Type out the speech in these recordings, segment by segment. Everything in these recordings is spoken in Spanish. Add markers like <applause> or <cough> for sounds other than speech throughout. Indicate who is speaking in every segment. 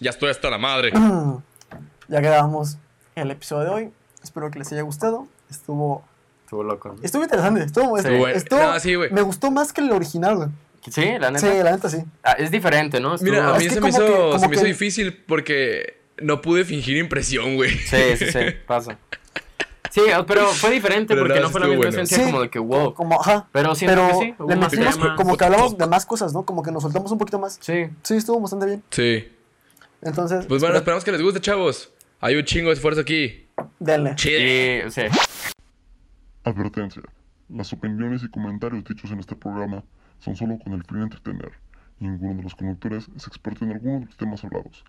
Speaker 1: Ya estoy hasta la madre. <clears throat>
Speaker 2: Ya grabamos el episodio de hoy. Espero que les haya gustado. Estuvo.
Speaker 3: Estuvo loco.
Speaker 2: Estuvo interesante. Estuvo.
Speaker 3: Sí.
Speaker 2: estuvo-
Speaker 1: Bueno,
Speaker 2: estuvo-
Speaker 1: no, sí, güey.
Speaker 2: me gustó más que el original, güey.
Speaker 3: Sí, la neta.
Speaker 2: Sí, la neta sí.
Speaker 3: Ah, es diferente, ¿no? Estuvo-
Speaker 1: Mira, a
Speaker 2: Es
Speaker 1: mí
Speaker 2: que
Speaker 1: se me hizo,
Speaker 2: que-
Speaker 1: se me hizo difícil porque no pude fingir impresión, güey.
Speaker 3: Sí, sí, sí, <laughs> pasa. Sí, pero fue diferente
Speaker 1: Pero
Speaker 3: porque
Speaker 1: no,
Speaker 3: no fue la misma
Speaker 1: bueno.
Speaker 3: esencia como de que wow.
Speaker 2: Como, ajá.
Speaker 3: Pero
Speaker 2: Pero
Speaker 3: que sí.
Speaker 2: le
Speaker 3: más
Speaker 2: metimos como que hablamos de más cosas, ¿no? Como que nos soltamos un poquito más.
Speaker 3: Sí.
Speaker 2: Sí, estuvo bastante bien.
Speaker 1: Sí.
Speaker 2: Entonces,
Speaker 1: Pues bueno, esperamos que les guste, chavos. Hay un chingo de esfuerzo aquí.
Speaker 2: denle.
Speaker 1: Chido.
Speaker 3: Y, sí.
Speaker 4: Advertencia. Las opiniones y comentarios dichos en este programa son solo con el fin de entretener. Ninguno de los conductores es experto en alguno de los temas hablados.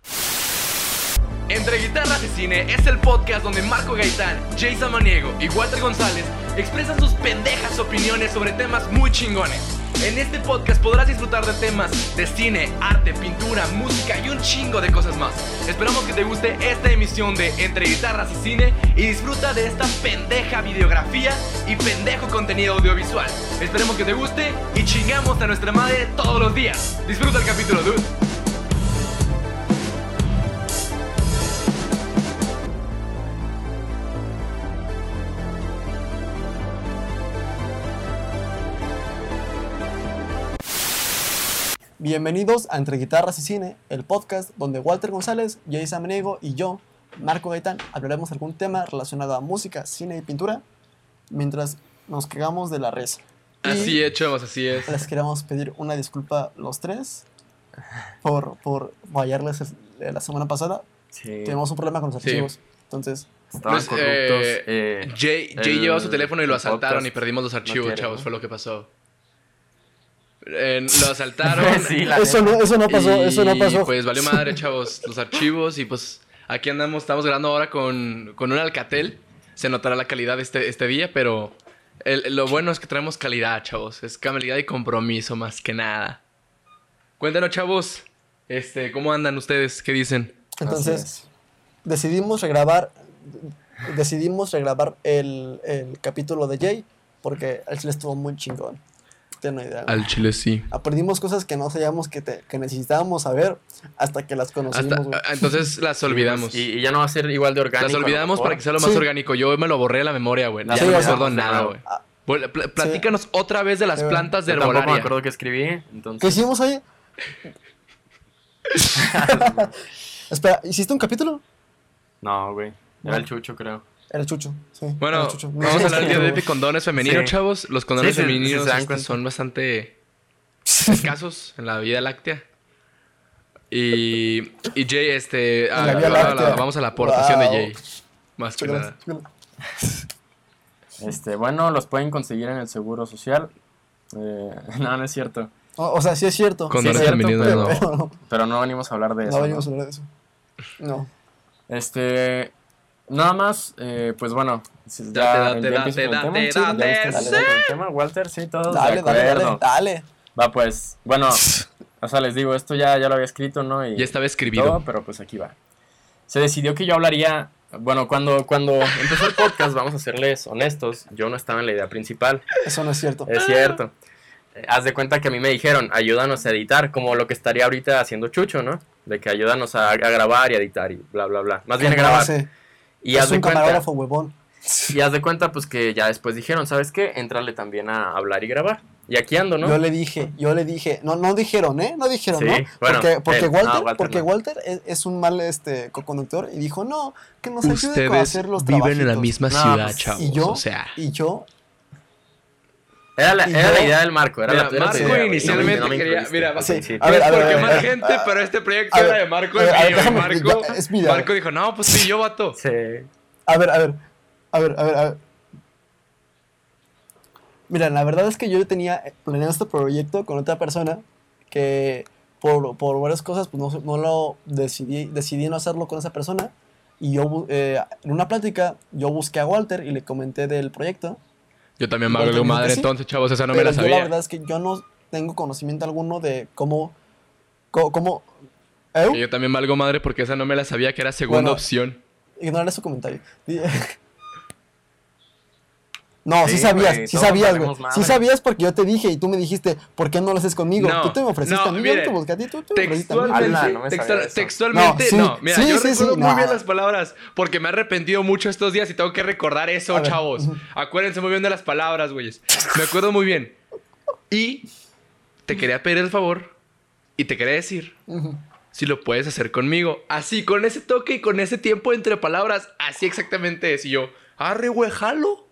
Speaker 1: Entre Guitarras y Cine es el podcast donde Marco Gaitán, Jay Samaniego y Walter González expresan sus pendejas opiniones sobre temas muy chingones. En este podcast podrás disfrutar de temas de cine, arte, pintura, música y un chingo de cosas más. Esperamos que te guste esta emisión de Entre Guitarras y Cine y disfruta de esta pendeja videografía y pendejo contenido audiovisual. Esperemos que te guste y chingamos a nuestra madre todos los días. Disfruta el capítulo, dude.
Speaker 2: Bienvenidos a Entre Guitarras y Cine, el podcast donde Walter González, Jay Samaniego y yo, Marco Gaitán, hablaremos de algún tema relacionado a música, cine y pintura, mientras nos cagamos de la. Y
Speaker 1: Así es, chavos, así es.
Speaker 2: Les queremos pedir una disculpa los tres por, por fallarles el- la semana pasada.
Speaker 3: Sí.
Speaker 2: Tenemos un problema con los
Speaker 1: Sí.
Speaker 2: archivos. Entonces,
Speaker 3: Estaban
Speaker 1: Pues,
Speaker 3: corruptos.
Speaker 1: eh,
Speaker 3: eh,
Speaker 1: Jay, Jay
Speaker 3: el-
Speaker 1: llevaba su teléfono y lo
Speaker 3: el
Speaker 1: asaltaron
Speaker 3: podcast
Speaker 1: y perdimos los archivos,
Speaker 3: quiere,
Speaker 1: chavos,
Speaker 3: ¿no?
Speaker 1: fue lo que pasó. Eh, lo asaltaron. <laughs>
Speaker 3: Sí, la
Speaker 2: eso no, eso no pasó, eso no pasó.
Speaker 1: Pues valió <laughs> madre, chavos, los archivos y pues aquí andamos, estamos grabando ahora con, con un Alcatel. Se notará la calidad este, este día, pero el- lo bueno es que traemos calidad, chavos. Es calidad y compromiso más que nada. Cuéntanos, chavos, este, ¿cómo andan ustedes? ¿Qué dicen?
Speaker 2: Entonces, decidimos regrabar, decidimos regrabar el, el capítulo de Jay porque el chile estuvo muy chingón. Tengo idea. güey.
Speaker 1: Al chile sí.
Speaker 2: Aprendimos cosas que no sabíamos que, te- que necesitábamos saber hasta que las conocimos.
Speaker 1: Hasta, ah, entonces <laughs> las olvidamos.
Speaker 3: Y, y ya no va a ser igual de orgánico.
Speaker 1: Las olvidamos para que sea lo más
Speaker 2: Sí.
Speaker 1: orgánico. Yo me lo borré de la memoria, güey. Ya
Speaker 3: Sí,
Speaker 1: no me acuerdo nada, güey.
Speaker 2: Ah,
Speaker 1: Pl- pl- Platícanos otra vez de las plantas de
Speaker 3: Yo tampoco me
Speaker 1: herbolaria.
Speaker 3: acuerdo que escribí. Entonces,
Speaker 2: ¿Qué hicimos ahí? <laughs> <laughs> Espera, ¿hiciste un capítulo?
Speaker 3: No, güey. Era el chucho, creo.
Speaker 2: Era Chucho. Sí,
Speaker 1: Bueno,
Speaker 2: Chucho.
Speaker 1: vamos a hablar de <laughs> condones femeninos,
Speaker 3: Sí.
Speaker 1: chavos. Los condones
Speaker 3: Sí, sí, sí,
Speaker 1: femeninos
Speaker 3: se
Speaker 1: este, son bastante <laughs> escasos en la vida láctea. Y, y Jay, este, ah,
Speaker 2: la
Speaker 1: la- vamos a la aportación
Speaker 2: Wow.
Speaker 1: de Jay. Más que nada.
Speaker 3: Este, bueno, los pueden conseguir en el Seguro Social. Eh, <laughs> no, no es cierto.
Speaker 2: O, o sea, sí es cierto.
Speaker 1: Condones
Speaker 2: Sí es cierto,
Speaker 1: femeninos,
Speaker 2: pero,
Speaker 1: no.
Speaker 2: pero no,
Speaker 3: venimos a hablar de eso.
Speaker 2: no
Speaker 3: ¿no?
Speaker 2: venimos a hablar de eso. No.
Speaker 3: Este, nada más, eh, pues bueno. ya-
Speaker 1: date, date, date,
Speaker 3: tema.
Speaker 1: date,
Speaker 3: tema, Walter, sí, todos
Speaker 2: Dale,
Speaker 3: de
Speaker 2: dale, dale.
Speaker 3: Va, pues, bueno, <laughs> o sea, les digo, esto ya, ya lo había escrito, ¿no? Y
Speaker 1: Ya estaba
Speaker 3: todo,
Speaker 1: escribido.
Speaker 3: pero pues aquí va. Se decidió que yo hablaría, bueno, cuando, cuando empezó el podcast, vamos a serles honestos, yo no estaba en la idea principal,
Speaker 2: Eso no es cierto.
Speaker 3: es cierto. Eh, Haz de cuenta que a mí me dijeron, ayúdanos a editar, como lo que estaría ahorita haciendo Chucho, ¿no? De que ayúdanos a, a grabar y a editar y bla, bla, bla. Más bien a grabar.
Speaker 2: hace-
Speaker 3: Y
Speaker 2: es
Speaker 3: haz de
Speaker 2: un
Speaker 3: cuenta,
Speaker 2: camarógrafo huevón.
Speaker 3: y haz de cuenta, pues que ya después dijeron, ¿sabes qué? Entrale también a hablar y grabar. Y aquí ando, ¿no?
Speaker 2: Yo le dije, yo le dije, no, no dijeron, ¿eh? No dijeron,
Speaker 3: Sí,
Speaker 2: ¿no?
Speaker 3: bueno,
Speaker 2: porque porque
Speaker 3: él,
Speaker 2: Walter,
Speaker 3: no, Walter
Speaker 2: porque
Speaker 3: no.
Speaker 2: Walter es, es un mal este co-conductor y dijo, no, que nos ayude
Speaker 1: Ustedes
Speaker 2: hacer los
Speaker 1: viven en la
Speaker 2: trabajitos".
Speaker 1: misma
Speaker 3: No,
Speaker 1: ciudad,
Speaker 3: pues,
Speaker 1: chavos.
Speaker 2: y yo,
Speaker 1: o sea,
Speaker 2: y yo,
Speaker 3: Era, la, era la idea del Marco. Era
Speaker 1: Mira,
Speaker 3: la,
Speaker 1: Marco
Speaker 3: idea,
Speaker 1: inicialmente
Speaker 3: No
Speaker 1: quería- mira,
Speaker 2: sí, a ver, a ver,
Speaker 1: porque
Speaker 2: a ver,
Speaker 1: más
Speaker 2: a ver.
Speaker 1: gente, pero este proyecto era de Marco
Speaker 2: ver.
Speaker 1: Y
Speaker 2: déjame-
Speaker 1: Marco,
Speaker 2: ya, es mi idea.
Speaker 1: Marco dijo, no, pues sí, yo vato.
Speaker 3: Sí.
Speaker 2: a ver, a ver, a ver, a ver, a ver. Mira, la verdad es que yo tenía planeado este proyecto con otra persona que por, por varias cosas pues no, no lo decidí, decidí no hacerlo con esa persona y yo eh, en una plática yo busqué a Walter y le comenté del proyecto
Speaker 1: Yo también me hago madre,
Speaker 2: sí.
Speaker 1: entonces, chavos, esa no me
Speaker 2: pero
Speaker 1: la
Speaker 2: yo la
Speaker 1: sabía.
Speaker 2: verdad es que yo no tengo conocimiento alguno de cómo cómo.
Speaker 1: Que yo también valgo madre porque esa no me la sabía que era segunda
Speaker 2: Bueno.
Speaker 1: opción.
Speaker 2: ignorar su comentario <laughs> No, sí,
Speaker 3: Sí,
Speaker 2: sabías,
Speaker 3: güey,
Speaker 2: sí sabías, güey. Sí sabías porque yo te dije y tú me dijiste, ¿por qué no lo haces conmigo?
Speaker 1: No,
Speaker 2: tú te me ofreciste
Speaker 1: no,
Speaker 2: a mí,
Speaker 1: mire,
Speaker 2: yo te busqué a ti, tú te me ofreciste a mí.
Speaker 1: Textualmente,
Speaker 3: Ala, no me
Speaker 1: textual- textualmente,
Speaker 2: No, sí,
Speaker 1: no. Mira,
Speaker 2: sí,
Speaker 1: yo
Speaker 2: sí,
Speaker 1: recuerdo muy bien las palabras porque me he arrepentido mucho estos días y tengo que recordar eso, chavos. Acuérdense muy bien de las palabras, güeyes. Me acuerdo muy bien. Y te quería pedir el favor y te quería decir si lo puedes hacer conmigo. Así, con ese toque y con ese tiempo entre palabras, así exactamente es. Y yo, arre, güey, jalo.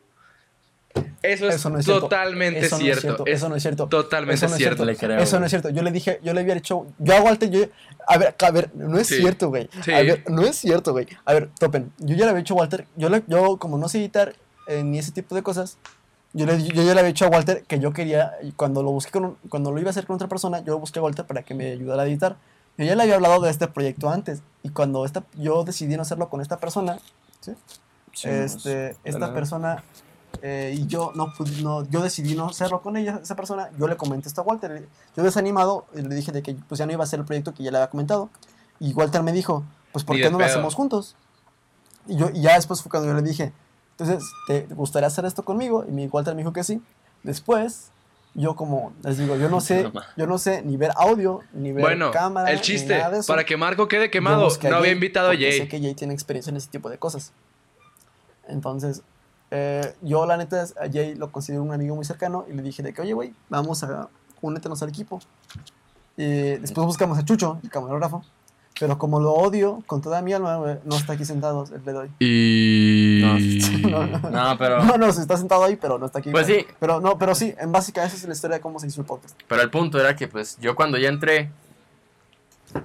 Speaker 1: Eso es,
Speaker 2: Eso no es cierto.
Speaker 1: totalmente
Speaker 2: Eso no es
Speaker 1: cierto.
Speaker 2: cierto.
Speaker 1: Es
Speaker 2: Eso no es cierto.
Speaker 1: Totalmente
Speaker 2: Eso no es
Speaker 1: cierto.
Speaker 2: cierto.
Speaker 3: Le creo,
Speaker 2: Eso no es cierto. Yo le dije, yo le había dicho, yo a Walter, yo, a ver, a ver, no es
Speaker 1: Sí.
Speaker 2: cierto, güey.
Speaker 1: Sí.
Speaker 2: A ver, no es cierto, güey. A ver, topen. Yo ya le había dicho a Walter, yo, le- yo como no sé editar eh, ni ese tipo de cosas, yo, le, yo ya le había dicho a Walter que yo quería, y cuando lo busqué con, un- cuando lo iba a hacer con otra persona, yo lo busqué a Walter para que me ayudara a editar. Yo ya le había hablado de este proyecto antes, y cuando esta, yo decidí no hacerlo con esta persona, ¿sí?
Speaker 3: Sí,
Speaker 2: este,
Speaker 3: pues,
Speaker 2: esta
Speaker 3: ¿verdad?
Speaker 2: persona eh, y yo no, pud- no yo decidí no hacerlo con ella esa persona yo le comenté esto a Walter yo desanimado y le dije de que pues ya no iba a hacer el proyecto que ya le había comentado y Walter me dijo pues por
Speaker 1: Ni
Speaker 2: qué no lo
Speaker 1: pedo.
Speaker 2: hacemos juntos y yo y ya después fue cuando yo le dije entonces te gustaría hacer esto conmigo y mi Walter me dijo que sí después yo como les digo yo no <laughs> sé yo no sé ni ver audio ni ver
Speaker 1: Bueno,
Speaker 2: cámara
Speaker 1: el
Speaker 2: ni
Speaker 1: chiste,
Speaker 2: nada de eso.
Speaker 1: para que Marco quede quemado, no había
Speaker 2: Jay
Speaker 1: invitado a
Speaker 2: porque Sé
Speaker 1: Jay.
Speaker 2: que Jay tiene experiencia en ese tipo de cosas. Entonces, eh, yo la neta a Jay lo considero un amigo muy cercano y le dije de que, oye, güey, vamos a únetenos al equipo. Y después buscamos a Chucho, el camarógrafo. Pero como lo odio con toda mi alma, no está aquí sentado el de hoy.
Speaker 1: Y... <laughs> <laughs>
Speaker 2: No, no.
Speaker 3: No, pero,
Speaker 2: No, no, sí está sentado ahí, pero no está aquí.
Speaker 3: Pues sí.
Speaker 2: Pero no, pero sí, en básica esa es la historia de cómo se hizo el podcast.
Speaker 3: pero el punto era que pues yo cuando ya entré,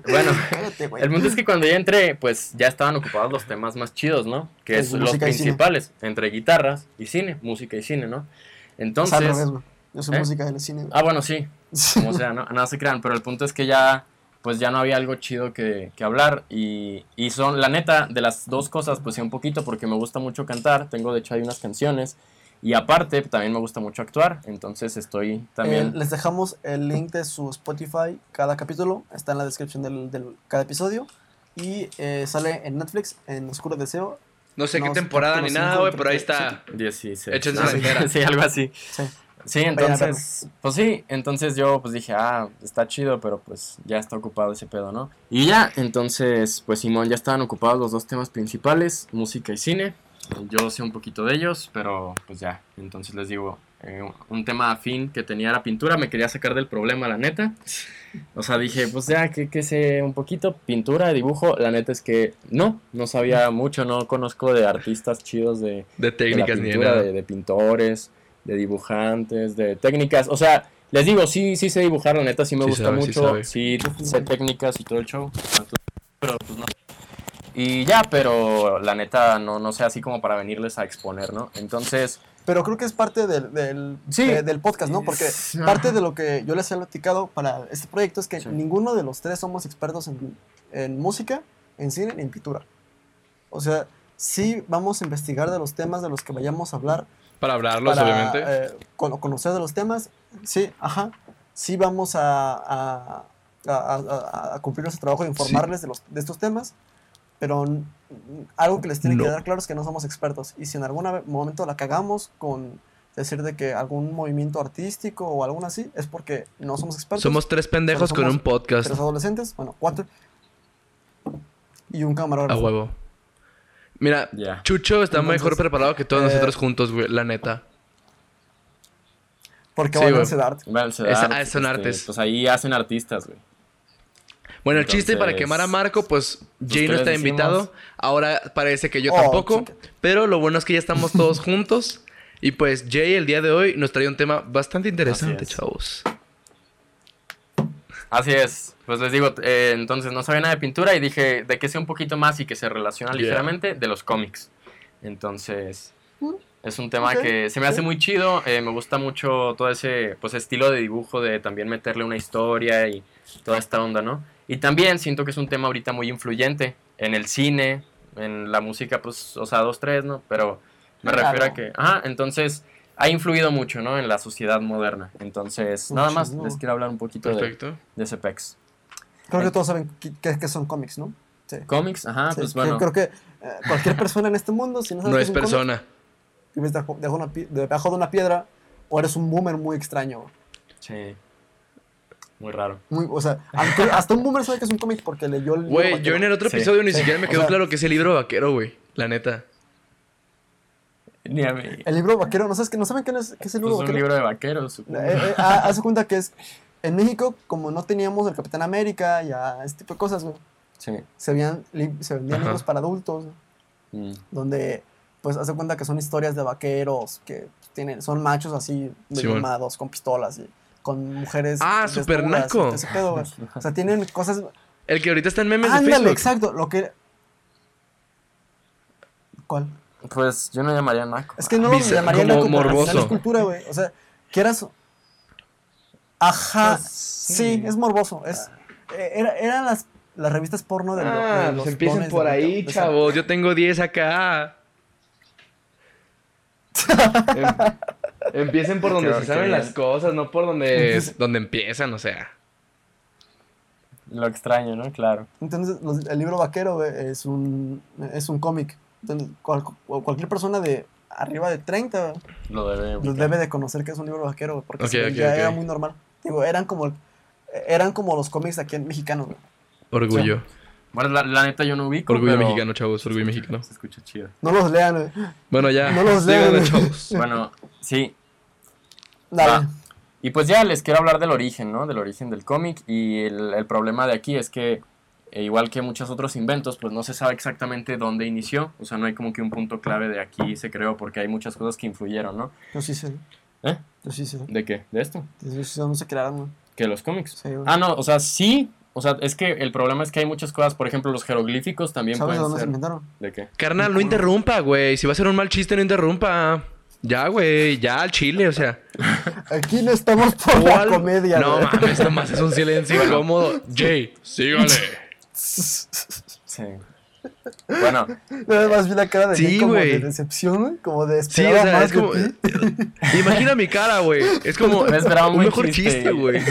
Speaker 3: bueno, <laughs>
Speaker 2: Cállate,
Speaker 3: el punto es que cuando ya entré, pues ya estaban ocupados los temas más chidos, ¿no? Que
Speaker 2: Pues,
Speaker 3: es los principales, entre guitarras y cine, música y cine, ¿no?
Speaker 2: O
Speaker 3: Entonces,
Speaker 2: sea, revés. Yo soy
Speaker 3: ¿Eh?
Speaker 2: música del cine. güey.
Speaker 3: ah, bueno, sí, como sea, no, nada se crean, pero el punto es que ya, pues ya no había algo chido que, que hablar y, y son, la neta, de las dos cosas, pues sí, un poquito, porque me gusta mucho cantar, tengo de hecho hay unas canciones y aparte también me gusta mucho actuar, entonces estoy también...
Speaker 2: Eh, les dejamos el link de su Spotify, cada capítulo, está en la descripción del, del- cada episodio. Y eh, sale en Netflix, en Oscuro Deseo.
Speaker 1: No sé qué
Speaker 2: No,
Speaker 1: temporada ni nada, güey, pero ahí está.
Speaker 3: 16.
Speaker 1: Échense
Speaker 3: Ah,
Speaker 1: la <laughs>
Speaker 3: sí, algo así.
Speaker 2: Sí.
Speaker 3: Sí, entonces, pues sí, entonces yo pues dije, ah, está chido, pero pues ya está ocupado ese pedo, ¿no? Y ya, entonces, pues Simón, ya estaban ocupados los dos temas principales, música y cine. Yo sé un poquito de ellos, pero pues ya, entonces les digo, eh, un tema afín que tenía era pintura, me quería sacar del problema, la neta. O sea, dije, pues ya, que, que sé un poquito, pintura, dibujo, la neta es que no, no sabía mucho, no conozco de artistas chidos de,
Speaker 1: De
Speaker 3: la
Speaker 1: técnicas ni de
Speaker 3: pintura,
Speaker 1: nada.
Speaker 3: de, de pintores, de dibujantes, de técnicas. O sea, les digo, sí, sí sé dibujar, la neta, sí me
Speaker 1: Sí
Speaker 3: gusta
Speaker 1: sabe,
Speaker 3: mucho. Sí, sé técnicas y todo el show. Pero pues no. Y ya, pero la neta no, no sé así como para venirles a exponer, ¿no? Entonces,
Speaker 2: Pero creo que es parte del, del,
Speaker 3: Sí.
Speaker 2: de- del podcast, ¿no? Porque <laughs> parte de lo que yo les he platicado para este proyecto es que
Speaker 3: Sí.
Speaker 2: ninguno de los tres somos expertos en, en música, en cine ni en pintura. O sea, sí vamos a investigar de los temas de los que vayamos a hablar
Speaker 1: Para hablarlos,
Speaker 2: para
Speaker 1: obviamente.
Speaker 2: eh, cono- conocer de los temas. Sí, ajá. Sí vamos a, a, a- a- a cumplir nuestro trabajo de informarles de, los, de estos temas, pero algo que les tiene
Speaker 1: No.
Speaker 2: que quedar claro es que no somos expertos. Y si en algún momento la cagamos con decir de que algún movimiento artístico o algo así, es porque no somos expertos.
Speaker 1: Somos tres pendejos con un podcast.
Speaker 2: tres adolescentes, bueno, cuatro. Y un
Speaker 1: A
Speaker 2: camarógrafo.
Speaker 1: huevo. Mira. Chucho está
Speaker 2: Entonces,
Speaker 1: mejor preparado que todos
Speaker 2: eh,
Speaker 1: nosotros juntos, güey, la neta.
Speaker 2: Porque
Speaker 1: Sí,
Speaker 2: van a arte.
Speaker 3: Bueno,
Speaker 1: Es- ah, son
Speaker 3: este,
Speaker 1: artes.
Speaker 3: Pues ahí hacen artistas, güey.
Speaker 1: Bueno, el chiste para quemar a Marco, pues Jay
Speaker 3: ¿qué
Speaker 1: no está
Speaker 3: decimos?
Speaker 1: invitado. Ahora parece que yo
Speaker 2: Oh,
Speaker 1: tampoco.
Speaker 2: chica.
Speaker 1: Pero lo bueno es que ya estamos todos juntos. Y pues Jay el día de hoy nos trae un tema bastante interesante,
Speaker 3: Así
Speaker 1: chavos.
Speaker 3: Así es, pues les digo, eh, entonces no sabía nada de pintura y dije de que sé un poquito más y que se relaciona
Speaker 1: Yeah.
Speaker 3: ligeramente de los cómics. Entonces,
Speaker 2: Mm.
Speaker 3: es un tema que se me hace muy chido, eh, me gusta mucho todo ese pues estilo de dibujo de también meterle una historia y toda esta onda, ¿no? Y también siento que es un tema ahorita muy influyente en el cine, en la música, pues, o sea, dos, tres, ¿no? Pero me
Speaker 2: Claro.
Speaker 3: refiero a que, ajá, entonces ha influido mucho, ¿no? En la sociedad moderna. Entonces, nada más
Speaker 2: Muchísimo.
Speaker 3: les quiero hablar un poquito de,
Speaker 1: Perfecto.
Speaker 3: de ese pex.
Speaker 2: Creo que todos saben que- que son cómics, ¿no? Sí.
Speaker 3: Cómics, ajá,
Speaker 2: Sí,
Speaker 3: pues bueno.
Speaker 2: Creo que eh, cualquier persona en este mundo, si no sabe
Speaker 1: No
Speaker 2: qué
Speaker 1: es
Speaker 2: un cómic,
Speaker 1: persona.
Speaker 2: vives debajo, de una piedra o eres un boomer muy extraño.
Speaker 3: Sí. Muy raro.
Speaker 2: Muy, o sea, aunque hasta un boomer sabe que es un cómic porque leyó el libro
Speaker 1: Güey, yo
Speaker 2: vaquero.
Speaker 1: en el otro
Speaker 3: Sí.
Speaker 1: episodio ni
Speaker 2: Sí.
Speaker 1: siquiera me
Speaker 2: O
Speaker 1: quedó
Speaker 2: sea-
Speaker 1: claro que es el libro vaquero, güey. La neta.
Speaker 3: Ni a mí.
Speaker 2: El libro vaquero, ¿no, sabes que, ¿no saben qué es, qué es el libro
Speaker 3: Pues un
Speaker 2: vaquero?
Speaker 3: libro de vaqueros, supongo.
Speaker 2: Eh, eh, ah, haz de cuenta que es. En México, como no teníamos el Capitán América y a este tipo de cosas, güey,
Speaker 3: Sí.
Speaker 2: se, habían se vendían
Speaker 1: Ajá.
Speaker 2: libros para adultos,
Speaker 3: Mm.
Speaker 2: donde, pues, hace cuenta que son historias de vaqueros que tienen, son machos así,
Speaker 1: Simón.
Speaker 2: armados, con pistolas y con mujeres.
Speaker 1: Ah,
Speaker 2: y
Speaker 1: naco.
Speaker 2: todo ese pedo, güey. O sea, tienen cosas.
Speaker 1: El que ahorita está en memes de
Speaker 2: Ándale,
Speaker 1: Facebook.
Speaker 2: exacto. Lo que. ¿Cuál?
Speaker 3: Pues yo no llamaría naco.
Speaker 2: Es que no lo llamaría
Speaker 1: como
Speaker 2: naco,
Speaker 1: morboso.
Speaker 2: es cultura, güey. O sea, quieras. Ajá.
Speaker 3: Pues,
Speaker 2: sí.
Speaker 3: sí.
Speaker 2: es morboso. Es, eh, era, eran las, las revistas porno de, lo-
Speaker 1: Ah,
Speaker 2: de
Speaker 1: pues
Speaker 2: los
Speaker 1: empiecen
Speaker 2: dones
Speaker 1: por
Speaker 2: de-
Speaker 1: ahí,
Speaker 2: de-
Speaker 1: chavos. Yo tengo 10 acá. <laughs> Em- empiecen por donde se saben las cosas, no por donde, donde empiezan, o sea.
Speaker 3: Lo extraño, ¿no? Claro.
Speaker 2: Entonces, los- el libro vaquero güey, es un, es un cómic. Entonces, cual- cual- cualquier persona de arriba de 30 güey,
Speaker 3: Lo debe.
Speaker 2: lo debe de conocer que es un libro vaquero, porque ya era muy normal. Digo, eran como, eran como los cómics aquí en mexicanos.
Speaker 1: Orgullo.
Speaker 3: Bueno, la, la neta yo no ubico.
Speaker 1: Orgullo
Speaker 3: pero
Speaker 1: mexicano, chavos. Orgullo mexicano.
Speaker 3: Se escucha chido.
Speaker 2: No los lean, güey.
Speaker 1: Bueno, ya.
Speaker 2: No los lean, güey.
Speaker 1: chavos. <laughs>
Speaker 3: Bueno, sí.
Speaker 2: Dale.
Speaker 3: Y pues ya les quiero hablar del origen, ¿no? Del origen del cómic. Y el, el problema de aquí es que, eh, igual que muchos otros inventos, pues no se sabe exactamente dónde inició. O sea, no hay como que un punto clave de aquí se creó, porque hay muchas cosas que influyeron, ¿no?
Speaker 2: Yo sí sé.
Speaker 3: ¿Eh?
Speaker 2: Yo sí sé.
Speaker 3: ¿De qué? ¿De esto?
Speaker 2: Sé dónde se crearon.
Speaker 3: ¿Que los cómics?
Speaker 2: Sí.
Speaker 3: Ah, no, o sea, sí. O sea, es que el problema es que hay muchas cosas, por ejemplo, los jeroglíficos también
Speaker 2: ¿Sabes
Speaker 3: pueden
Speaker 2: dónde se
Speaker 3: ser.
Speaker 2: inventaron?
Speaker 3: ¿De qué?
Speaker 1: Carnal, no interrumpa, güey. Si va a ser un mal chiste, no interrumpa. Ya, güey. Ya al chile, o sea. <laughs>
Speaker 2: Aquí no estamos por la comedia,
Speaker 1: No
Speaker 2: güey.
Speaker 1: mames, nomás es un silencio incómodo. <laughs> Jay, sígale. <laughs>
Speaker 3: Sí. Bueno,
Speaker 2: Nada más vi la cara de
Speaker 1: Sí,
Speaker 2: como de decepción. Como de
Speaker 1: Sí, o
Speaker 2: esperaba
Speaker 1: sea,
Speaker 2: más
Speaker 1: es como.
Speaker 2: de ti.
Speaker 1: Imagina mi cara, güey. Es como <laughs>
Speaker 3: Me esperaba
Speaker 1: un
Speaker 3: muy
Speaker 1: mejor
Speaker 3: chiste.
Speaker 1: chiste, güey.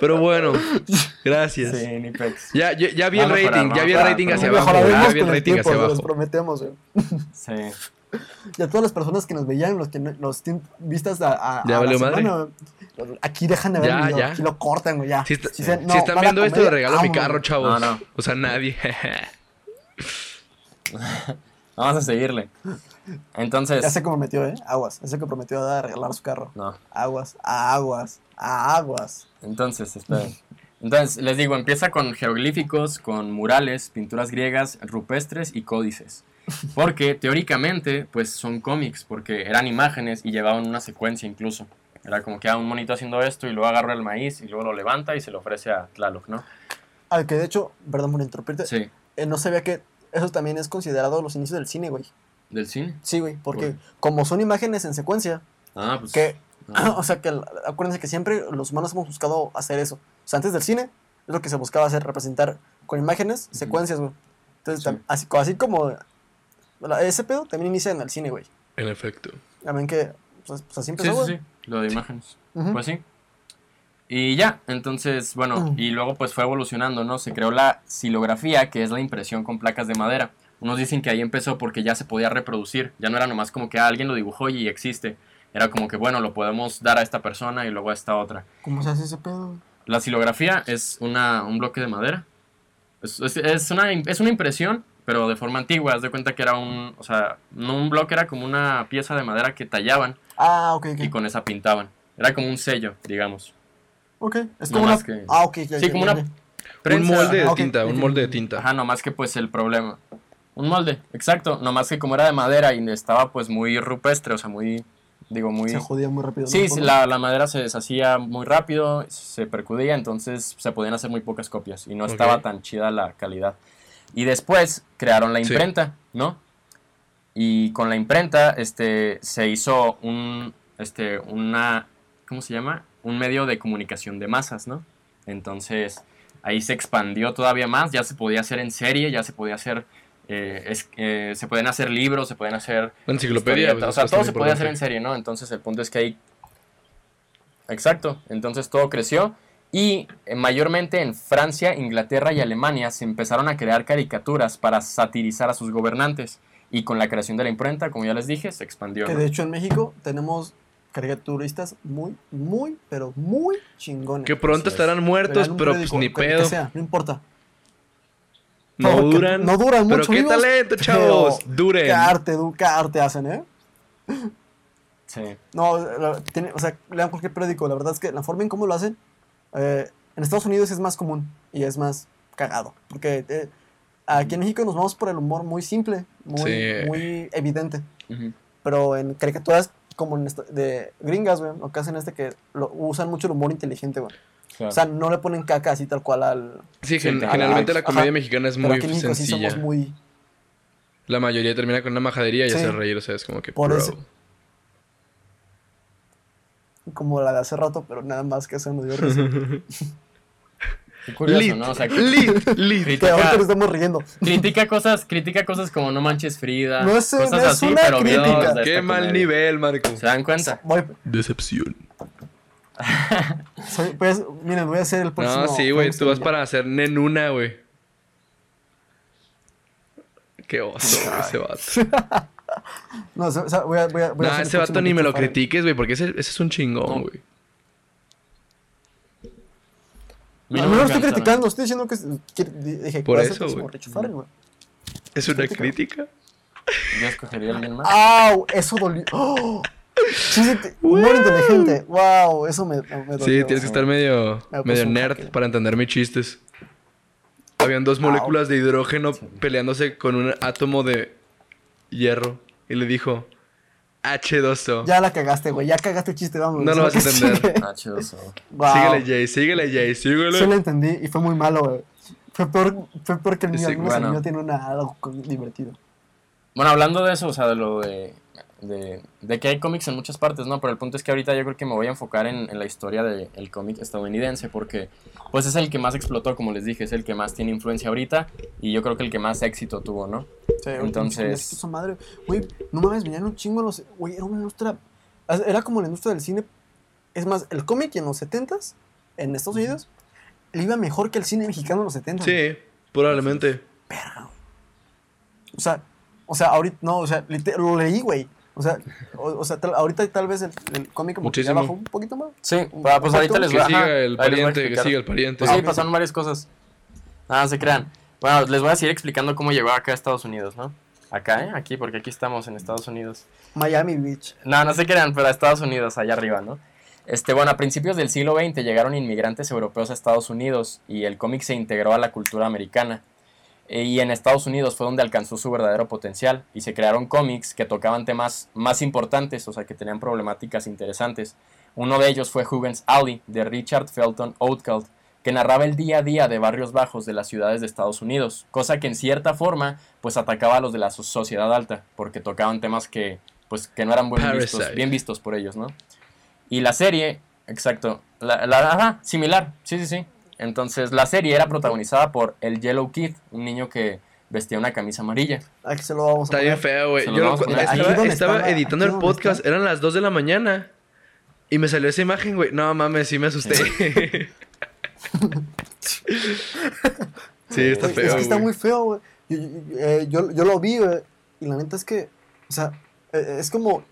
Speaker 1: Pero bueno, gracias.
Speaker 3: sí, ni pex.
Speaker 1: Ya, ya, ya vi el rating, ya vi el
Speaker 3: abajo.
Speaker 1: rating hacia abajo. Ya vi el
Speaker 2: con el
Speaker 1: rating
Speaker 2: tiempo,
Speaker 1: hacia
Speaker 2: se los
Speaker 1: abajo.
Speaker 2: prometemos, güey.
Speaker 3: Sí. <laughs>
Speaker 2: Y a todas las personas que nos veían, los que no- los tienen vistas a, a,
Speaker 1: Ya
Speaker 2: a
Speaker 1: valió
Speaker 2: la
Speaker 1: madre.
Speaker 2: semana, güey. Aquí dejan de ver
Speaker 1: Ya,
Speaker 2: el video,
Speaker 1: ya.
Speaker 2: aquí lo cortan, güey, ya.
Speaker 1: Si, está-
Speaker 2: no,
Speaker 1: están viendo esto, le regalo mi carro, chavos.
Speaker 3: No, no.
Speaker 1: O sea, nadie. <laughs> <laughs>
Speaker 3: Vamos a seguirle. Entonces.
Speaker 2: Ya se comprometió, ¿eh? Aguas. Ya se comprometió a regalar su carro.
Speaker 3: No.
Speaker 2: Aguas, aguas, aguas.
Speaker 3: Entonces, esperen. Entonces, les digo, empieza con jeroglíficos, con murales, pinturas griegas, rupestres y códices. Porque teóricamente, pues son cómics, porque eran imágenes y llevaban una secuencia incluso. Era como que a un monito haciendo esto y luego agarra el maíz y luego lo levanta y se lo ofrece a Tlaloc, ¿no?
Speaker 2: Al que de hecho, perdón por interrumpirte,
Speaker 3: Sí,
Speaker 2: eh, no sabía que eso también es considerado los inicios del cine, güey.
Speaker 3: del cine.
Speaker 2: Sí, güey, porque como son imágenes en secuencia,
Speaker 3: Ah, pues.
Speaker 2: que,
Speaker 3: ah, <clears throat>
Speaker 2: o sea, que acuérdense que siempre los humanos hemos buscado hacer eso. O sea, antes del cine, es lo que se buscaba hacer, representar con imágenes, secuencias, güey. Entonces,
Speaker 3: Sí.
Speaker 2: así, así como ese pedo también inicia en el cine, güey.
Speaker 1: En efecto.
Speaker 2: También que, pues, pues así
Speaker 3: sí,
Speaker 2: empezó,
Speaker 3: sí,
Speaker 2: güey.
Speaker 3: sí, lo de imágenes.
Speaker 2: Ujú.
Speaker 3: Pues sí. Y ya, entonces, bueno,
Speaker 2: Mm.
Speaker 3: y luego pues fue evolucionando, ¿no? Se creó la silografía, que es la impresión con placas de madera. Unos dicen que ahí empezó porque ya se podía reproducir, ya no era nomás como que ah, alguien lo dibujó y existe. Era como que, bueno, lo podemos dar a esta persona y luego a esta otra.
Speaker 2: ¿Cómo se hace ese pedo?
Speaker 3: La silografía es una, un bloque de madera. Es, es- es una, es una impresión, pero de forma antigua. Haz de cuenta que era un, o sea, no un bloque, era como una pieza de madera que tallaban
Speaker 2: Ah, ok,
Speaker 3: y
Speaker 2: ok.
Speaker 3: con esa pintaban. Era como un sello, digamos.
Speaker 2: Ok, es
Speaker 3: No
Speaker 2: como una...
Speaker 3: que-
Speaker 2: Ah, ok, ya,
Speaker 3: Sí,
Speaker 2: ya,
Speaker 3: como
Speaker 2: ya,
Speaker 3: una.
Speaker 1: Un molde de tinta, un molde de tinta.
Speaker 3: Ajá, nomás que pues el problema. Un molde, exacto. Nomás que como era de madera y estaba pues muy rupestre, o sea, muy, digo, muy...
Speaker 2: Se jodía muy rápido.
Speaker 3: Sí,
Speaker 2: ¿no?
Speaker 3: sí, la, la madera se deshacía muy rápido, se percudía, entonces se podían hacer muy pocas copias y no estaba tan chida la calidad. Y después crearon la
Speaker 1: Sí.
Speaker 3: imprenta, ¿no? Y con la imprenta este, se hizo un, este, una, ¿cómo se llama? Un medio de comunicación de masas, ¿no? Entonces ahí se expandió todavía más, ya se podía hacer en serie, ya se podía hacer, eh, es- eh, se pueden hacer libros, se pueden hacer
Speaker 1: enciclopedia. pues,
Speaker 3: o sea, todo se podía hacer en serie, ¿no? Entonces el punto es que ahí... Exacto, entonces todo creció y eh, mayormente en Francia, Inglaterra y Alemania se empezaron a crear caricaturas para satirizar a sus gobernantes y con la creación de la imprenta, como ya les dije, se expandió.
Speaker 2: Que
Speaker 3: ¿no?
Speaker 2: de hecho en México tenemos caricaturistas muy, muy, pero muy chingones.
Speaker 1: Que pronto
Speaker 3: Así es.
Speaker 1: estarán muertos, pero pues ni
Speaker 2: que
Speaker 1: pedo.
Speaker 2: sea, no importa.
Speaker 1: No
Speaker 2: Porque
Speaker 1: duran.
Speaker 2: No duran
Speaker 1: Pero
Speaker 2: mucho.
Speaker 1: qué
Speaker 2: amigos,
Speaker 1: talento,
Speaker 2: pero
Speaker 1: chavos. Duren.
Speaker 2: Qué arte, qué arte hacen, ¿eh?
Speaker 3: Sí.
Speaker 2: No, la- tiene- o sea, lean cualquier periódico. La verdad es que la forma en cómo lo hacen, eh, en Estados Unidos es más común y es más cagado. Porque eh, aquí en México nos vamos por el humor muy simple, muy,
Speaker 1: Sí.
Speaker 2: muy evidente.
Speaker 3: Ujú.
Speaker 2: Pero en caricaturas como en de gringas, güey, lo que hacen es de que lo, usan mucho el humor inteligente, güey.
Speaker 3: Claro.
Speaker 2: O sea, no le ponen caca así tal cual al...
Speaker 1: Sí,
Speaker 3: Sí,
Speaker 1: gen-
Speaker 3: claro.
Speaker 1: generalmente la
Speaker 2: Ajá.
Speaker 1: comedia mexicana es
Speaker 2: Pero
Speaker 1: muy
Speaker 2: aquí en México sí
Speaker 1: sencilla.
Speaker 2: somos muy...
Speaker 1: La mayoría termina con una majadería y
Speaker 2: Sí.
Speaker 1: hace reír, o sea, es como que.
Speaker 2: Por
Speaker 1: bro.
Speaker 2: eso. Como la de hace rato, pero nada más que eso me dio risa. <laughs>
Speaker 3: Qué curioso,
Speaker 1: Lit,
Speaker 3: ¿no? O sea,
Speaker 1: lit, <laughs> lit.
Speaker 2: ahorita nos estamos riendo.
Speaker 3: critica cosas, critica cosas como no manches Frida.
Speaker 2: No es-
Speaker 3: cosas
Speaker 2: no es
Speaker 3: así,
Speaker 2: una
Speaker 3: pero bien
Speaker 2: crítica.
Speaker 1: Qué mal
Speaker 3: comedia.
Speaker 1: nivel, Marco.
Speaker 3: ¿Se dan cuenta? <laughs>
Speaker 2: Voy,
Speaker 1: Decepción.
Speaker 2: soy- pues, miren, voy a hacer el próximo.
Speaker 1: No, sí, güey, tú vas
Speaker 2: ya.
Speaker 1: para hacer nenuna, güey. Qué oso, güey, ese vato. <laughs>
Speaker 2: No, o sea, voy a, voy a, voy a
Speaker 1: No,
Speaker 2: hacer el
Speaker 1: ese vato ni me lo critiques, güey, porque ese, ese es un chingón, güey.
Speaker 2: No,
Speaker 3: no
Speaker 2: no
Speaker 3: me
Speaker 2: lo estoy criticando, estoy diciendo que. es- que- dije,
Speaker 1: Por eso, güey. ¿Es una
Speaker 2: Crítica.
Speaker 1: crítica?
Speaker 3: Yo escogería a alguien más.
Speaker 2: ¡Au! Eso dolió. ¡Oh! Sí, sí, humor inteligente. ¡Wow! Eso me, me dolió.
Speaker 1: Sí, tienes que estar medio,
Speaker 2: Me
Speaker 1: medio nerd para entender mis chistes. Habían dos moléculas de hidrógeno peleándose con un átomo de hierro. Y le dijo, H2O.
Speaker 2: Ya la cagaste, güey. Ya cagaste el chiste, vamos.
Speaker 1: No lo vas a entender.
Speaker 3: Ah, chido, so.
Speaker 2: Wow.
Speaker 1: Síguele, Jay, síguele, Jay, síguele.
Speaker 2: Sí lo entendí y fue muy malo, güey. Fue peor, fue peor que el mío.
Speaker 1: Sí,
Speaker 2: Al menos
Speaker 3: bueno.
Speaker 2: el mío tiene una, algo divertido.
Speaker 3: Bueno, hablando de eso, o sea, de lo de, de, de que hay cómics en muchas partes, ¿no? Pero el punto es que ahorita yo creo que me voy a enfocar en, en la historia del cómic estadounidense, porque pues es el que más explotó, como les dije, es el que más tiene influencia ahorita, y yo creo que el que más éxito tuvo, ¿no?
Speaker 2: Sí,
Speaker 3: Entonces-
Speaker 2: Esa madre. Güey, no mames, venían un chingo los. Güey, era una industria. Era como la industria del cine. Es más, el cómic en los 70s, en Estados Unidos, le iba mejor que el cine mexicano en los 70s.
Speaker 1: Sí, probablemente.
Speaker 2: O sea, o sea, ahorita, no, o sea, lo leí, güey. O sea, o, o sea, tal- ahorita tal vez el, el cómic como que ya bajó un poquito más.
Speaker 3: Sí,
Speaker 2: Un
Speaker 3: pues ahorita les
Speaker 1: Que
Speaker 3: voy a...
Speaker 1: siga
Speaker 3: ajá,
Speaker 1: el pariente, que siga el pariente.
Speaker 3: Pues sí,
Speaker 2: Ah,
Speaker 3: pasaron varias cosas. Nada, no se crean. Bueno, les voy a seguir explicando cómo llegó acá a Estados Unidos, ¿no? Acá, ¿eh? Aquí, porque aquí estamos en Estados Unidos.
Speaker 2: Miami Beach.
Speaker 3: No, no se crean, pero a Estados Unidos, allá arriba, ¿no? Este, bueno, a principios del siglo XX llegaron inmigrantes europeos a Estados Unidos y el cómic se integró a la cultura americana. E- Y en Estados Unidos fue donde alcanzó su verdadero potencial y se crearon cómics que tocaban temas más importantes, o sea, que tenían problemáticas interesantes. Uno de ellos fue Huggins Alley, de Richard Felton Oldcalt, que narraba el día a día de barrios bajos de las ciudades de Estados Unidos, cosa que en cierta forma pues atacaba a los de la so- sociedad alta, porque tocaban temas que pues que no eran buen vistos, bien vistos por ellos, ¿no? Y la serie, exacto, la, la- ajá, similar, sí, sí, sí. Entonces la serie era protagonizada por el Yellow Kid, un niño que vestía una camisa amarilla.
Speaker 2: Aquí se lo vamos a
Speaker 1: Está bien feo, güey. Yo estaba, estaba
Speaker 2: estaba-
Speaker 1: editando el podcast,
Speaker 2: está.
Speaker 1: eran las 2 de la mañana. Y me salió esa imagen, güey. No mames, sí me asusté. sí, <laughs> está feo.
Speaker 2: Es que está muy feo, güey. Yo, yo- eh, yo- yo lo vi, güey. Y la neta es que, o sea, eh, es como.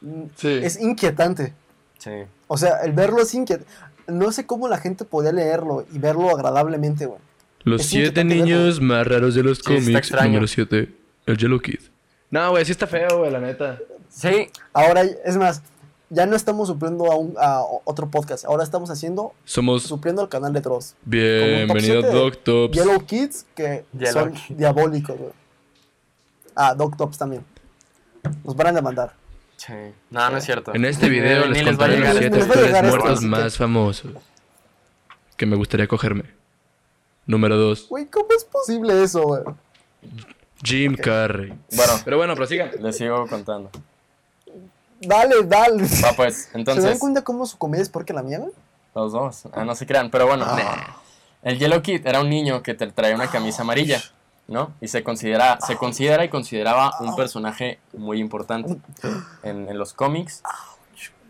Speaker 2: mm,
Speaker 1: Sí.
Speaker 2: Es inquietante.
Speaker 3: Sí.
Speaker 2: O sea, el verlo es inquietante. No sé cómo la gente podía leerlo y verlo agradablemente, güey.
Speaker 1: Los
Speaker 2: es
Speaker 1: siete niños más raros de los
Speaker 3: Sí,
Speaker 1: cómics. número 7, el Yellow Kid. No, güey, sí está feo, güey, la neta.
Speaker 3: Sí,
Speaker 2: Ahora, es más, ya no estamos supliendo a, un, a otro podcast. Ahora estamos haciendo,
Speaker 1: Somos
Speaker 2: supliendo al canal de Dross.
Speaker 1: bienvenido Doc Tops.
Speaker 2: Yellow Kids, que
Speaker 3: Yellow
Speaker 2: son
Speaker 3: Kids.
Speaker 2: diabólicos, güey. Ah, Doc Tops también. Nos van a demandar.
Speaker 3: Sí. No, no es cierto.
Speaker 1: En este video
Speaker 3: Ni
Speaker 1: les contaré los siete actores muertos más famosos que me gustaría cogerme. Número 2,
Speaker 2: Güey, ¿cómo es posible eso, güey?
Speaker 1: Jim Carrey.
Speaker 3: Bueno,
Speaker 1: Pero bueno, prosigan.
Speaker 3: les sigo contando.
Speaker 2: Dale, dale.
Speaker 3: Va pues,
Speaker 2: ¿Se dan
Speaker 3: entonces,
Speaker 2: cuenta cómo su comedia es peor que la mía, güey?
Speaker 3: los dos. Ah, no se crean, pero bueno. El Yellow Kid era un niño que te traía una camisa amarilla, ¿no? Y se considera, se considera y consideraba un personaje muy importante en, en los cómics.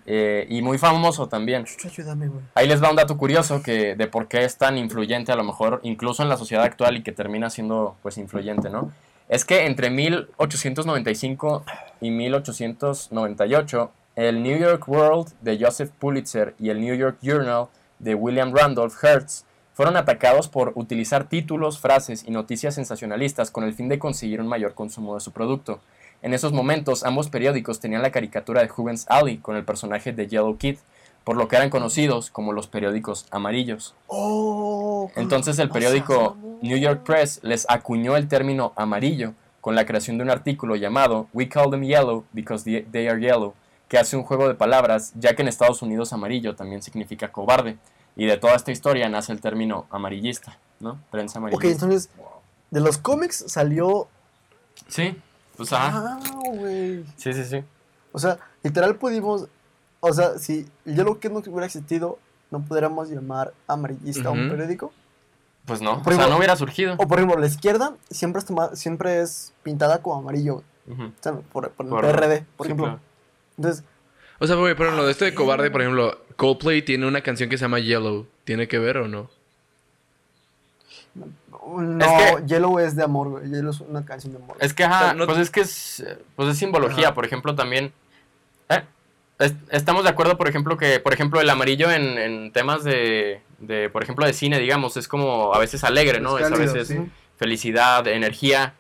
Speaker 3: eh, y muy famoso también.
Speaker 2: Ayúdame, güey.
Speaker 3: Ahí les va un dato curioso que de por qué es tan influyente a lo mejor incluso en la sociedad actual y que termina siendo pues influyente, ¿no? Es que entre 1895 y 1898, el New York World de Joseph Pulitzer y el New York Journal de William Randolph Hearst fueron atacados por utilizar títulos, frases y noticias sensacionalistas con el fin de conseguir un mayor consumo de su producto. En esos momentos, ambos periódicos tenían la caricatura de Hubens Alley con el personaje de Yellow Kid, por lo que eran conocidos como los periódicos amarillos.
Speaker 2: Oh,
Speaker 3: Entonces el periódico. New York Press les acuñó el término amarillo con la creación de un artículo llamado We Call Them Yellow Because They Are Yellow, que hace un juego de palabras, ya que en Estados Unidos amarillo también significa cobarde. Y de toda esta historia nace el término amarillista, ¿no? Prensa
Speaker 2: Ok,
Speaker 3: amarillista.
Speaker 2: entonces, de los cómics salió.
Speaker 3: Sí, pues ajá.
Speaker 2: Ah, güey.
Speaker 3: Sí, sí, sí.
Speaker 2: O sea, literal pudimos. O sea, si el Yellow Kid no hubiera existido, no podríamos llamar amarillista a un periódico.
Speaker 3: Pues no,
Speaker 2: Por
Speaker 3: o sea,
Speaker 2: ejemplo-
Speaker 3: no hubiera surgido.
Speaker 2: O por ejemplo, la izquierda siempre es, toma- siempre es pintada como amarillo. güey.
Speaker 3: Ujú.
Speaker 2: O sea, por, por el
Speaker 3: Por-
Speaker 2: PRD, por
Speaker 3: sí,
Speaker 2: ejemplo.
Speaker 3: claro.
Speaker 2: Entonces,
Speaker 1: O sea, güey, por ejemplo, de esto de cobarde, por ejemplo, Coldplay tiene una canción que se llama Yellow. ¿Tiene que ver o no?
Speaker 2: no,
Speaker 3: que-
Speaker 2: Yellow es de amor, güey. Yellow es una canción de amor.
Speaker 3: Es que, ajá,
Speaker 1: no-
Speaker 3: pues es que es, pues es simbología,
Speaker 1: Ajá.
Speaker 3: por ejemplo, también. eh, es- estamos de acuerdo, por ejemplo, que, por ejemplo, el amarillo en, en temas de, de, por ejemplo, de cine, digamos, es como a veces alegre, ¿no?
Speaker 5: Es
Speaker 3: Es, a veces
Speaker 5: sí.
Speaker 3: felicidad, energía.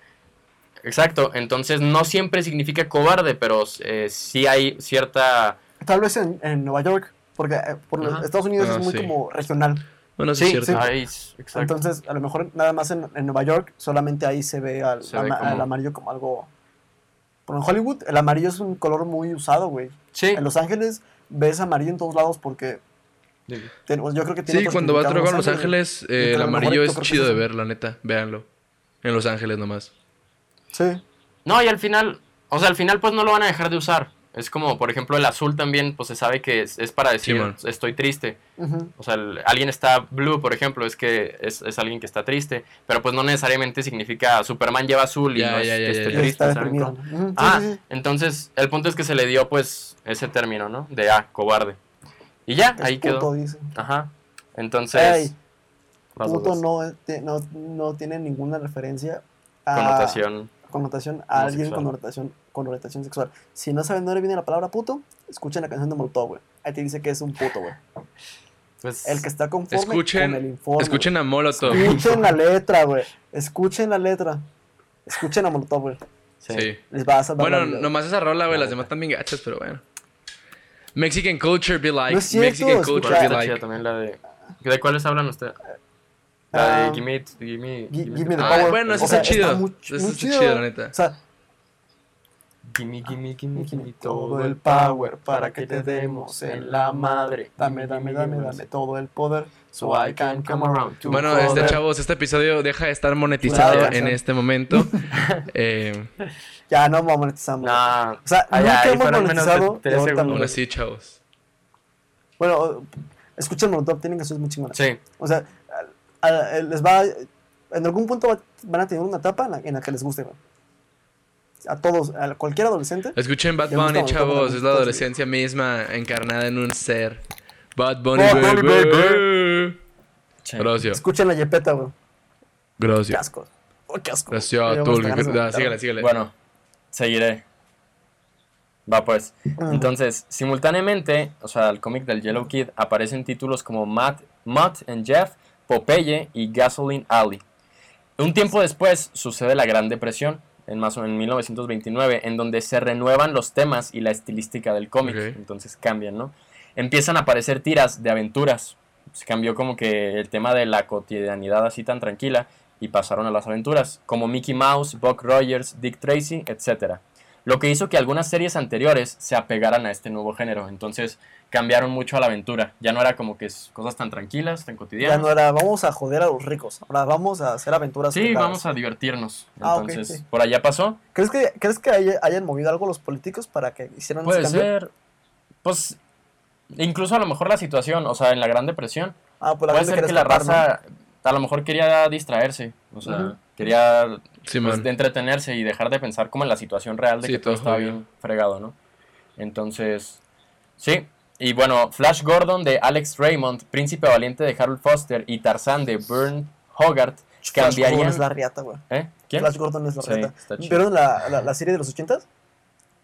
Speaker 3: Exacto, entonces no siempre significa cobarde, pero eh, sí hay cierta...
Speaker 2: Tal vez en, en Nueva York, porque eh, por los. Estados Unidos
Speaker 1: Ah,
Speaker 2: es muy
Speaker 1: sí.
Speaker 2: como regional.
Speaker 1: Bueno, sí,
Speaker 3: Sí,
Speaker 1: es
Speaker 3: exacto.
Speaker 2: Entonces, a lo mejor nada más en, en Nueva York, solamente ahí se ve al,
Speaker 3: Se ve
Speaker 2: ama-
Speaker 3: como-
Speaker 2: al amarillo como algo. Pero en Hollywood, el amarillo es un color muy usado, güey.
Speaker 3: sí,
Speaker 2: En Los Ángeles ves amarillo en todos lados porque ten- yo creo que tiene
Speaker 1: Sí, cuando vas a trabajar en Los. Ángeles, eh,
Speaker 2: a
Speaker 1: el amarillo es chido
Speaker 2: es
Speaker 1: de ver, la neta. Véanlo. En Los Ángeles nomás.
Speaker 2: Sí.
Speaker 3: No, y al final, o sea, al final pues no lo van a dejar de usar. Es como, por ejemplo, el azul también, pues se sabe que es, es para decir, estoy triste. O sea, el- alguien está blue, por ejemplo, es que es, es alguien que está triste, pero pues no necesariamente significa Superman lleva azul y
Speaker 1: Ya,
Speaker 3: no es
Speaker 1: ya, ya,
Speaker 3: que esté triste. Ah,
Speaker 2: sí, sí.
Speaker 3: entonces el punto es que se le dio pues ese término, ¿no? De ah, cobarde. Y ya,
Speaker 2: Es
Speaker 3: ahí
Speaker 2: puto,
Speaker 3: quedó.
Speaker 2: dice.
Speaker 3: Ajá. Entonces,
Speaker 2: Ey, puto no, te- no, no tiene ninguna referencia a
Speaker 3: connotación.
Speaker 2: connotación a alguien con connotación sexual. Si no saben de dónde viene la palabra puto, escuchen la canción de Molotov, güey. Ahí te dice que es un puto, güey.
Speaker 3: Pues,
Speaker 2: El que está conforme
Speaker 1: Escuchen,
Speaker 2: con el informe.
Speaker 1: escuchen a Molotov.
Speaker 2: Escuchen la letra, güey. Escuchen la letra. Escuchen a Molotov, güey.
Speaker 3: sí.
Speaker 1: Sí.
Speaker 2: Les va a salvar
Speaker 1: Bueno,
Speaker 2: la
Speaker 1: nomás esa rola, güey. Las demás están bien gachas, pero bueno. Mexican culture be like.
Speaker 2: No es cierto,
Speaker 1: Mexican
Speaker 2: escucha.
Speaker 1: culture be like.
Speaker 3: también la de... ¿De cuáles hablan ustedes? La
Speaker 2: Ah,
Speaker 3: de Gimme, it, gimme,
Speaker 2: Gi-
Speaker 3: gimme,
Speaker 2: Give me the
Speaker 1: Ah,
Speaker 2: power.
Speaker 1: bueno, eso está chido.
Speaker 2: muy,
Speaker 1: chido, la neta.
Speaker 2: O sea,
Speaker 3: gimme, gimme, gimme,
Speaker 2: Give me
Speaker 3: gimme
Speaker 2: todo el power para que te demos en la madre. Dame, dame, dame, dame todo el poder.
Speaker 3: So I can come around to
Speaker 1: Bueno, este chavos, este episodio deja de estar monetizado en este momento. <laughs> Eh,
Speaker 2: Ya no vamos monetizando.
Speaker 3: Nah,
Speaker 2: O sea,
Speaker 3: Ay,
Speaker 2: nunca hemos monetizado.
Speaker 1: aún
Speaker 2: no.
Speaker 1: así, chavos.
Speaker 2: Bueno, escuchen Molotov, tienen canciones muy chingonas.
Speaker 3: sí.
Speaker 2: O sea, a- a- les va. En algún punto va- van a tener una etapa en la, en la que les guste, güey. A todos, a cualquier adolescente.
Speaker 1: Escuchen Bad Bunny, chavos. Es la adolescencia misma encarnada en un ser. Bad Bunny,
Speaker 3: Bad Bunny.
Speaker 1: Gracias.
Speaker 2: Escuchen la Yepeta, güey. Qué
Speaker 1: Gracias.
Speaker 2: asco. Oh, qué asco.
Speaker 1: Gracias.
Speaker 2: Ya
Speaker 1: tú.
Speaker 3: Bueno, seguiré. Va pues.
Speaker 2: Mm.
Speaker 3: Entonces, simultáneamente, o sea, el cómic del Yellow Kid aparecen títulos como Matt, Mutt and Jeff, Popeye y Gasoline Alley. Un tiempo después sucede la Gran Depresión, en más o menos en 1929, en donde se renuevan los temas y la estilística del cómic. Entonces cambian, ¿no? Empiezan a aparecer tiras de aventuras. Se cambió como que el tema de la cotidianidad así tan tranquila y pasaron a las aventuras, como Mickey Mouse, Buck Rogers, Dick Tracy, etc. Lo que hizo que algunas series anteriores se apegaran a este nuevo género. Entonces cambiaron mucho a la aventura. Ya no era como que es cosas tan tranquilas, tan
Speaker 2: Ya
Speaker 3: cotidianas.
Speaker 2: no era, vamos a joder a los ricos. Ahora vamos a hacer aventuras.
Speaker 3: Sí, vamos a divertirnos.
Speaker 2: Ah, ok,
Speaker 3: Entonces,
Speaker 2: sí.
Speaker 3: por allá pasó.
Speaker 2: ¿Crees que, ¿crees que haya- hayan movido algo los políticos para que hicieran
Speaker 3: Puede
Speaker 2: ese cambio?
Speaker 3: ser. Pues. Incluso a lo mejor la situación, o sea, en la Gran Depresión.
Speaker 2: Ah, pues la
Speaker 3: puede ser que la
Speaker 2: escapar, ¿no?
Speaker 3: raza a lo mejor quería distraerse. O sea, quería
Speaker 1: Sí,
Speaker 3: pues, de entretenerse y dejar de pensar como en la situación real de
Speaker 1: Sí,
Speaker 3: que todo
Speaker 1: todo
Speaker 3: estaba bien fregado, ¿no? Entonces, sí. Y bueno, Flash Gordon de Alex Raymond, Príncipe Valiente de Harold Foster y Tarzán de Bern Hogarth
Speaker 2: Flash
Speaker 3: cambiarían...
Speaker 2: Gordon es la riata, güey.
Speaker 3: ¿Eh? ¿Quién?
Speaker 2: Flash Gordon es la
Speaker 3: Sí,
Speaker 2: riata. ¿Vieron la, la, la serie de los 80s?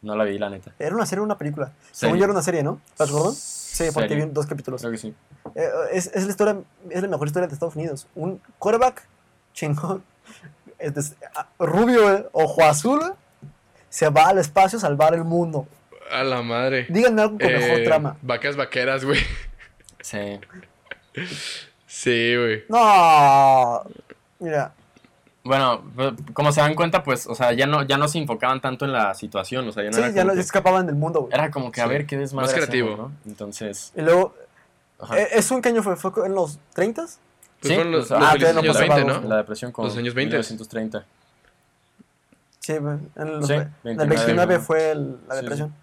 Speaker 3: No la vi, la neta.
Speaker 2: Era una serie o una película.
Speaker 3: Serie.
Speaker 2: Según yo era una serie, ¿no? Flash Gordon. Sí, porque
Speaker 3: Serie.
Speaker 2: vi dos capítulos.
Speaker 3: Creo que sí.
Speaker 2: Eh, es, es la historia, es la mejor historia de Estados Unidos. Un quarterback chingón, este, es- ah, rubio, eh, ojo azul, eh, se va al espacio a salvar el mundo.
Speaker 1: A la madre.
Speaker 2: Díganme algo con mejor
Speaker 1: Eh,
Speaker 2: trama.
Speaker 1: Vacas vaqueras, güey.
Speaker 3: Sí.
Speaker 1: Sí, güey.
Speaker 2: No, mira,
Speaker 3: Bueno, pues, como se dan cuenta, pues, o sea, ya no, ya no se enfocaban tanto en la situación, o sea, ya no
Speaker 2: sí,
Speaker 3: era
Speaker 2: ya
Speaker 3: como
Speaker 2: no
Speaker 3: que-
Speaker 2: escapaban del mundo, güey.
Speaker 3: Era como que a
Speaker 1: Sí.
Speaker 3: ver qué desmadre
Speaker 1: Más creativo.
Speaker 3: hacemos, ¿no? Entonces,
Speaker 2: Y luego,
Speaker 3: ajá.
Speaker 2: ¿eso en qué año fue? ¿Fue en los 30s?
Speaker 1: Pues
Speaker 3: Sí,
Speaker 1: fueron los,
Speaker 3: pues,
Speaker 1: los
Speaker 3: ah,
Speaker 1: felices
Speaker 2: no
Speaker 1: años
Speaker 2: pasaba
Speaker 1: 20,
Speaker 2: algo.
Speaker 1: ¿no?
Speaker 3: la depresión con
Speaker 1: Los años 20.
Speaker 3: 1930.
Speaker 2: Sí, en, los,
Speaker 3: Sí,
Speaker 2: en el
Speaker 3: 29,
Speaker 2: 29
Speaker 3: ¿no?
Speaker 2: fue el- la depresión.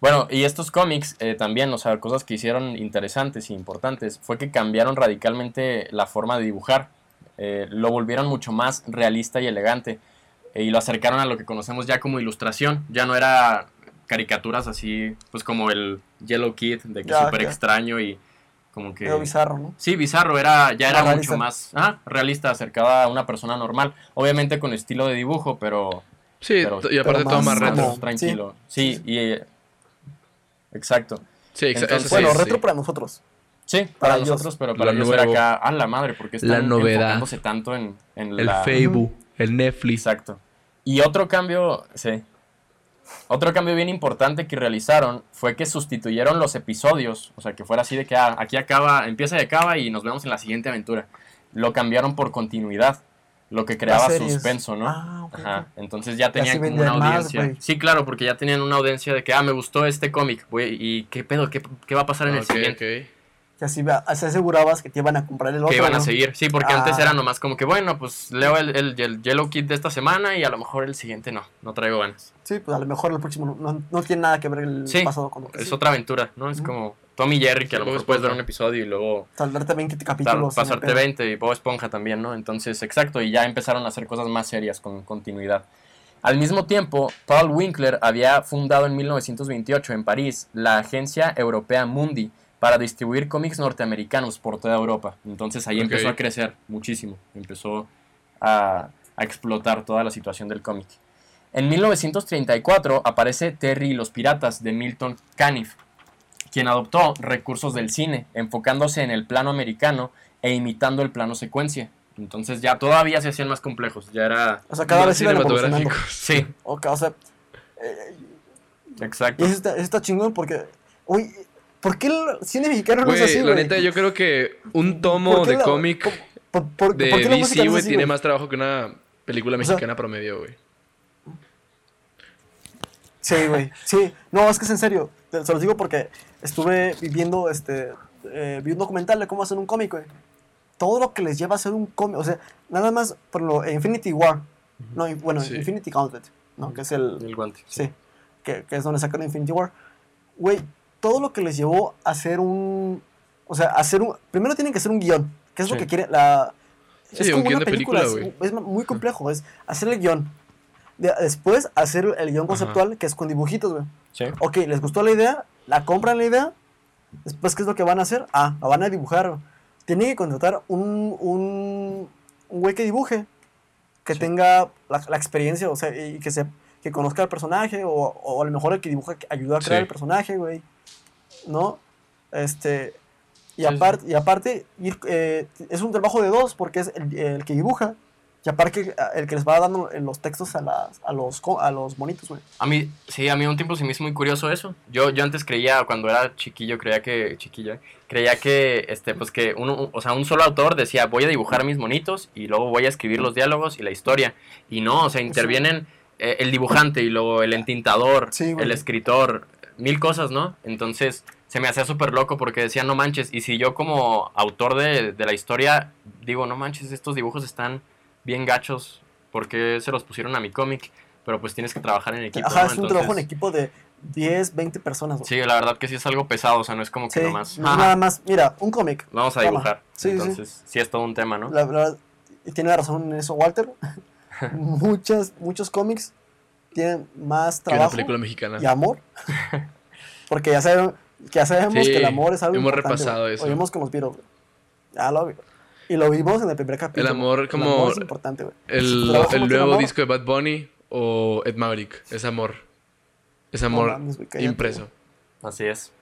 Speaker 3: Bueno, y estos cómics eh, también, o sea, cosas que hicieron interesantes y importantes, fue que cambiaron radicalmente la forma de dibujar. Eh, lo volvieron mucho más realista y elegante. eh, y lo acercaron a lo que conocemos ya como ilustración. Ya no era caricaturas así, pues como el Yellow Kid, de que
Speaker 2: Ya,
Speaker 3: súper extraño y como que...
Speaker 2: Medio bizarro, ¿no?
Speaker 3: Sí, bizarro, era, ya era mucho más ah, realista, acercada a una persona normal. Obviamente con estilo de dibujo, pero
Speaker 1: Sí,
Speaker 3: Pero-
Speaker 1: y aparte
Speaker 2: pero
Speaker 1: todo
Speaker 2: más
Speaker 1: retro.
Speaker 3: tranquilo. Sí, y... eh, exacto.
Speaker 1: Sí, exa-
Speaker 3: Entonces-
Speaker 1: eso sí,
Speaker 2: bueno,
Speaker 1: sí.
Speaker 2: retro para nosotros.
Speaker 3: Sí, para, nosotros, pero para
Speaker 1: Lo
Speaker 3: ellos era
Speaker 1: nuevo.
Speaker 3: acá, a la madre, porque están
Speaker 1: La novedad.
Speaker 3: enfocándose tanto en, en
Speaker 1: El
Speaker 3: la...
Speaker 1: Facebook, el Netflix.
Speaker 3: Exacto. Y otro cambio, sí. Otro cambio bien importante que realizaron fue que sustituyeron los episodios, o sea, que fuera así de que ah, aquí acaba, empieza y acaba y nos vemos en la siguiente aventura. Lo cambiaron por continuidad, lo que creaba suspenso, ¿no?
Speaker 2: Ah, ok,
Speaker 3: Ajá. Entonces ya tenían como una
Speaker 2: más,
Speaker 3: audiencia. sí, claro, porque ya tenían una audiencia de que, ah, me gustó este cómic, güey, y qué pedo, qué, qué va a pasar en el
Speaker 1: Ok,
Speaker 3: siguiente.
Speaker 2: Que así, así asegurabas que te iban a comprar el otro.
Speaker 3: que iban a
Speaker 2: ¿no?
Speaker 3: seguir. Sí, porque antes
Speaker 2: Ah.
Speaker 3: era nomás como que, bueno, pues leo el, el, el Yellow Kid de esta semana y a lo mejor el siguiente no, no traigo ganas.
Speaker 2: Sí, pues a lo mejor el próximo no, no, tiene nada que ver el
Speaker 3: Sí,
Speaker 2: pasado con lo que
Speaker 3: Es
Speaker 2: sí.
Speaker 3: otra aventura, ¿no? Es como Tom y Jerry, que a lo mejor puedes ver
Speaker 1: Esponja.
Speaker 3: un episodio y luego
Speaker 2: Tardarte 20
Speaker 3: tar-
Speaker 2: capítulos.
Speaker 3: pasarte
Speaker 2: pedo.
Speaker 3: 20 y Bob Esponja también, ¿no? Entonces, exacto, y ya empezaron a hacer cosas más serias con continuidad. Al mismo tiempo, Paul Winkler había fundado en 1928 en París la agencia europea Mundi para distribuir cómics norteamericanos por toda Europa. Entonces ahí empezó a crecer muchísimo, empezó a, a explotar toda la situación del cómic. En 1934 aparece Terry y los Piratas de Milton Caniff, quien adoptó recursos del cine, enfocándose en el plano americano e imitando el plano secuencia. Entonces ya todavía se hacían más complejos, ya era...
Speaker 2: O sea, cada vez iban evolucionando.
Speaker 3: Sí,
Speaker 2: O, o sea, eh, y
Speaker 3: exacto.
Speaker 2: eso está, eso está chingón porque, uy, ¿por qué el cine mexicano no es así,
Speaker 1: la
Speaker 2: güey?
Speaker 1: neta, yo creo que un tomo
Speaker 2: ¿Por qué
Speaker 1: de
Speaker 2: la-
Speaker 1: cómic
Speaker 2: por- por- por-
Speaker 1: de
Speaker 2: por qué la música
Speaker 1: DC, güey, tiene
Speaker 2: güey?
Speaker 1: más trabajo que una película
Speaker 2: sea-
Speaker 1: mexicana promedio, güey.
Speaker 2: Sí, güey. Sí, no, es que es en serio. Te- Se los digo porque estuve viviendo, este, eh, vi un documental de cómo hacer un cómic, güey. Todo lo que les lleva a hacer un cómic, o sea, nada más, por lo, Infinity War, no, bueno,
Speaker 1: Sí.
Speaker 2: Infinity Gauntlet, ¿no? Que es el,
Speaker 3: El guante.
Speaker 2: sí, que, que es donde sacaron Infinity War. Güey, todo lo que les llevó a hacer un, o sea, a hacer un, primero tienen que hacer un guion, que es lo que quiere la...
Speaker 1: Sí, un guion de película,
Speaker 2: es- es, muy complejo, es hacer el guion. De- después hacer el guion conceptual, que es con dibujitos, güey.
Speaker 3: Sí.
Speaker 2: Ok, les gustó la idea, la compran la idea, después, ¿qué es lo que van a hacer? Ah, la van a dibujar. Tienen que contratar un, un, un güey que dibuje, que tenga la, la experiencia, o sea, y que, se, que conozca al personaje, o, o a lo mejor el que dibuja que ayuda a crear
Speaker 1: Sí.
Speaker 2: el personaje, güey. ¿No? Este. Y, aparte, y aparte, ir, eh, es un trabajo de dos, porque es el, el que dibuja, y aparte el que les va dando los textos a, las, a, los, a los monitos, güey.
Speaker 3: A mí, sí, a mí un tiempo se me hizo muy curioso eso. Yo, yo antes creía, cuando era chiquillo, creía que, chiquillo, eh, creía que, este, pues que uno, o sea, un solo autor decía, voy a dibujar mis monitos y luego voy a escribir los diálogos y la historia. Y no, o sea, intervienen eh, el dibujante y luego el entintador,
Speaker 2: Sí,
Speaker 3: el escritor, mil cosas, ¿no? Entonces, se me hacía súper loco porque decía, no manches, y si yo como autor de, de la historia digo, no manches, estos dibujos están bien gachos, ¿por qué se los pusieron a mi cómic? Pero pues tienes que trabajar en equipo.
Speaker 2: Ajá,
Speaker 3: ¿no?
Speaker 2: es un trabajo en equipo de 10, 20 personas. güey.
Speaker 3: Sí, la verdad que sí es algo pesado, o sea, no es como que
Speaker 2: Sí,
Speaker 3: nomás.
Speaker 2: no-
Speaker 3: "Ajá,
Speaker 2: nada más, mira, un cómic.
Speaker 3: Vamos a
Speaker 2: toma".
Speaker 3: dibujar.
Speaker 2: Sí.
Speaker 3: Entonces, sí. es todo un tema, ¿no?
Speaker 2: La verdad, tiene razón en eso, Walter. Muchas, muchos cómics tienen más
Speaker 1: Que una
Speaker 2: trabajo
Speaker 1: película mexicana.
Speaker 2: y amor. <laughs> Porque ya sabemos, que ya sabemos
Speaker 1: Sí,
Speaker 2: que el amor es algo
Speaker 1: hemos
Speaker 2: importante,
Speaker 1: repasado
Speaker 2: güey.
Speaker 1: eso.
Speaker 2: Oímos con los Beatles, güey. Ya lo vi. Y lo vimos en el primer capítulo.
Speaker 1: El amor como-
Speaker 2: amor es importante, güey.
Speaker 1: El, el nuevo
Speaker 2: amor,
Speaker 1: disco de Bad Bunny o Ed Maverick. Es amor. Es
Speaker 2: no
Speaker 1: amor
Speaker 2: mames, güey, cállate,
Speaker 1: impreso.
Speaker 3: Así es.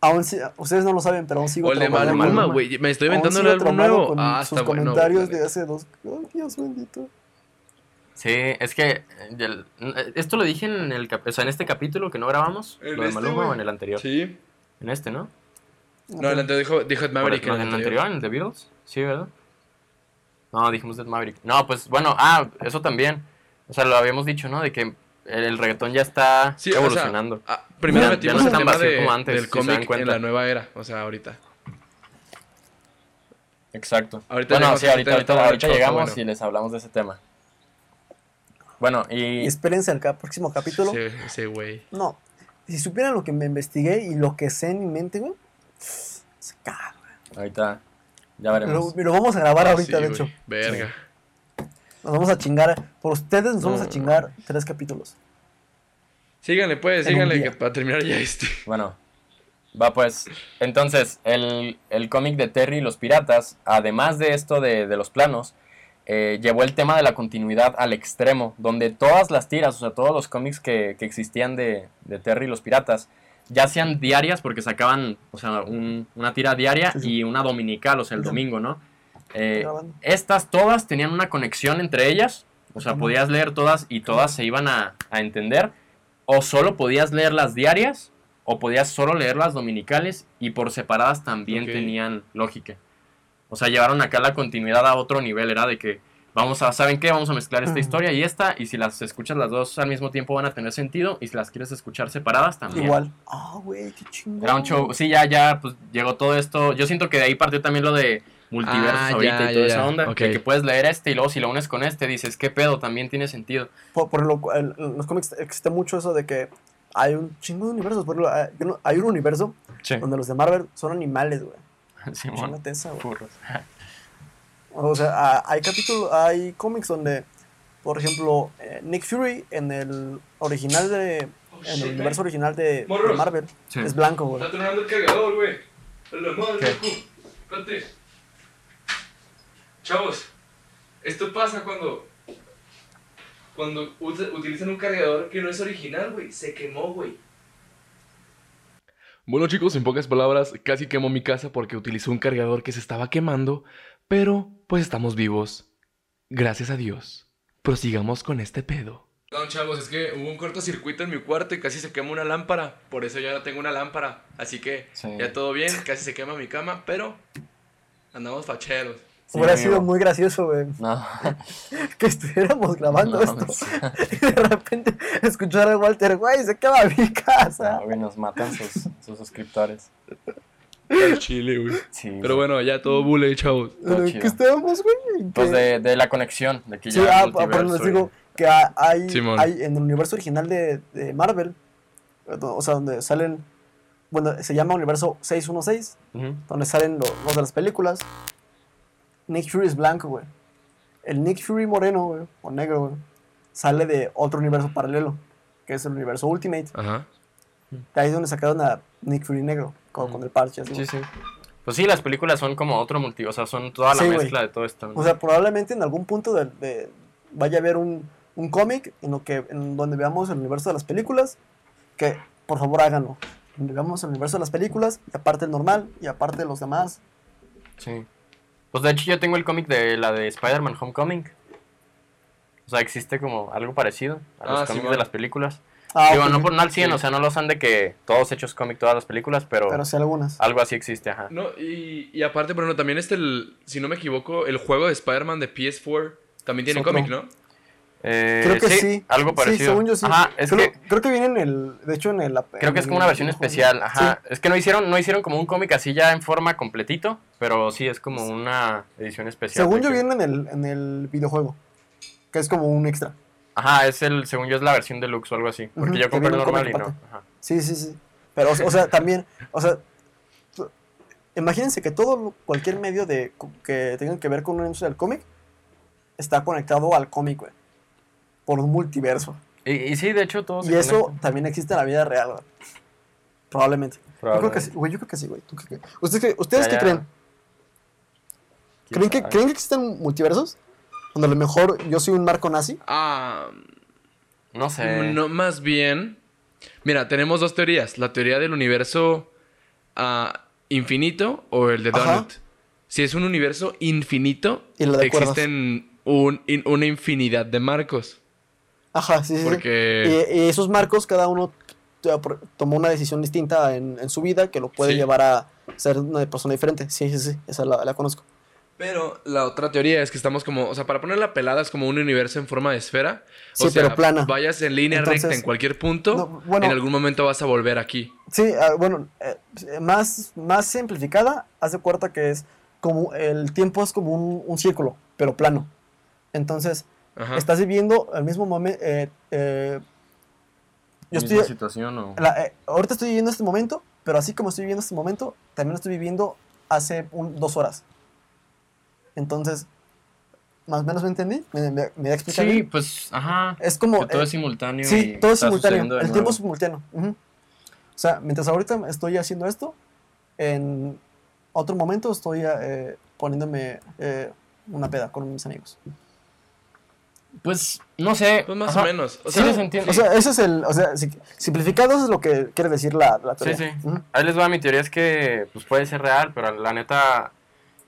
Speaker 2: Aún si- ustedes no lo saben, pero aún sigo
Speaker 1: O el de
Speaker 3: Maluma,
Speaker 1: güey. Me estoy inventando el álbum nuevo.
Speaker 2: con
Speaker 1: Ah,
Speaker 2: sus
Speaker 1: está bueno.
Speaker 2: comentarios
Speaker 1: güey.
Speaker 2: de hace dos... Ay, Dios bendito.
Speaker 3: Sí, es que eh, el- esto lo dije en el o sea, en este capítulo que no grabamos,
Speaker 1: En
Speaker 3: lo de
Speaker 1: este,
Speaker 3: Maluma
Speaker 1: güey.
Speaker 3: o en el anterior.
Speaker 1: Sí.
Speaker 3: En este, ¿no?
Speaker 1: No, el anterior dijo, dijo Ed Maverick.
Speaker 3: Por-
Speaker 1: en
Speaker 3: ¿En
Speaker 1: el
Speaker 3: el anterior, en el The Beatles? Sí, ¿verdad? No, dijimos Dead Maverick. No, pues bueno, ah, eso también. O sea, lo habíamos dicho, ¿no? De que el, el reggaetón ya está
Speaker 1: Sí, o sea,
Speaker 3: evolucionando.
Speaker 1: ah, primero
Speaker 3: Ya- no es
Speaker 1: el
Speaker 3: tan
Speaker 1: tema
Speaker 3: vacío
Speaker 1: de-
Speaker 3: como antes,
Speaker 1: del
Speaker 3: si
Speaker 1: cómic en
Speaker 3: cuenta.
Speaker 1: la nueva era. O sea, ahorita.
Speaker 3: Exacto.
Speaker 1: Ahorita
Speaker 3: bueno, sí, ahorita, ahorita, ahorita llegamos
Speaker 1: bueno.
Speaker 3: y les hablamos de ese tema. Bueno, y...
Speaker 2: Y espérense al próximo capítulo.
Speaker 1: Ese, ese güey.
Speaker 2: No. Si supieran lo que me investigué y lo que sé en mi mente, güey. Se caga.
Speaker 3: Ahorita ya veremos.
Speaker 2: lo vamos a grabar ahorita,
Speaker 1: Sí,
Speaker 2: de hecho.
Speaker 1: Verga.
Speaker 2: Nos vamos a chingar. Por ustedes nos vamos a
Speaker 3: No.
Speaker 2: chingar tres capítulos.
Speaker 1: Síganle, pues,
Speaker 2: En
Speaker 1: síganle que para terminar ya este.
Speaker 3: Bueno, va pues. Entonces, el, el cómic de Terry y los piratas, además de esto de, de los planos, eh, llevó el tema de la continuidad al extremo, donde todas las tiras, o sea, todos los cómics que, que existían de, de Terry y los piratas, ya sean diarias, porque sacaban, o sea, un- una tira diaria
Speaker 2: Sí, sí.
Speaker 3: y una dominical, o sea, el
Speaker 2: Sí.
Speaker 3: domingo, ¿no? Eh, estas todas tenían una conexión entre ellas, o sea, podías leer todas y todas se iban a, a entender, o solo podías leer las diarias, o podías solo leer las dominicales, y por separadas también tenían lógica. O sea, llevaron acá la continuidad a otro nivel, era de que vamos a, ¿saben qué? Vamos a mezclar esta historia y esta, y si las escuchas las dos al mismo tiempo van a tener sentido, y si las quieres escuchar separadas también.
Speaker 2: Igual. Ah, güey, qué chingón.
Speaker 3: Era un show, sí, ya, ya, pues llegó todo esto. Yo siento que de ahí partió también lo de multiversos
Speaker 1: Ah,
Speaker 3: ahorita
Speaker 1: ya,
Speaker 3: y toda
Speaker 1: ya,
Speaker 3: esa onda. Que puedes leer este y luego si lo unes con este dices, ¿qué pedo? También tiene sentido.
Speaker 2: Por, por lo cual, en los cómics existe mucho eso de que hay un chingo de universos. Por ejemplo, hay un universo
Speaker 3: Sí.
Speaker 2: donde los de Marvel son animales, güey. <laughs>
Speaker 3: Simón.
Speaker 2: Chingate esa, güey. O sea, hay capítulos, hay cómics donde, por ejemplo, eh, Nick Fury en el original de, en el universo original de. Marvel
Speaker 3: Sí.
Speaker 2: es blanco, güey.
Speaker 1: Está tronando el cargador, güey. La madre,
Speaker 3: ¿Qué?
Speaker 1: loco. Espérate. Chavos, esto pasa cuando. Cuando ut- utilizan un cargador que no es original, güey. Se quemó, güey. Bueno, chicos, en pocas palabras, casi quemó mi casa porque utilizó un cargador que se estaba quemando. Pero, pues estamos vivos. Gracias a Dios. Prosigamos con este pedo. No, chavos, es que hubo un cortocircuito en mi cuarto y casi se quema una lámpara. Por eso ya no tengo una lámpara. Así que
Speaker 3: Sí.
Speaker 1: ya todo bien, casi se quema mi cama, pero andamos facheros.
Speaker 3: Sí,
Speaker 2: Hubiera
Speaker 3: amigo.
Speaker 2: sido muy gracioso, güey,
Speaker 3: No. <laughs>
Speaker 2: que estuviéramos grabando
Speaker 3: No,
Speaker 2: esto
Speaker 3: sí. <laughs>
Speaker 2: y de repente escuchar a Walter, güey, se quema mi casa.
Speaker 3: No, güey, nos matan sus, sus suscriptores.
Speaker 1: Al chile, güey.
Speaker 3: Sí.
Speaker 1: Pero bueno, ya todo bule, chavos.
Speaker 3: todo
Speaker 2: ¿En
Speaker 3: chido.
Speaker 2: ¿Qué estábamos, güey? ¿En
Speaker 3: Pues de, de la conexión, de que
Speaker 2: Sí,
Speaker 3: ya
Speaker 2: ah, por eso les digo que ha- hay,
Speaker 1: Simón.
Speaker 2: hay en el universo original de, de Marvel, o sea, donde salen, bueno, se llama universo 616,
Speaker 3: y- Ujú.
Speaker 2: donde salen lo- los de las películas. Nick Fury es blanco, güey. El Nick Fury moreno, güey, o negro, güey, sale de otro universo paralelo, que es el universo Ultimate.
Speaker 1: Ajá.
Speaker 2: De ahí es donde sacaron a Nick Fury negro, con, con el parche. así,
Speaker 3: Sí, sí. Pues sí, las películas son como otro multi, o sea, son toda la
Speaker 2: Sí,
Speaker 3: mezcla de todo esto. ¿no?
Speaker 2: O sea, probablemente en algún punto de, de- vaya a haber un, un cómic en lo que en donde veamos el universo de las películas, que por favor háganlo. Donde veamos el universo de las películas, y aparte el normal, y aparte los demás.
Speaker 3: Sí. Pues de hecho yo tengo el cómic de la de Spider-Man Homecoming. O sea, existe como algo parecido a los
Speaker 1: Ah,
Speaker 3: cómics de las películas.
Speaker 2: Ah,
Speaker 3: Digo, no, por, no al 100,
Speaker 1: Sí.
Speaker 3: o sea, no los han de que todos hechos cómic todas las películas, pero,
Speaker 2: pero sí algunas.
Speaker 3: algo así existe, ajá.
Speaker 1: No, y, y aparte, Bruno, también este, el, si no me equivoco, el juego de Spider-Man de PS4 también tiene cómic, ¿no?
Speaker 3: Eh,
Speaker 2: Creo que sí.
Speaker 3: Algo
Speaker 2: Sí,
Speaker 3: parecido.
Speaker 2: según yo sí.
Speaker 3: Ajá, es
Speaker 2: creo,
Speaker 3: que
Speaker 2: creo que viene en el. De hecho, en el.
Speaker 3: creo que es como una versión especial, ajá. Es que no hicieron, no hicieron como un cómic así ya en forma completito, pero sí es como una edición especial.
Speaker 2: Según yo,
Speaker 3: que-
Speaker 2: viene en el, en el videojuego. Que es como un extra.
Speaker 3: Ajá, es el, según yo es la versión deluxe o algo así. Porque yo compré el normal y no. Ajá.
Speaker 2: Sí, sí, sí. Pero, o, o sea, también. O sea. Imagínense que todo, cualquier medio de, que tenga que ver con una industria del cómic está conectado al cómic, güey. Por un multiverso.
Speaker 3: Y, y sí, de hecho, todo
Speaker 2: Y eso
Speaker 3: conecta.
Speaker 2: también existe en la vida real, güey. Probablemente. Yo creo que sí, güey. Yo creo que sí, güey. ¿Tú qué crees? ¿Ustedes, qué- ¿ustedes
Speaker 3: Ya,
Speaker 2: qué
Speaker 3: ya.
Speaker 2: creen? ¿Creen que? ¿Creen que existen multiversos? Donde a lo mejor yo soy un marco nazi.
Speaker 1: Ah,
Speaker 3: No sé.
Speaker 1: no, más bien. Mira, tenemos dos teorías. La teoría del universo ah, infinito o el de
Speaker 2: Ajá.
Speaker 1: Donut. Si es un universo infinito,
Speaker 2: Y
Speaker 1: existen un- in- una infinidad de marcos.
Speaker 2: Ajá, sí, sí. sí.
Speaker 1: Porque...
Speaker 2: Y, y esos marcos, cada uno tomó una decisión distinta en, en su vida que lo puede
Speaker 1: Sí.
Speaker 2: llevar a ser una persona diferente. Sí, sí, sí. Esa la, la conozco.
Speaker 1: Pero la otra teoría es que estamos como, o sea, para poner la pelada es como un universo en forma de esfera. O
Speaker 2: Sí,
Speaker 1: sea,
Speaker 2: pero plana.
Speaker 1: Vayas en línea
Speaker 2: Entonces-
Speaker 1: recta en cualquier punto,
Speaker 2: No, bueno.
Speaker 1: en algún momento vas a volver aquí.
Speaker 2: Sí, ah, bueno, eh, más, más simplificada, haz de cuenta que es como el tiempo es como un, un círculo, pero plano. Entonces,
Speaker 1: Ajá.
Speaker 2: estás viviendo el mismo momento. eh, eh, yo
Speaker 3: ¿Misma
Speaker 2: estoy,
Speaker 3: situación o...?
Speaker 2: la- eh, ahorita estoy viviendo este momento, pero así como estoy viviendo este momento, también lo estoy viviendo hace un- dos horas. Entonces, más o menos me entendí, me, me, me explicar
Speaker 3: Sí,
Speaker 2: bien?
Speaker 3: pues, ajá.
Speaker 2: Es como...
Speaker 3: que todo
Speaker 2: eh,
Speaker 3: es simultáneo.
Speaker 2: Sí,
Speaker 3: y
Speaker 2: todo es simultáneo. El tiempo es simultáneo. ujú. O sea, mientras ahorita estoy haciendo esto, en otro momento estoy eh, poniéndome eh, una peda con mis amigos.
Speaker 3: Pues, no sé.
Speaker 1: Pues más
Speaker 3: ajá.
Speaker 1: o menos. O
Speaker 3: Sí,
Speaker 1: sea,
Speaker 3: les entiendo.
Speaker 2: O sea, ese es el. O sea, si- simplificado, eso es lo que quiere decir la, la
Speaker 3: Sí,
Speaker 2: teoría.
Speaker 3: sí.
Speaker 2: Ujú.
Speaker 3: Ahí les va, mi teoría es que pues puede ser real, pero la neta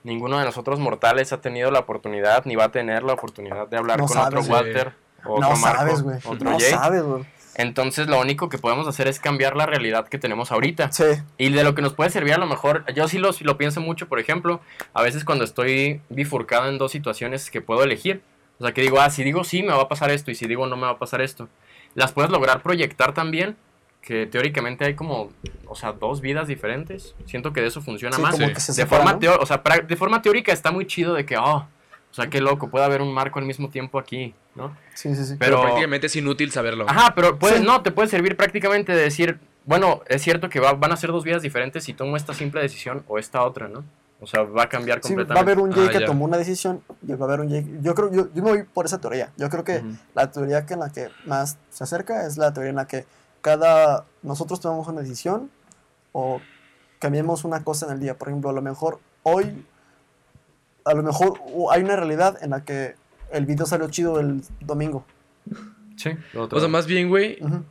Speaker 3: ninguno de nosotros mortales ha tenido la oportunidad ni va a tener la oportunidad de hablar
Speaker 2: No
Speaker 3: con
Speaker 2: sabes,
Speaker 3: otro. Walter o
Speaker 2: No
Speaker 3: otro Marco,
Speaker 2: sabes, güey.
Speaker 3: otro
Speaker 2: No
Speaker 3: Jay.
Speaker 2: sabes, güey.
Speaker 3: Entonces lo único que podemos hacer es cambiar la realidad que tenemos ahorita.
Speaker 2: Sí.
Speaker 3: Y de lo que nos puede servir a lo mejor, yo sí lo, sí lo pienso mucho, por ejemplo, a veces cuando estoy bifurcado en dos situaciones que puedo elegir, o sea, que digo, ah, si digo sí, me va a pasar esto, y si digo no, me va a pasar esto, las puedes lograr proyectar también, que teóricamente hay como, o sea, dos vidas diferentes. Siento que de eso funciona
Speaker 2: Sí,
Speaker 3: más.
Speaker 2: como
Speaker 1: Sí.
Speaker 2: que se
Speaker 3: De forma, o sea, de forma teórica está muy chido de que, oh, o sea, qué loco, puede haber un marco al mismo tiempo aquí, ¿no?
Speaker 2: Sí, sí, sí.
Speaker 1: pero,
Speaker 3: pero-
Speaker 1: prácticamente es inútil saberlo.
Speaker 3: Ajá, pero puede,
Speaker 2: Sí.
Speaker 3: no, te puede servir prácticamente de decir, bueno, es cierto que va- van a ser dos vidas diferentes si tomo esta simple decisión o esta otra, ¿no? O sea, va a cambiar
Speaker 2: Sí, va
Speaker 3: completamente.
Speaker 2: a haber un Jay
Speaker 1: Ah,
Speaker 2: que
Speaker 1: ya.
Speaker 2: tomó una decisión y va a haber un Jay. Yo creo, yo, yo me voy por esa teoría. Yo creo que
Speaker 3: Ujú.
Speaker 2: la teoría que en la que más se acerca es la teoría en la que cada nosotros tomamos una decisión o cambiemos una cosa en el día. Por ejemplo, a lo mejor hoy, a lo mejor uh, hay una realidad en la que el video salió chido el domingo.
Speaker 3: Sí.
Speaker 1: O sea, más bien, güey,
Speaker 2: Ujú.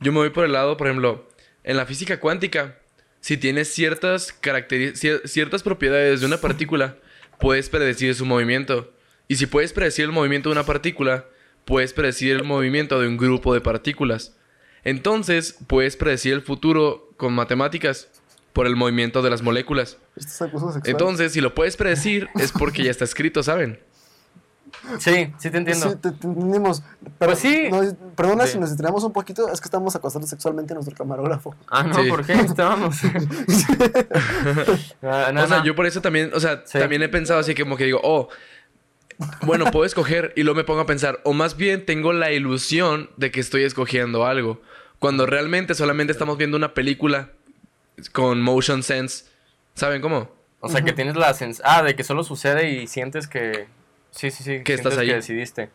Speaker 1: yo me voy por el lado, por ejemplo, en la física cuántica, si tienes ciertas características, ciertas propiedades de una partícula, puedes predecir su movimiento. Y si puedes predecir el movimiento de una partícula, puedes predecir el movimiento de un grupo de partículas. Entonces, puedes predecir el futuro con matemáticas por el movimiento de las moléculas. Entonces, si lo puedes predecir, es porque ya está escrito, ¿saben?
Speaker 3: Sí, sí te entiendo.
Speaker 2: Sí, te, te entendimos. Pero,
Speaker 3: Pues sí.
Speaker 2: perdona
Speaker 3: Sí.
Speaker 2: si nos distraemos un poquito, es que estamos acosando sexualmente a nuestro camarógrafo.
Speaker 3: Ah, no,
Speaker 1: Sí.
Speaker 3: ¿por qué? Estábamos. <laughs> <laughs> Ah, no,
Speaker 1: o sea,
Speaker 3: no.
Speaker 1: yo por eso también, o sea,
Speaker 3: Sí.
Speaker 1: también he pensado así como que digo, oh, bueno, puedo escoger y luego me pongo a pensar, o más bien tengo la ilusión de que estoy escogiendo algo, cuando realmente solamente estamos viendo una película con motion sense. ¿Saben cómo?
Speaker 3: O sea, que tienes la sens Ah, de que solo sucede y sientes que... Sí, sí, sí.
Speaker 1: Que estás ahí.
Speaker 3: que decidiste.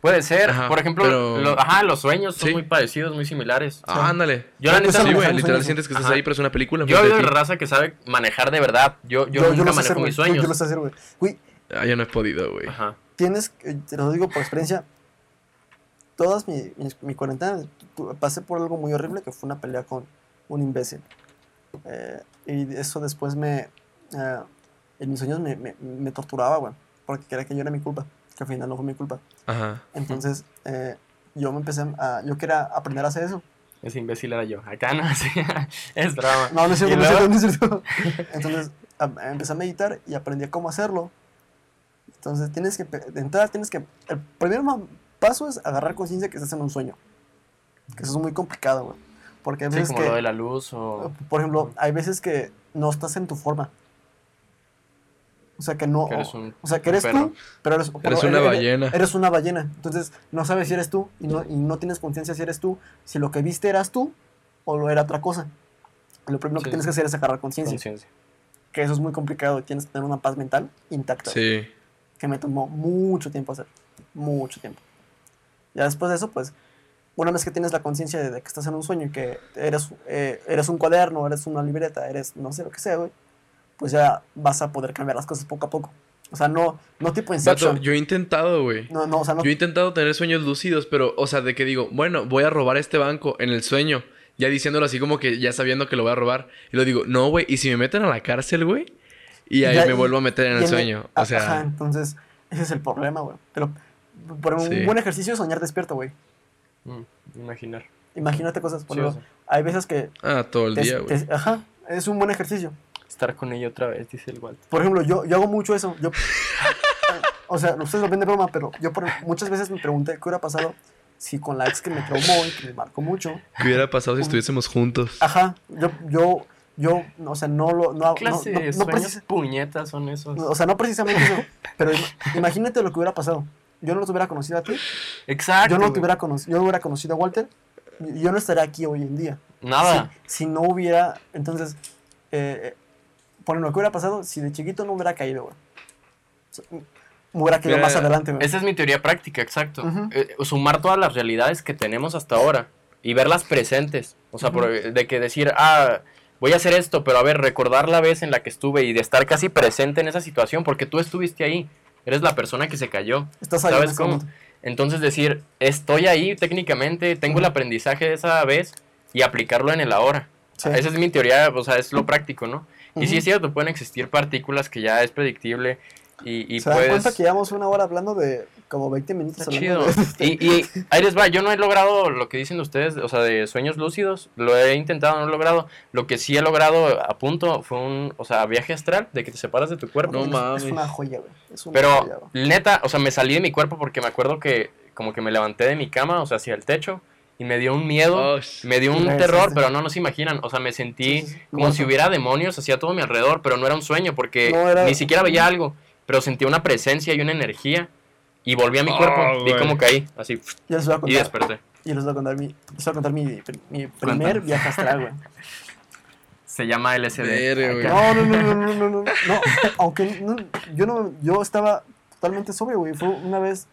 Speaker 3: Puede ser.
Speaker 1: Ajá,
Speaker 3: Por ejemplo,
Speaker 1: pero-
Speaker 3: lo- ajá, los sueños son
Speaker 1: Sí.
Speaker 3: muy parecidos, muy similares.
Speaker 1: Ah, ándale.
Speaker 3: Yo la
Speaker 2: Yo
Speaker 3: neta...
Speaker 1: Sí, güey, literal
Speaker 2: sueños.
Speaker 1: sientes que estás
Speaker 3: Ajá.
Speaker 1: ahí, pero es una película.
Speaker 3: Yo
Speaker 1: ti.
Speaker 3: raza que sabe manejar de verdad. Yo, yo,
Speaker 2: lo
Speaker 3: nunca
Speaker 2: hacer,
Speaker 3: manejo
Speaker 2: güey.
Speaker 3: mis
Speaker 2: Yo-
Speaker 3: sueños.
Speaker 2: Yo lo sé hacer, güey. Güey,
Speaker 1: Ah, yo no he podido, güey.
Speaker 3: Ajá.
Speaker 2: tienes, eh, te lo digo por experiencia, todas mi, mi, mi cuarentena pasé por algo muy horrible que fue una pelea con un imbécil. Eh, y eso después me, eh, en mis sueños me, me, me torturaba, güey, porque creía que yo era mi culpa, que al final no fue mi culpa.
Speaker 1: Ajá.
Speaker 2: Entonces, eh, yo me empecé a, yo quería aprender a hacer eso.
Speaker 3: Ese imbécil era yo. Acá no, <laughs> sí. es drama.
Speaker 2: No, no es
Speaker 3: ¿Y
Speaker 2: cierto, no es
Speaker 3: luego?
Speaker 2: cierto, no es cierto. Entonces, a- empecé a meditar y aprendí a cómo hacerlo. Entonces, tienes que, de entrada, tienes que, el primer paso es agarrar conciencia que estás en un sueño. Que eso es muy complicado, güey. Porque hay
Speaker 3: Sí,
Speaker 2: veces
Speaker 3: como
Speaker 2: que,
Speaker 3: lo de la luz o...
Speaker 2: por ejemplo, hay veces que no estás en tu forma. O sea, que no,
Speaker 3: Que eres un
Speaker 2: o sea, que eres
Speaker 3: perro.
Speaker 2: tú, pero eres, pero
Speaker 1: una ballena.
Speaker 2: Eres una ballena. Entonces, no sabes si eres tú y no, y no tienes conciencia si eres tú, si lo que viste eras tú o lo era otra cosa. Lo primero que tienes que hacer es agarrar conciencia
Speaker 3: conciencia.
Speaker 2: que eso es muy complicado y tienes que tener una paz mental intacta.
Speaker 1: Sí.
Speaker 2: Que me tomó mucho tiempo hacer. Mucho tiempo. Ya después de eso, pues, una vez que tienes la conciencia de, de que estás en un sueño y que eres, eh, eres un cuaderno, eres una libreta, eres no sé lo que sea, güey, pues ya vas a poder cambiar las cosas poco a poco. O sea, no, no tipo Inception.
Speaker 1: yo he intentado, güey.
Speaker 2: No, no, o sea, no.
Speaker 1: Yo he intentado tener sueños lúcidos, pero, o sea, de que digo, bueno, voy a robar este banco en el sueño. Ya diciéndolo así como que ya sabiendo que lo voy a robar. Y lo digo, no, güey, ¿y si me meten a la cárcel, güey? Y ahí
Speaker 2: Ya,
Speaker 1: me
Speaker 2: y-
Speaker 1: vuelvo a meter en el sueño. O sea,
Speaker 2: Ajá, entonces, ese es el problema, güey. Pero, por un
Speaker 1: Sí.
Speaker 2: buen ejercicio es soñar despierto, güey.
Speaker 3: Mm, imaginar.
Speaker 2: Imagínate cosas. Por
Speaker 3: Sí,
Speaker 2: ejemplo,
Speaker 3: o sea,
Speaker 2: hay veces que.
Speaker 1: ah, todo el
Speaker 2: te-
Speaker 1: día, güey.
Speaker 2: ajá, es un buen ejercicio.
Speaker 3: Estar con ella otra vez, dice el Walter.
Speaker 2: Por ejemplo, yo, yo hago mucho eso. Yo, o sea, ustedes lo ven de broma, pero yo por- muchas veces me pregunté qué hubiera pasado si con la ex que me traumó y que me marcó mucho.
Speaker 1: ¿Qué hubiera pasado si estuviésemos juntos?
Speaker 2: Ajá, yo, yo, yo, o sea, no lo. No,
Speaker 3: ¿Qué
Speaker 2: no,
Speaker 3: clase
Speaker 2: no-
Speaker 3: de
Speaker 2: no
Speaker 3: sueños
Speaker 2: precis-
Speaker 3: puñetas son esos?
Speaker 2: o sea, no precisamente eso, pero im- imagínate lo que hubiera pasado. Yo no te hubiera conocido a ti,
Speaker 3: Exacto.
Speaker 2: yo no te hubiera conocido, yo no hubiera conocido a Walter, yo no estaría aquí hoy en día.
Speaker 3: Nada.
Speaker 2: Si, si no hubiera, entonces, eh, eh, por ejemplo, ¿qué hubiera pasado si de chiquito no hubiera caído, güey? Me hubiera caído
Speaker 1: Mira,
Speaker 2: más adelante.
Speaker 3: Esa es mi teoría práctica, exacto. Eh, sumar todas las realidades que tenemos hasta ahora y verlas presentes. O sea, por- de que decir, ah, voy a hacer esto, pero a ver, recordar la vez en la que estuve y de estar casi presente en esa situación, porque tú estuviste ahí. Eres la persona que se cayó.
Speaker 2: Estás ahí
Speaker 3: ¿Sabes cómo?
Speaker 2: momento.
Speaker 3: Entonces decir, estoy ahí técnicamente, tengo el aprendizaje de esa vez y aplicarlo en el ahora.
Speaker 2: Sí.
Speaker 3: Esa es mi teoría, o sea, es lo práctico, ¿no? Y sí es cierto, pueden existir partículas que ya es predictible y, y
Speaker 2: ¿Se dan
Speaker 3: puedes...
Speaker 2: cuenta que llevamos una hora hablando de como 20 minutos
Speaker 3: Está chido.
Speaker 2: de-
Speaker 3: Y, y ahí les va, yo no he logrado lo que dicen ustedes, o sea, de sueños lúcidos, lo he intentado, no lo he logrado. Lo que sí he logrado a punto fue un, o sea, viaje astral, de que te separas de tu cuerpo.
Speaker 1: No mames.
Speaker 2: Es una joya, güey. Es una
Speaker 3: Pero
Speaker 2: joya,
Speaker 3: neta, o sea, me salí de mi cuerpo porque me acuerdo que como que me levanté de mi cama, o sea, hacia el techo, y me dio un miedo,
Speaker 1: Oh,
Speaker 3: me dio un
Speaker 2: Sí,
Speaker 3: terror,
Speaker 2: sí.
Speaker 3: pero no, no se imaginan, o sea, me sentí
Speaker 2: Sí, sí, sí.
Speaker 3: como si hubiera demonios hacia todo mi alrededor, pero no era un sueño porque
Speaker 2: No, era-
Speaker 3: ni siquiera veía algo, pero sentía una presencia y una energía. Y volví a mi
Speaker 1: Oh,
Speaker 3: cuerpo, vi
Speaker 1: güey.
Speaker 3: como caí, así,
Speaker 2: Ya les voy a
Speaker 3: y
Speaker 2: contar.
Speaker 3: desperté.
Speaker 2: Y les voy a contar mi, les voy a contar mi, mi primer
Speaker 3: Cuéntanos.
Speaker 2: viaje astral, güey. <laughs>
Speaker 3: Se llama LSD.
Speaker 1: Güey.
Speaker 2: No, no, no, no, no, no, no, no. Aunque no, yo no, yo estaba totalmente sobrio, güey. Fue una vez,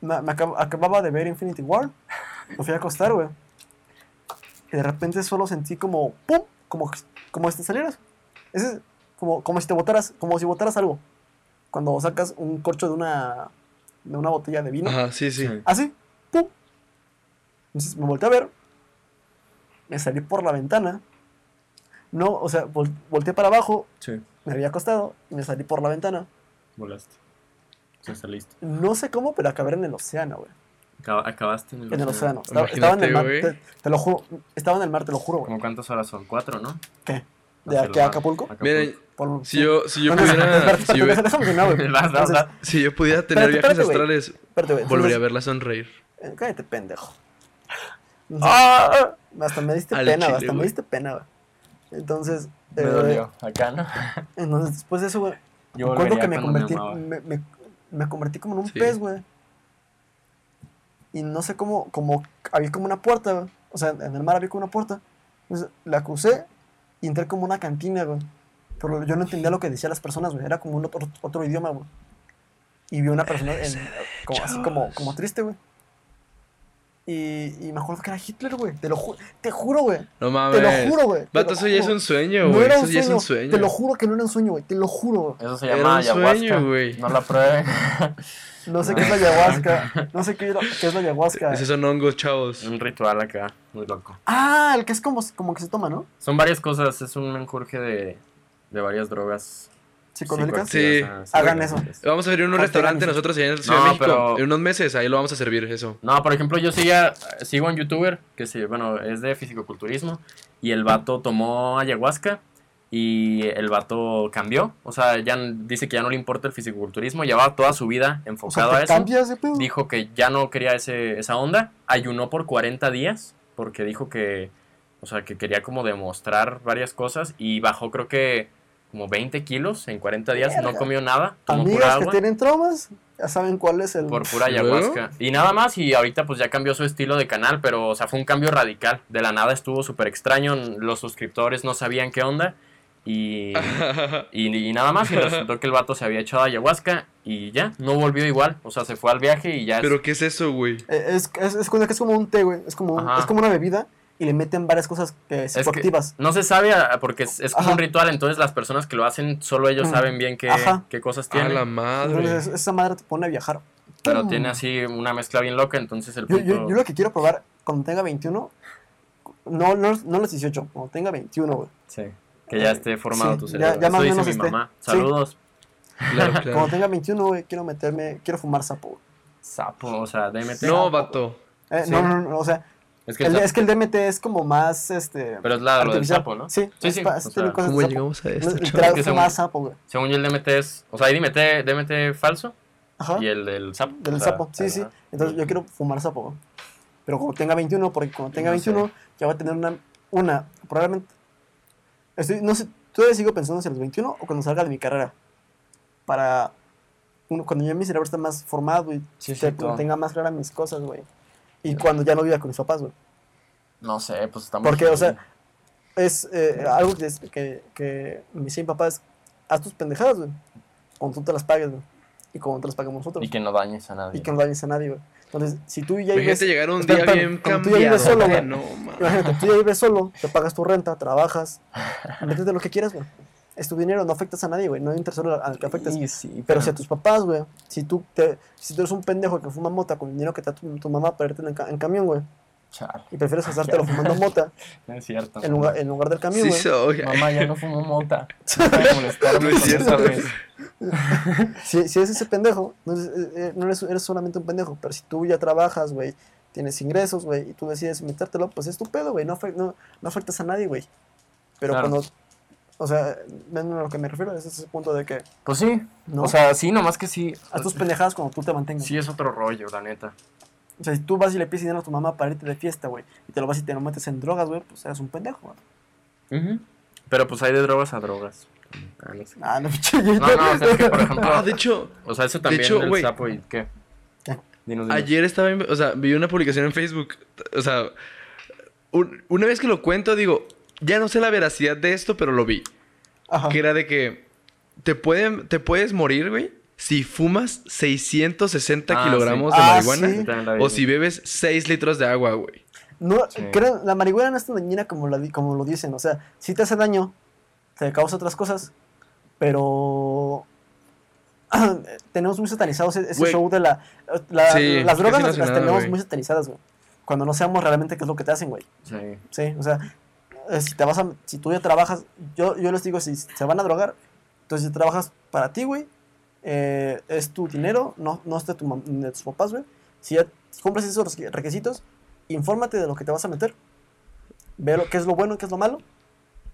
Speaker 2: me, me acab- acababa de ver Infinity War, me fui a acostar, güey. Y de repente solo sentí como, pum, como, como si te salieras. Ese es como, como si te botaras, como si botaras algo. Cuando sacas un corcho de una, de una botella de vino.
Speaker 1: Ajá, sí, sí.
Speaker 3: Sí.
Speaker 2: Así, pum. Entonces me volteé a ver. Me salí por la ventana. No, o sea, vol- volteé para abajo,
Speaker 3: Sí,
Speaker 2: me había acostado y me salí por la ventana.
Speaker 3: volaste. Se saliste.
Speaker 2: No sé cómo, pero acabé en el océano, güey.
Speaker 3: Acab- acabaste en el
Speaker 2: En el
Speaker 3: océano.
Speaker 2: océano. Estaba, estaba en el mar. Te, te lo juro. Estaba en el mar, te lo juro, güey.
Speaker 3: ¿Cómo cuántas horas son? Cuatro, ¿no?
Speaker 2: ¿Qué? ¿De aquí a. Acapulco?
Speaker 1: Miren,
Speaker 2: Por-
Speaker 1: si yo, <laughs> si yo pudiera, si yo, si pudiera tener
Speaker 2: Espérate,
Speaker 1: viajes
Speaker 2: espérate,
Speaker 1: astrales,
Speaker 2: espérate,
Speaker 1: volvería a verla sonreír.
Speaker 2: eh, Cállate, pendejo. <laughs>
Speaker 3: ¡Ah!
Speaker 2: Hasta me diste
Speaker 1: Al
Speaker 2: pena,
Speaker 1: chile,
Speaker 2: hasta me
Speaker 1: güey.
Speaker 2: diste pena, güey. Entonces,
Speaker 3: Me
Speaker 2: eh,
Speaker 3: dolió. Acá, ¿no? <laughs>
Speaker 2: entonces después de eso, güey,
Speaker 3: Yo
Speaker 2: me acuerdo
Speaker 3: volvería
Speaker 2: que me convertí, me, me, me convertí como en un
Speaker 1: Sí.
Speaker 2: pez, güey. Y no sé cómo, como, había como una puerta, güey. O sea, en el mar había como una puerta. Entonces, la crucé y entré como una cantina, güey. Pero yo no entendía lo que decían las personas, güey. Era como un otro, otro idioma, güey. Y vi una persona en- como, así como, como triste, güey. Y, y me acuerdo que era Hitler, güey. Te lo juro, te juro, güey.
Speaker 1: No
Speaker 2: Te
Speaker 1: mames.
Speaker 2: lo juro, güey. te
Speaker 1: Vato, eso ya es un sueño, güey.
Speaker 2: era
Speaker 1: Eso ya es un
Speaker 2: sueño. Te lo juro que no era un sueño, güey. Te lo juro.
Speaker 3: Eso se
Speaker 1: Era
Speaker 3: llama
Speaker 1: un
Speaker 3: ayahuasca.
Speaker 1: sueño, güey.
Speaker 3: No la prueben. <laughs>
Speaker 2: No sé qué es la ayahuasca. No sé qué, es lo- qué es la ayahuasca.
Speaker 1: Esos son hongos, chavos.
Speaker 3: un ritual acá, muy loco.
Speaker 2: Ah, el que es como, como que se toma, ¿no?
Speaker 3: Son varias cosas, es un menjurje de, de varias drogas.
Speaker 2: Psicodélicas.
Speaker 1: Sí.
Speaker 2: Hagan
Speaker 3: psicoactivas.
Speaker 1: Vamos a abrir un restaurante nosotros allá en la Ciudad
Speaker 3: No,
Speaker 1: de México.
Speaker 3: pero-
Speaker 1: En unos meses, ahí lo vamos a servir, eso.
Speaker 3: No, por ejemplo, yo seguía, sigo a un youtuber que se, bueno, es de fisicoculturismo y el vato tomó ayahuasca y el vato cambió. O sea, ya dice que ya no le importa el fisicoculturismo, llevaba toda su vida
Speaker 2: O sea,
Speaker 3: enfocado
Speaker 2: te
Speaker 3: a eso.
Speaker 2: cambia ese pedo.
Speaker 3: Dijo que ya no quería ese, esa onda, ayunó por 40 días porque dijo que, o sea, que quería como demostrar varias cosas y bajó creo que como 20 kilos en 40 días, no comió nada, tomó pura
Speaker 2: Amigas que tienen traumas, ya saben cuál es el.
Speaker 3: Por pura ayahuasca. Y nada más, y ahorita pues ya cambió su estilo de canal, pero o sea, fue un cambio radical. De la nada estuvo súper extraño, los suscriptores no sabían qué onda. Y, <laughs> y, y nada más, y resultó que el vato se había echado ayahuasca y ya, no volvió igual. O sea, se fue al viaje y ya... es-
Speaker 1: ¿Pero qué es eso, güey?
Speaker 2: Eh, Es, es, es, es como un té, güey. Es como, un- es como una bebida. Y le meten varias cosas eh,
Speaker 3: Es que
Speaker 2: psicoactivas.
Speaker 3: no se sabe ah, porque es, es como
Speaker 2: Ajá.
Speaker 3: un ritual, entonces las personas que lo hacen, solo ellos
Speaker 2: Mm.
Speaker 3: saben bien qué, qué cosas
Speaker 1: A
Speaker 3: tienen.
Speaker 1: la madre.
Speaker 2: Entonces esa madre te pone a viajar.
Speaker 3: Pero
Speaker 2: ¡Pum!
Speaker 3: tiene así una mezcla bien loca, entonces el
Speaker 2: Yo,
Speaker 3: punto...
Speaker 2: yo, yo lo que quiero probar cuando tenga 21, no, no, no los 18, cuando tenga 21, güey.
Speaker 3: Sí, que ya esté formado
Speaker 2: Sí,
Speaker 3: tu cerebro.
Speaker 2: ya
Speaker 3: Eso dice mi
Speaker 2: esté.
Speaker 3: mamá.
Speaker 2: Sí.
Speaker 3: Saludos.
Speaker 1: Claro, claro.
Speaker 2: Cuando tenga 21, güey, quiero meterme, quiero fumar sapo, güey.
Speaker 3: Sapo, o sea, DMT.
Speaker 1: No, vato.
Speaker 2: Eh,
Speaker 3: Sí.
Speaker 2: No, no, no, o sea,
Speaker 3: Es que
Speaker 2: el- es que el DMT es como más, este...
Speaker 3: Pero es la, lo del sapo, ¿no?
Speaker 2: Sí,
Speaker 3: Sí,
Speaker 2: es
Speaker 3: sí, o sea. Es que según-
Speaker 2: sapo, güey.
Speaker 3: Según yo el DMT es... O sea, hay DMT, DMT falso
Speaker 2: Ajá.
Speaker 3: y el del sapo.
Speaker 2: Del
Speaker 3: o sea,
Speaker 2: sapo, sí, sí. Entonces yo quiero fumar sapo, güey. Pero cuando tenga 21, porque cuando tenga
Speaker 3: No sé.
Speaker 2: 21 ya voy a tener una, una, probablemente, estoy, no sé, todavía sigo pensando si a los 21 o cuando salga de mi carrera. Para, uno, cuando ya mi cerebro está más formado y
Speaker 3: Sí,
Speaker 2: te- tenga más claras mis cosas, güey. Y cuando ya no viva con mis papás, güey.
Speaker 3: No sé, pues estamos...
Speaker 2: Porque, o sea, es eh, algo que, es- que, que me dice mi papá es, haz tus pendejadas, güey. Cuando tú te las pagues, güey. Y cuando te las paguemos nosotros.
Speaker 3: Y que no dañes a nadie.
Speaker 2: Y que no dañes a nadie, güey. Entonces, si tú ya vives...
Speaker 1: Llegar un día bien
Speaker 2: cuando tú ya vives
Speaker 1: cambiado.
Speaker 2: solo, güey.
Speaker 1: no.
Speaker 2: Imagínate, tú ya vives solo, te pagas tu renta, trabajas, <laughs> métete lo que quieras, güey. Es tu dinero, no afectas a nadie, güey. No hay un tercero al que afectes.
Speaker 3: Sí, sí,
Speaker 2: Pero si a tus papás, güey, si tú, te, si tú eres un pendejo que fuma mota con el dinero que te da tu, tu mamá para irte en, ca- en camión, güey,
Speaker 3: Chale,
Speaker 2: y prefieres <laughs> gastártelo fumando mota <laughs>
Speaker 3: no es cierto.
Speaker 2: en lugar, en lugar del camión,
Speaker 1: Sí
Speaker 2: güey.
Speaker 1: soy.
Speaker 3: Mamá, ya no fumo mota. <laughs> Molestarme
Speaker 1: No es cierto,
Speaker 3: vez.
Speaker 2: Si, si eres ese pendejo, no, eres, eh, eh, no eres, eres solamente un pendejo, pero si tú ya trabajas, güey, tienes ingresos, güey, y tú decides metértelo, pues es tu pedo, güey, no, no, no afectas a nadie, güey. Pero
Speaker 3: Claro.
Speaker 2: cuando, o sea, ven a lo que me refiero, es ese punto de que,
Speaker 3: Pues sí.
Speaker 2: ¿no?
Speaker 3: O sea, sí, nomás que sí.
Speaker 2: haz tus pendejadas cuando tú te mantengas.
Speaker 3: Sí es otro rollo, la neta.
Speaker 2: O sea, si tú vas y le pides dinero a tu mamá para irte de fiesta, güey, y te lo vas y te lo metes en drogas, güey, pues eres un pendejo, güey.
Speaker 3: Pero pues hay de drogas a drogas. Ah, no sé.
Speaker 2: Ah, no, <laughs> pinche
Speaker 3: No, no, o sea, es que por <laughs> ejemplo.
Speaker 1: Ah, de hecho,
Speaker 3: O sea, eso también
Speaker 1: hecho,
Speaker 3: del
Speaker 1: güey.
Speaker 3: sapo y qué.
Speaker 2: ¿Qué?
Speaker 3: Dinos, dinos.
Speaker 1: ayer estaba, en- o sea, vi una publicación en Facebook, o sea, un- una vez que lo cuento, digo, ya no sé la veracidad de esto, pero lo vi.
Speaker 2: Ajá.
Speaker 1: Que era de que te, pueden, te puedes morir, güey, si fumas 660
Speaker 3: Ah,
Speaker 1: kilogramos
Speaker 2: sí.
Speaker 1: de
Speaker 2: Ah,
Speaker 1: marihuana
Speaker 2: sí.
Speaker 1: O si bebes 6 litros de agua, güey.
Speaker 2: No,
Speaker 3: Sí.
Speaker 2: creo, la marihuana no es tan dañina como, la, como lo dicen. O sea, sí te hace daño, te causa otras cosas, pero <clears throat> tenemos muy satanizados ese show de la... la-
Speaker 1: Sí,
Speaker 2: las drogas las, tenemos muy satanizadas, güey. Cuando no sabemos realmente qué es lo que te hacen, güey.
Speaker 3: Sí.
Speaker 2: Sí, o sea, si te vas a... Si tú ya trabajas... Yo, yo les digo, si se van a drogar, entonces si trabajas para ti, güey, eh, es tu dinero, no, no es de, tu de tus papás, güey. Si ya cumples esos requisitos, infórmate de lo que te vas a meter. Ve lo, qué es lo bueno, qué es lo malo.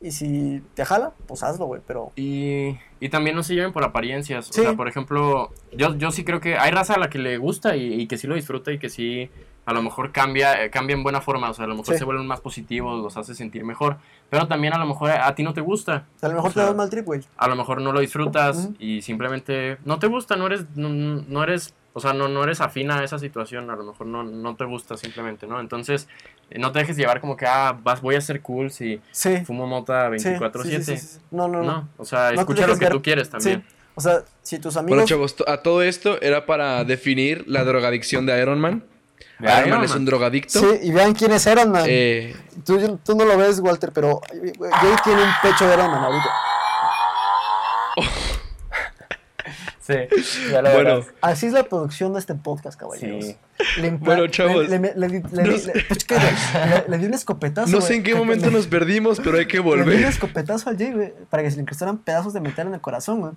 Speaker 2: Y si te jala, pues hazlo, güey. Pero
Speaker 3: Y, y también no se lleven por apariencias.
Speaker 2: Sí.
Speaker 3: O sea, por ejemplo, yo, yo sí creo que hay raza a la que le gusta y, y que sí lo disfruta y que sí a lo mejor cambia, eh, cambia en buena forma. O sea, a lo mejor
Speaker 2: Sí.
Speaker 3: se vuelven más positivos, los hace sentir mejor. Pero también a lo mejor a, a ti no te gusta.
Speaker 2: a lo mejor
Speaker 3: O sea,
Speaker 2: te da un mal trip, güey.
Speaker 3: A lo mejor no lo disfrutas
Speaker 2: Ujú.
Speaker 3: y simplemente no te gusta, no eres, no, no eres, o sea, no, no eres afín a esa situación, a lo mejor no, no te gusta simplemente, ¿no? Entonces, eh, no te dejes llevar como que, ah, vas, voy a ser cool si
Speaker 2: Sí.
Speaker 3: fumo mota
Speaker 2: sí,
Speaker 3: 24-7.
Speaker 2: sí, sí, sí, sí. No, no, no.
Speaker 3: No, o sea,
Speaker 2: No
Speaker 3: escucha lo que tú quieres también.
Speaker 2: Sí. O sea, si tus
Speaker 1: Bueno,
Speaker 2: amigos...
Speaker 1: chavos, to- a todo esto era para definir la drogadicción de Iron Man. Iron,
Speaker 3: Iron
Speaker 1: Man
Speaker 3: Man.
Speaker 1: es un drogadicto.
Speaker 2: Sí, y vean quién es Iron Man.
Speaker 1: Eh,
Speaker 2: Tú, tú no lo ves, Walter, pero eh, Jay tiene un pecho de Iron Man ahorita. <laughs>
Speaker 3: Sí, ya lo
Speaker 1: Bueno.
Speaker 3: verás.
Speaker 2: Así es la producción de este podcast, caballeros.
Speaker 3: Sí.
Speaker 2: Le
Speaker 1: Bueno, chavos.
Speaker 2: Le, le- di un escopetazo.
Speaker 1: no sé en qué momento nos perdimos, pero hay que
Speaker 2: Le di un
Speaker 1: volver.
Speaker 2: escopetazo al Jay, güey, para que se le incrustaran pedazos de metal en el corazón, güey.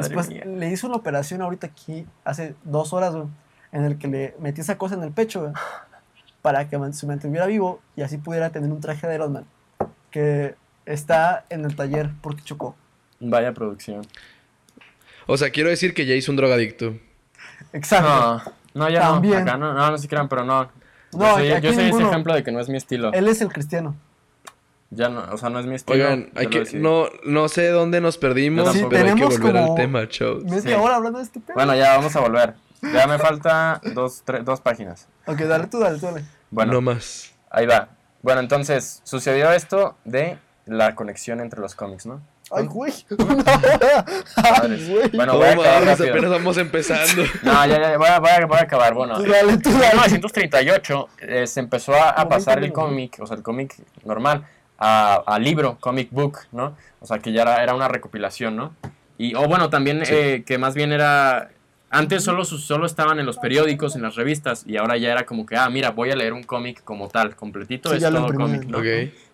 Speaker 2: Después
Speaker 3: mía.
Speaker 2: le hizo una operación ahorita aquí, hace dos horas, güey, en el que le metí esa cosa en el pecho, para que se mantuviera vivo y así pudiera tener un traje de Iron Man, que está en el taller porque chocó.
Speaker 3: Vaya producción.
Speaker 1: O sea, quiero decir que ya hizo un drogadicto.
Speaker 2: Exacto.
Speaker 3: No, no, ya
Speaker 2: También.
Speaker 3: no. Acá no, no, no se crean, pero no. Yo
Speaker 2: No,
Speaker 3: soy,
Speaker 2: aquí
Speaker 3: yo soy ese ejemplo de que no es mi estilo.
Speaker 2: Él es el cristiano.
Speaker 3: Ya no, o sea, no es mi estilo.
Speaker 1: Oigan, hay
Speaker 3: yo
Speaker 1: que, no, no sé dónde nos perdimos,
Speaker 3: Sí,
Speaker 1: pero hay que
Speaker 2: tenemos
Speaker 1: volver
Speaker 2: como-
Speaker 1: al tema, chavos.
Speaker 2: Media
Speaker 3: Sí.
Speaker 2: hora hablando de este pedo.
Speaker 3: Bueno, ya vamos a volver. Ya me falta dos, tres, dos páginas.
Speaker 2: Ok, dale tú, dale tú, dale.
Speaker 3: Bueno,
Speaker 1: No más.
Speaker 3: ahí va. Bueno, entonces, sucedió esto de la conexión entre los cómics, ¿no?
Speaker 2: Ay, güey. <laughs>
Speaker 3: Bueno,
Speaker 1: No
Speaker 3: voy a acabar rápido.
Speaker 1: apenas vamos empezando. <laughs>
Speaker 3: No, ya, ya, voy a, voy a- voy a acabar. Bueno,
Speaker 2: Tú dale, tú
Speaker 3: en
Speaker 2: dale.
Speaker 3: 1938 eh, se empezó a, pasar
Speaker 2: 20
Speaker 3: el cómic, o sea, el cómic normal, a, a libro, comic book, ¿no? O sea, que ya era, era una recopilación, ¿no? Y, o bueno, también eh, que más bien era... Antes solo, solo estaban en los periódicos, en las revistas, y ahora ya era como que, ah, mira, voy a leer un cómic como tal, completito,
Speaker 2: Sí,
Speaker 3: es todo cómic, ¿no?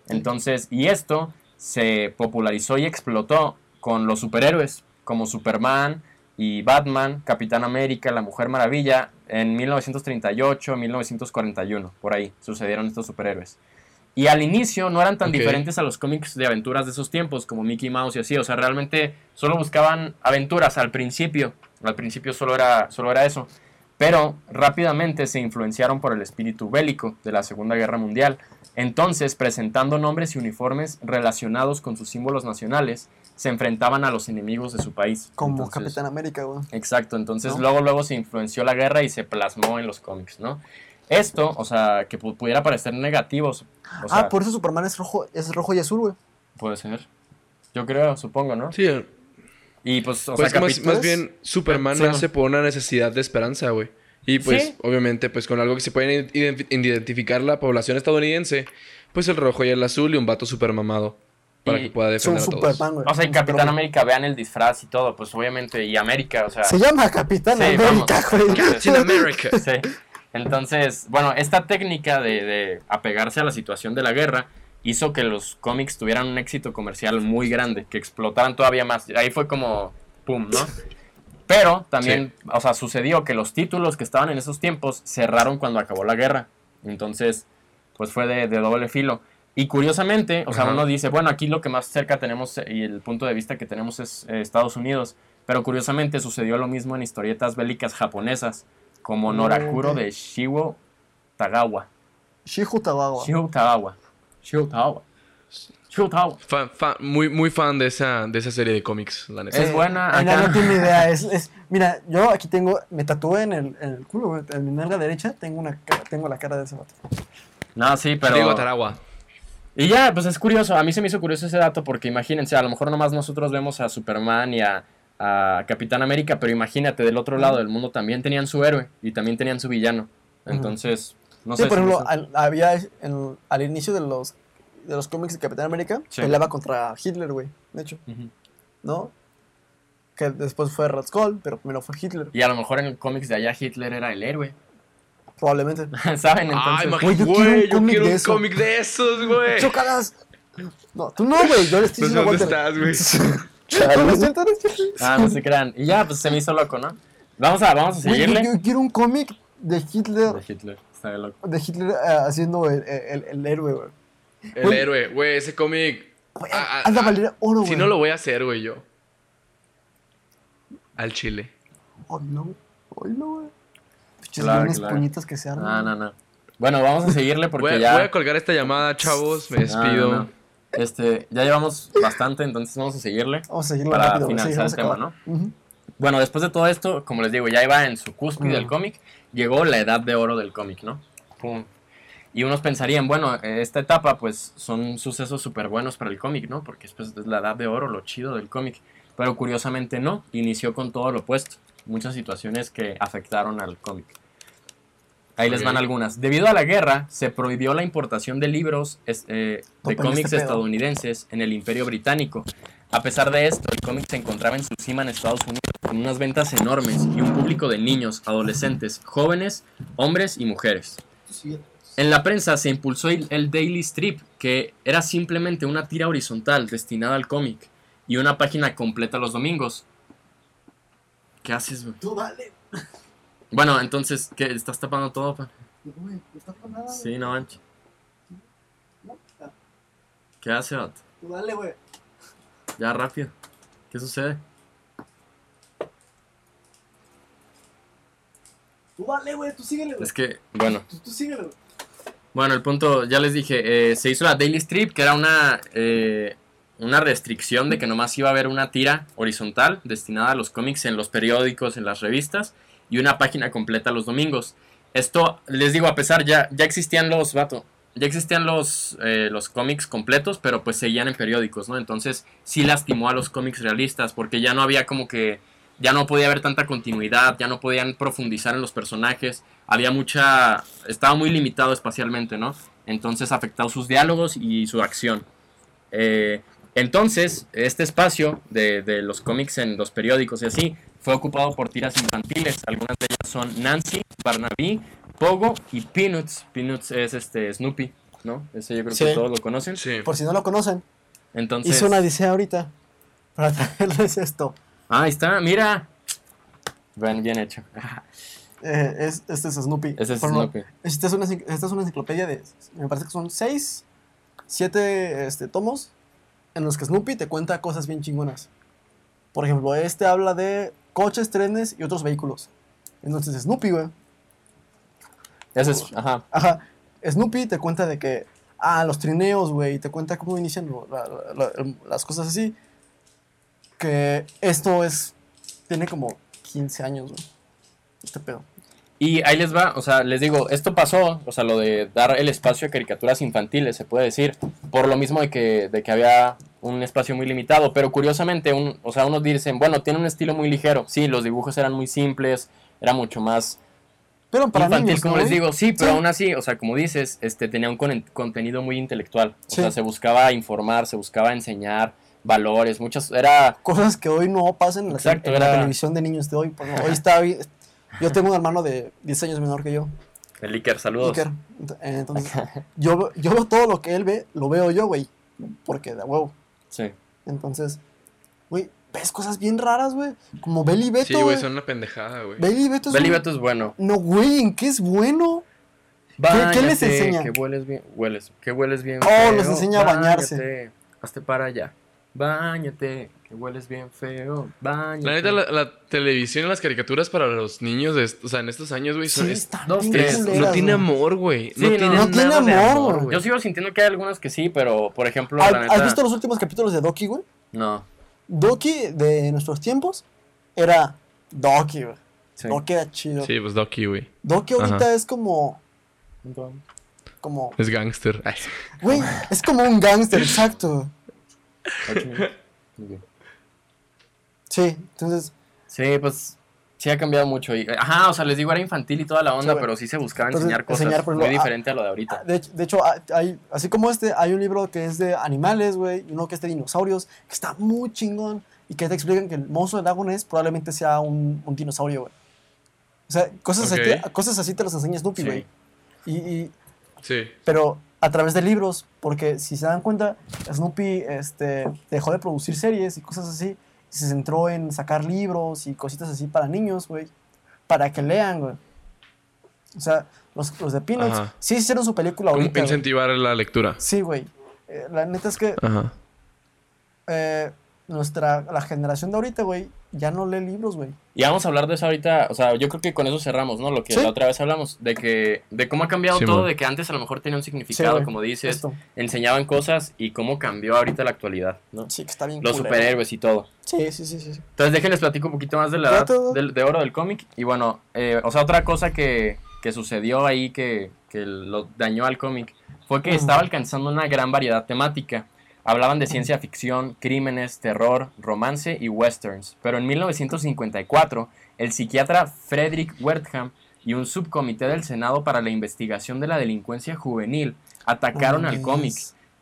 Speaker 3: Entonces, y esto se popularizó y explotó con los superhéroes, como Superman y Batman, Capitán América, la Mujer Maravilla, en 1938, 1941, por ahí sucedieron estos superhéroes. Y al inicio no eran tan diferentes a los cómics de aventuras de esos tiempos, como Mickey Mouse y así, o sea, realmente solo buscaban aventuras al principio, al principio solo era, solo era eso. Pero rápidamente se influenciaron por el espíritu bélico de la Segunda Guerra Mundial. Entonces, presentando nombres y uniformes relacionados con sus símbolos nacionales, se enfrentaban a los enemigos de su país.
Speaker 2: Como
Speaker 3: Entonces,
Speaker 2: Capitán América, güey.
Speaker 3: Exacto, entonces
Speaker 2: ¿No?
Speaker 3: luego luego se influenció la guerra y se plasmó en los cómics, ¿no? Esto, o sea, que pu- pudiera parecer negativo, o sea,
Speaker 2: ah, por eso Superman es rojo, es rojo y azul, güey.
Speaker 3: puede ser. Yo creo, supongo, ¿no?
Speaker 1: Sí,
Speaker 3: Y pues, o
Speaker 1: pues
Speaker 3: sea,
Speaker 1: más, más bien Superman
Speaker 3: Sí.
Speaker 1: nace por una necesidad de esperanza, güey. Y pues,
Speaker 3: Sí.
Speaker 1: obviamente, pues con algo que se puede ident- identificar la población estadounidense, pues el rojo y el azul y un vato super mamado. Para
Speaker 3: Y
Speaker 1: que pueda
Speaker 2: Son
Speaker 1: defender a todos.
Speaker 2: Superman, güey.
Speaker 3: O sea, y Capitán
Speaker 2: Superman.
Speaker 3: América, vean el disfraz y todo, pues obviamente, y América, o sea...
Speaker 2: Se llama Capitán
Speaker 3: Sí,
Speaker 2: América,
Speaker 3: vamos.
Speaker 2: güey.
Speaker 1: Captain America.
Speaker 3: Sí. Entonces, bueno, esta técnica de, de apegarse a la situación de la guerra hizo que los cómics tuvieran un éxito comercial muy grande, que explotaran todavía más. Ahí fue como, ¡pum!, ¿no? Pero también, o sea, sucedió que los títulos que estaban en esos tiempos cerraron cuando acabó la guerra. Entonces, pues fue de, de doble filo. Y curiosamente, o sea, uno dice, bueno, aquí lo que más cerca tenemos eh, y el punto de vista que tenemos es eh, Estados Unidos. Pero curiosamente sucedió lo mismo en historietas bélicas japonesas, como Norakuro
Speaker 2: Ok.
Speaker 3: de Shiwo Tagawa.
Speaker 2: Shihu Tabawa.
Speaker 3: Shiwo Tagawa. Shiwo Tagawa.
Speaker 1: Fan- fan- muy, muy fan de esa, de esa serie de cómics, la neta.
Speaker 3: Es buena,
Speaker 2: no,
Speaker 3: acá.
Speaker 2: no tiene idea. Es, <laughs> es, mira, yo aquí tengo, me tatué en el, en el culo, güey. En mi nalga derecha tengo, una, cara- tengo la cara de ese vato.
Speaker 3: No, sí, pero...
Speaker 1: Diego Taragua.
Speaker 3: Y ya, pues es curioso, a mí se me hizo curioso ese dato porque imagínense, a lo mejor nomás nosotros vemos a Superman y a, a Capitán América, pero imagínate, del otro lado del mundo también tenían su héroe y también tenían su villano. Entonces, no
Speaker 2: sí,
Speaker 3: sé.
Speaker 2: por ejemplo, al, había en- al inicio de los, de los cómics de Capitán América,
Speaker 3: Sí.
Speaker 2: peleaba contra Hitler, güey. De hecho,
Speaker 3: Ujú.
Speaker 2: ¿no? Que después fue Red Skull, pero primero fue Hitler,
Speaker 3: Y a lo mejor en el cómics de allá Hitler era el héroe, <laughs>
Speaker 2: probablemente.
Speaker 3: ¿saben?
Speaker 1: Ay,
Speaker 3: Entonces,
Speaker 1: imagi-
Speaker 2: Güey, yo quiero un
Speaker 1: güey, yo
Speaker 2: cómic
Speaker 1: quiero
Speaker 2: de
Speaker 1: un
Speaker 2: eso.
Speaker 1: cómic de esos, güey.
Speaker 2: ¡Chócalas! No, tú no, güey. Yo le estoy diciendo
Speaker 1: ¿dónde
Speaker 2: Walter.
Speaker 1: estás, güey? <laughs>
Speaker 3: Ah, no se crean. Y ya, pues se me hizo loco, ¿no? Vamos a, vamos a
Speaker 2: Güey, yo,
Speaker 3: seguirle.
Speaker 2: yo quiero un cómic de Hitler,
Speaker 3: De Hitler, de loco.
Speaker 2: de Hitler eh, haciendo el, el, el héroe, güey.
Speaker 1: El héroe, güey, ese cómic.
Speaker 2: Güey,
Speaker 1: Ah, ah,
Speaker 2: Anda
Speaker 1: ah,
Speaker 2: valer oro, güey.
Speaker 1: Si no lo voy a hacer, güey, yo. Al chile.
Speaker 2: Ay, no. Ay, no, güey.
Speaker 3: Claro,
Speaker 2: puñitas que se arman.
Speaker 3: No, no, no. Bueno, vamos a seguirle porque
Speaker 1: Voy
Speaker 3: ya...
Speaker 1: voy a colgar esta llamada, chavos. Me
Speaker 3: No,
Speaker 1: despido.
Speaker 3: no, no. Este, ya llevamos bastante, entonces vamos a seguirle.
Speaker 2: Vamos a seguirlo
Speaker 3: Para
Speaker 2: rápido.
Speaker 3: finalizar el tema.
Speaker 2: Ujú.
Speaker 3: Bueno, después de todo esto, como les digo, ya iba en su cúspide del cómic, llegó la edad de oro del cómic, ¿no? Pum. Y unos pensarían, bueno, esta etapa pues son sucesos súper buenos para el cómic, ¿no? Porque después es la edad de oro, lo chido del cómic. Pero curiosamente no, inició con todo lo opuesto. Muchas situaciones que afectaron al cómic. Ahí les van algunas. Debido a la guerra, se prohibió la importación de libros eh, de cómics
Speaker 2: este pedo.
Speaker 3: estadounidenses en el Imperio Británico. A pesar de esto, el cómic se encontraba en su cima en Estados Unidos con unas ventas enormes y un público de niños, adolescentes, jóvenes, hombres y mujeres. En la prensa se impulsó el, Daily Strip, que era simplemente una tira horizontal destinada al cómic y una página completa los domingos. ¿Qué haces, güey?
Speaker 2: Tú.
Speaker 3: Bueno, entonces, ¿qué? ¿Estás tapando todo, pa?
Speaker 2: Güey, nada.
Speaker 3: Sí, no manches. ¿Qué hace, vato?
Speaker 2: Tú dale, güey.
Speaker 3: Ya, rápido. ¿Qué sucede?
Speaker 2: Tú dale, güey. Tú síguele, güey.
Speaker 3: Es que, bueno,
Speaker 2: Tú, tú síguele, güey.
Speaker 3: Bueno, el punto, ya les dije, eh, se hizo la Daily Strip, que era una, eh, una restricción de que nomás iba a haber una tira horizontal destinada a los cómics en los periódicos, en las revistas, y una página completa los domingos. Esto, les digo, a pesar, ya, ya existían los, vato, ya existían los, eh, los cómics completos, pero pues seguían en periódicos, ¿no? Entonces sí lastimó a los cómics realistas, porque ya no había como que, ya no podía haber tanta continuidad, ya no podían profundizar en los personajes, había mucha, estaba muy limitado espacialmente, ¿no? Entonces afectó sus diálogos y su acción. Eh, entonces, este espacio de, de los cómics en los periódicos y así fue ocupado por tiras infantiles. Algunas de ellas son Nancy, Barnaby, Pogo y Peanuts. Peanuts es este Snoopy, ¿no? Ese yo creo
Speaker 2: Sí.
Speaker 3: que todos lo conocen.
Speaker 1: Sí.
Speaker 2: Por si no lo conocen,
Speaker 3: Entonces,
Speaker 2: hice una odisea ahorita para <laughs> traerles esto.
Speaker 3: ah, ahí está, mira. Bien, bien hecho. <laughs>
Speaker 2: Eh, es, este es Snoopy.
Speaker 3: Ese es
Speaker 2: no,
Speaker 3: Snoopy.
Speaker 2: Esta es, una, esta es una enciclopedia de, me parece que son seis, siete este, tomos en los que Snoopy te cuenta cosas bien chingonas. Por ejemplo, este habla de coches, trenes y otros vehículos. Entonces Snoopy, güey.
Speaker 3: Ese es, ajá.
Speaker 2: Ajá. Snoopy te cuenta de que, ah, los trineos, güey, y te cuenta cómo inician lo- la- la- la- las cosas así. Que esto es, tiene como 15 años, güey. Este pedo.
Speaker 3: Y ahí les va, o sea, les digo, esto pasó, o sea, lo de dar el espacio a caricaturas infantiles, se puede decir, por lo mismo de que, de que había un espacio muy limitado, pero curiosamente, un, o sea, unos dicen, bueno, tiene un estilo muy ligero, sí, los dibujos eran muy simples, era mucho más
Speaker 2: Pero para
Speaker 3: infantil,
Speaker 2: niños,
Speaker 3: como
Speaker 2: ¿no,
Speaker 3: les digo, sí, pero
Speaker 2: Sí.
Speaker 3: aún así, o sea, como dices, este, tenía un con- contenido muy intelectual, o
Speaker 2: Sí.
Speaker 3: sea, se buscaba informar, se buscaba enseñar valores, muchas, era,
Speaker 2: cosas que hoy no pasan en la,
Speaker 3: Exacto,
Speaker 2: en la televisión de niños de hoy. pues, no, hoy está Yo tengo un hermano de 10 años menor que yo,
Speaker 3: el Iker, saludos.
Speaker 2: Iker. Ent- Entonces, <laughs> yo, veo- yo veo todo lo que él ve, lo veo yo, güey. Porque de huevo.
Speaker 3: Sí.
Speaker 2: Entonces, güey, ves cosas bien raras, güey. Como Belly Beto.
Speaker 1: Sí, güey, son una pendejada, güey.
Speaker 2: Belly Beto es
Speaker 3: Beli
Speaker 2: un-
Speaker 3: Beto es bueno.
Speaker 2: No, güey, ¿en qué es bueno? qué les enseña?
Speaker 3: Que hueles bien, hueles, que hueles bien.
Speaker 2: Oh, les enseña a bañarse.
Speaker 3: Báñate, Hazte para allá. Báñate, que hueles bien feo. Báñate.
Speaker 1: La neta, la, la televisión y las caricaturas para los niños, de, o sea, en estos años, güey, son-
Speaker 2: Sí,
Speaker 1: es-
Speaker 3: dos, tres,
Speaker 2: culeras,
Speaker 1: no tiene amor, güey.
Speaker 3: Sí,
Speaker 1: no,
Speaker 3: no,
Speaker 1: tiene
Speaker 2: no tiene amor, güey.
Speaker 3: Yo sigo sintiendo que hay algunas que sí, pero por ejemplo,
Speaker 2: ¿Has,
Speaker 3: la neta.
Speaker 2: has visto los últimos capítulos de Doki, güey?
Speaker 3: No.
Speaker 2: Doki de nuestros tiempos era Doki, güey.
Speaker 3: Sí.
Speaker 2: Doki era chido.
Speaker 1: Sí, pues Doki, güey.
Speaker 2: Doki ahorita
Speaker 1: Ajá.
Speaker 2: es como. Como.
Speaker 1: Es gangster.
Speaker 2: Güey, es como un gángster, exacto. Sí, entonces.
Speaker 3: Sí, pues sí ha cambiado mucho. Y, ajá, o sea, les digo, era infantil y toda la onda,
Speaker 2: Sí,
Speaker 3: pero sí se buscaba
Speaker 2: Entonces,
Speaker 3: enseñar cosas
Speaker 2: enseñar,
Speaker 3: muy diferente a lo de ahorita.
Speaker 2: De, hecho- de hecho, hay, así como este, hay un libro que es de animales, güey, y uno que es de dinosaurios, que está muy chingón, y que te explican que el monstruo del lago Ness probablemente sea un, un dinosaurio, güey. O sea, cosas, así, cosas así te las enseña Snoopy,
Speaker 3: Sí.
Speaker 2: güey. Y, y-
Speaker 1: Sí.
Speaker 2: pero a través de libros, porque si se dan cuenta, Snoopy este, dejó de producir series y cosas así, y se centró en sacar libros y cositas así para niños, güey, para que lean, güey. O sea, los, los de Peanuts
Speaker 1: Ajá.
Speaker 2: sí hicieron su película
Speaker 1: Como
Speaker 2: ahorita.
Speaker 1: incentivar la lectura.
Speaker 2: Sí, güey. Eh, la neta es que
Speaker 1: Ajá.
Speaker 2: eh, nuestra, la generación de ahorita, güey, ya no lee libros, güey.
Speaker 3: Y vamos a hablar de eso ahorita, o sea, yo creo que con eso cerramos, ¿no? Lo que
Speaker 2: Sí.
Speaker 3: la otra vez hablamos, de que, de cómo ha cambiado
Speaker 1: Sí,
Speaker 3: todo,
Speaker 1: man.
Speaker 3: de que antes a lo mejor tenía un significado, como dices,
Speaker 2: Esto.
Speaker 3: enseñaban cosas y cómo cambió ahorita la actualidad, ¿no?
Speaker 2: Sí, que está bien
Speaker 3: Los
Speaker 2: culero.
Speaker 3: superhéroes y todo.
Speaker 2: Sí, sí, sí, sí.
Speaker 3: Entonces déjenles platico un poquito más de la edad del- de oro del cómic. Y bueno, eh, o sea, otra cosa que, que sucedió ahí que, que lo dañó al cómic fue que estaba alcanzando una gran variedad temática. Hablaban de ciencia ficción, crímenes, terror, romance y westerns. Pero en 1954, el psiquiatra Frederick Wertham y un subcomité del Senado para la investigación de la delincuencia juvenil atacaron al cómic.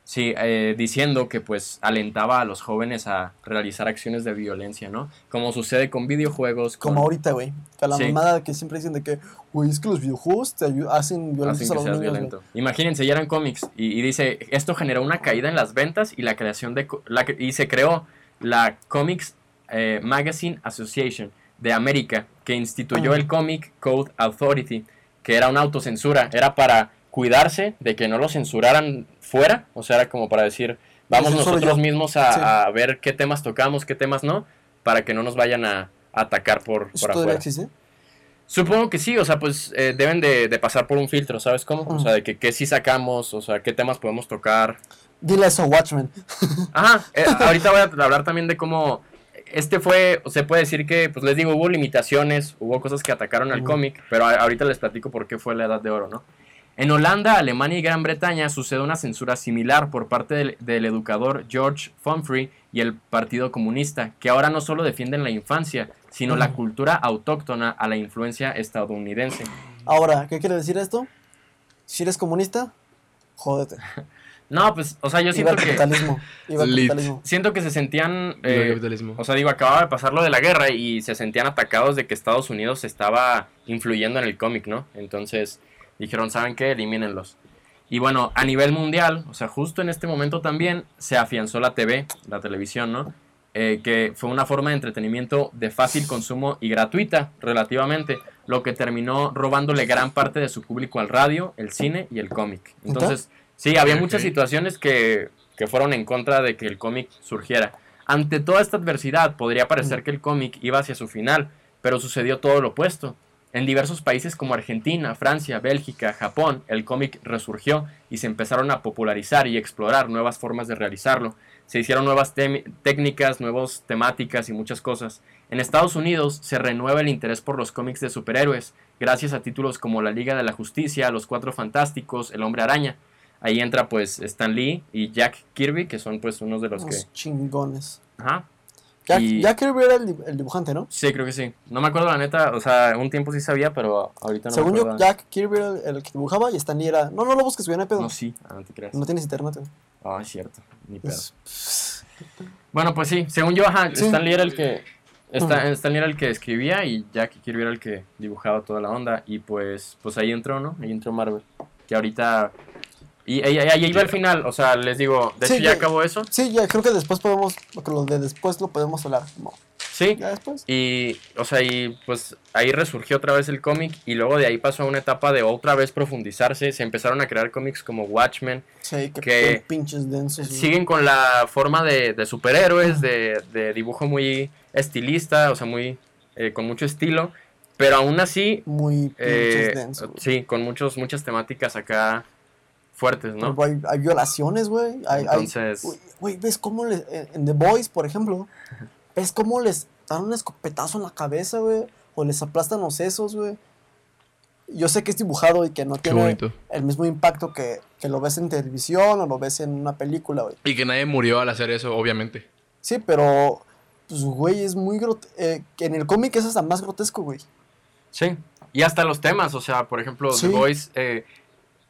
Speaker 3: Sí, eh, diciendo que pues alentaba a los jóvenes a realizar acciones de violencia, ¿no? Como sucede con videojuegos, con,
Speaker 2: Como ahorita, güey. Que la
Speaker 3: Sí.
Speaker 2: mamada que siempre dicen de que, güey, es que los videojuegos te hacen violentos
Speaker 3: hacen
Speaker 2: a
Speaker 3: que
Speaker 2: los
Speaker 3: seas
Speaker 2: niños, güey.
Speaker 3: violento. Imagínense, ya eran cómics y, y dice, esto generó una caída en las ventas y la creación de... La, y se creó la Comics eh, Magazine Association de América, que instituyó el Comic Code Authority, que era una autocensura, era para cuidarse de que no lo censuraran fuera, o sea, era como para decir, vamos nosotros mismos a,
Speaker 2: Sí.
Speaker 3: a ver qué temas tocamos, qué temas no, para que no nos vayan a, a atacar por,
Speaker 2: ¿Eso
Speaker 3: por afuera.
Speaker 2: existe?
Speaker 3: Supongo que sí, o sea, pues eh, deben de, de pasar por un filtro, ¿sabes cómo? O sea, de que qué sí sacamos, o sea, qué temas podemos tocar.
Speaker 2: Dile eso, Watchmen. <laughs>
Speaker 3: Ajá, eh, ahorita voy a hablar también de cómo este fue, o se puede decir que, pues les digo, hubo limitaciones, hubo cosas que atacaron al cómic, pero a- ahorita les platico por qué fue la edad de oro, ¿no? En Holanda, Alemania y Gran Bretaña sucede una censura similar por parte del, del educador George Humphrey y el Partido Comunista, que ahora no solo defienden la infancia, sino la cultura autóctona a la influencia estadounidense.
Speaker 2: Ahora, ¿qué quiere decir esto? Si eres comunista, jódete. <laughs>
Speaker 3: No, pues, o sea, yo
Speaker 2: Iba
Speaker 3: siento
Speaker 2: al
Speaker 3: que...
Speaker 2: capitalismo. Iba <laughs> capitalismo.
Speaker 3: Siento que se sentían... Eh,
Speaker 1: capitalismo.
Speaker 3: O sea, digo, acababa de pasar lo de la guerra y se sentían atacados de que Estados Unidos estaba influyendo en el cómic, ¿no? Entonces dijeron, ¿saben qué? Elimínenlos. Y bueno, a nivel mundial, o sea, justo en este momento también se afianzó la TV, la televisión, ¿no? Eh, que fue una forma de entretenimiento de fácil consumo y gratuita, relativamente, lo que terminó robándole gran parte de su público al radio, el cine y el cómic. Entonces, sí, había muchas situaciones que, que fueron en contra de que el cómic surgiera. Ante toda esta adversidad, podría parecer que el cómic iba hacia su final, pero sucedió todo lo opuesto. En diversos países como Argentina, Francia, Bélgica, Japón, el cómic resurgió y se empezaron a popularizar y explorar nuevas formas de realizarlo. Se hicieron nuevas técnicas, nuevas temáticas y muchas cosas. En Estados Unidos se renueva el interés por los cómics de superhéroes, gracias a títulos como La Liga de la Justicia, Los Cuatro Fantásticos, El Hombre Araña. Ahí entra pues Stan Lee y Jack Kirby, que son pues unos de los que...
Speaker 2: Unos chingones.
Speaker 3: Ajá.
Speaker 2: Jack,
Speaker 3: Y-
Speaker 2: Jack Kirby era el, di- el dibujante, ¿no?
Speaker 3: Sí, creo que sí. No me acuerdo la neta, o sea, un tiempo sí sabía, pero ahorita no
Speaker 2: Según
Speaker 3: me
Speaker 2: yo,
Speaker 3: acuerdo.
Speaker 2: Jack Kirby era el, el que dibujaba y Stan Lee era... No, no lo busques, güey, no hay pedo.
Speaker 3: No, sí, ah, no te creas.
Speaker 2: No tienes internet, güey.
Speaker 3: Ah, es cierto, ni pedo.
Speaker 2: Es- <laughs>
Speaker 3: Bueno, pues sí, según yo, ajá,
Speaker 2: Sí.
Speaker 3: Stan Lee era el que... Stan. Stan Lee era el que escribía y Jack Kirby era el que dibujaba toda la onda. Y pues, pues ahí entró, ¿no? Ahí entró Marvel. Que ahorita... Y ahí, iba al final, o sea, les digo, de
Speaker 2: Sí,
Speaker 3: hecho ya
Speaker 2: ya-
Speaker 3: acabó eso.
Speaker 2: Sí, ya creo que después podemos... Porque lo de después lo podemos hablar. No.
Speaker 3: Sí,
Speaker 2: ¿Ya después?
Speaker 3: Y, o sea, y pues ahí resurgió otra vez el cómic y luego de ahí pasó a una etapa de otra vez profundizarse. Se empezaron a crear cómics como Watchmen.
Speaker 2: Sí, que,
Speaker 3: Que
Speaker 2: pinches densos.
Speaker 3: Siguen con la forma de, de superhéroes, de, de dibujo muy estilista, o sea, muy eh, con mucho estilo. Pero aún así,
Speaker 2: Muy pinches
Speaker 3: eh,
Speaker 2: densos.
Speaker 3: sí, con muchos, muchas temáticas acá fuertes, ¿no?
Speaker 2: Hay, hay violaciones, güey. Hay,
Speaker 3: Entonces,
Speaker 2: Güey, ¿ves cómo les, en The Boys, por ejemplo, ves cómo les dan un escopetazo en la cabeza, güey? O les aplastan los sesos, güey. Yo sé que es dibujado y que no
Speaker 1: Qué
Speaker 2: tiene
Speaker 1: bonito.
Speaker 2: el mismo impacto que, que lo ves en televisión o lo ves en una película, güey.
Speaker 1: Y que nadie murió al hacer eso, obviamente.
Speaker 2: Sí, pero, pues, güey, es muy grot eh, en el cómic es hasta más grotesco, güey.
Speaker 3: Sí, y hasta los temas, o sea, por ejemplo,
Speaker 2: Sí.
Speaker 3: The Voice, eh,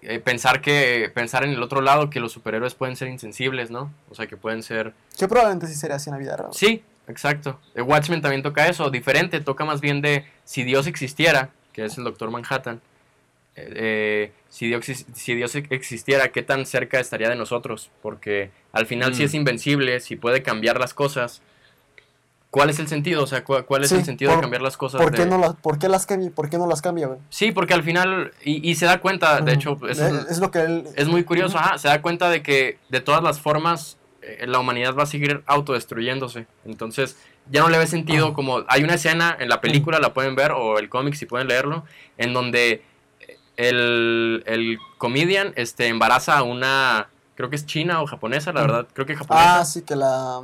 Speaker 3: eh, pensar que pensar en el otro lado que los superhéroes pueden ser insensibles, ¿no? O sea, que pueden ser
Speaker 2: Que probablemente sí sería así en la vida real.
Speaker 3: Sí, exacto. The Watchmen también toca eso, diferente, toca más bien de si Dios existiera, que es el Doctor Manhattan. eh, eh, si, Dios, si Dios ex- existiera, ¿qué tan cerca estaría de nosotros? Porque al final si
Speaker 1: Mm.
Speaker 3: es invencible, si puede cambiar las cosas, ¿cuál es el sentido? O sea, ¿cuál, es
Speaker 2: Sí,
Speaker 3: el sentido
Speaker 2: por-
Speaker 3: de cambiar las cosas?
Speaker 2: ¿Por qué,
Speaker 3: de-
Speaker 2: no las, ¿Por qué las cambia? ¿Por qué no las cambia, güey?
Speaker 3: Sí, porque al final, y, y se da cuenta, de hecho, eso
Speaker 2: es, es lo que él...
Speaker 3: es muy curioso, ajá, se da cuenta de que de todas las formas eh, la humanidad va a seguir autodestruyéndose. Entonces, ya no le ve sentido
Speaker 2: Ah.
Speaker 3: como hay una escena en la película, la pueden ver, o el cómic si pueden leerlo, en donde el, el comedian este, embaraza a una, creo que es china o japonesa, la verdad, creo que japonesa.
Speaker 2: Ah, sí, que la...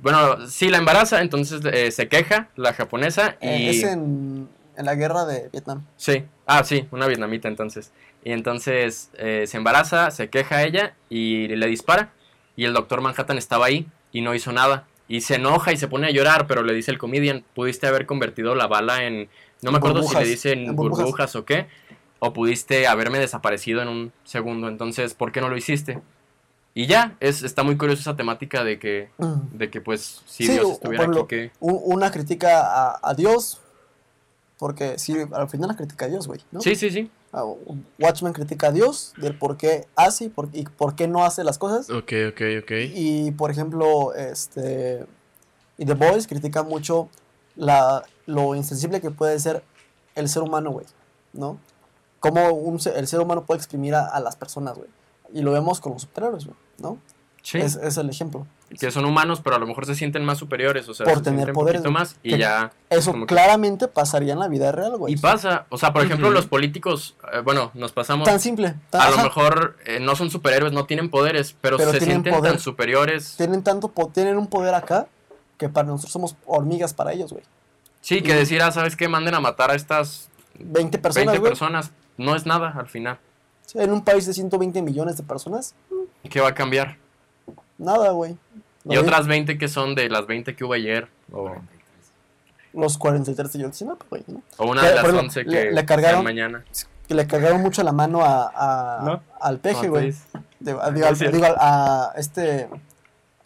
Speaker 3: Bueno, sí, la embaraza, entonces eh, se queja la japonesa y...
Speaker 2: eh, es en, en la guerra de Vietnam.
Speaker 3: Sí, ah, sí, una vietnamita entonces. Y entonces eh, se embaraza, se queja ella y le dispara. Y el doctor Manhattan estaba ahí y no hizo nada. Y se enoja y se pone a llorar, pero le dice el comedian, pudiste haber convertido la bala en, no me acuerdo si le dice en
Speaker 2: en
Speaker 3: burbujas.
Speaker 2: burbujas.
Speaker 3: o qué, o pudiste haberme desaparecido en un segundo. Entonces, ¿por qué no lo hiciste? Y ya, es, está muy curiosa esa temática de que, de que pues, si
Speaker 2: Sí,
Speaker 3: Dios estuviera aquí, que...
Speaker 2: Un- una crítica a, a Dios, porque sí, al final la critica a Dios, güey, ¿no?
Speaker 3: Sí, sí, sí.
Speaker 2: Ah, Watchmen critica a Dios del por qué hace y por, y por qué no hace las cosas.
Speaker 1: Ok, ok, ok.
Speaker 2: Y, por ejemplo, este... Y The Boys critica mucho la, lo insensible que puede ser el ser humano, güey, ¿no? Cómo un se- el ser humano puede exprimir a, a las personas, güey. Y lo vemos con los superhéroes, güey, ¿no?
Speaker 3: Sí.
Speaker 2: Es, es el ejemplo.
Speaker 3: que son humanos, pero a lo mejor se sienten más superiores, o sea,
Speaker 2: Por
Speaker 3: se
Speaker 2: tener poderes,
Speaker 3: un más y ya.
Speaker 2: Eso
Speaker 3: que-
Speaker 2: claramente pasaría en la vida real, güey.
Speaker 3: Y pasa, o sea, por ejemplo, los políticos, eh, bueno, nos pasamos,
Speaker 2: Tan simple. tan-
Speaker 3: a lo mejor eh, no son superhéroes, no tienen poderes, pero,
Speaker 2: Pero
Speaker 3: se sienten
Speaker 2: poder.
Speaker 3: tan superiores.
Speaker 2: Tienen tanto po- tienen un poder acá que para nosotros somos hormigas para ellos, güey.
Speaker 3: Sí, que decir, ah, ¿sabes qué? Manden a matar a estas
Speaker 2: 20 personas,
Speaker 3: 20
Speaker 2: güey.
Speaker 3: personas, no es nada al final.
Speaker 2: En un país de 120 millones de personas,
Speaker 3: ¿Qué va a cambiar?
Speaker 2: nada, güey.
Speaker 3: Y
Speaker 2: Lo-
Speaker 3: otras 20 que son de las 20 que hubo ayer. O,
Speaker 2: Los 43 de Ayotzinapa, güey, ¿no?
Speaker 3: o una
Speaker 2: Que,
Speaker 3: de las
Speaker 2: ejemplo,
Speaker 3: 11
Speaker 2: le-
Speaker 3: que
Speaker 2: le cargaron-
Speaker 3: sean mañana.
Speaker 2: Que le cargaron mucho la mano a, a-
Speaker 3: ¿No?
Speaker 2: al peje, güey. Digo, a- a este.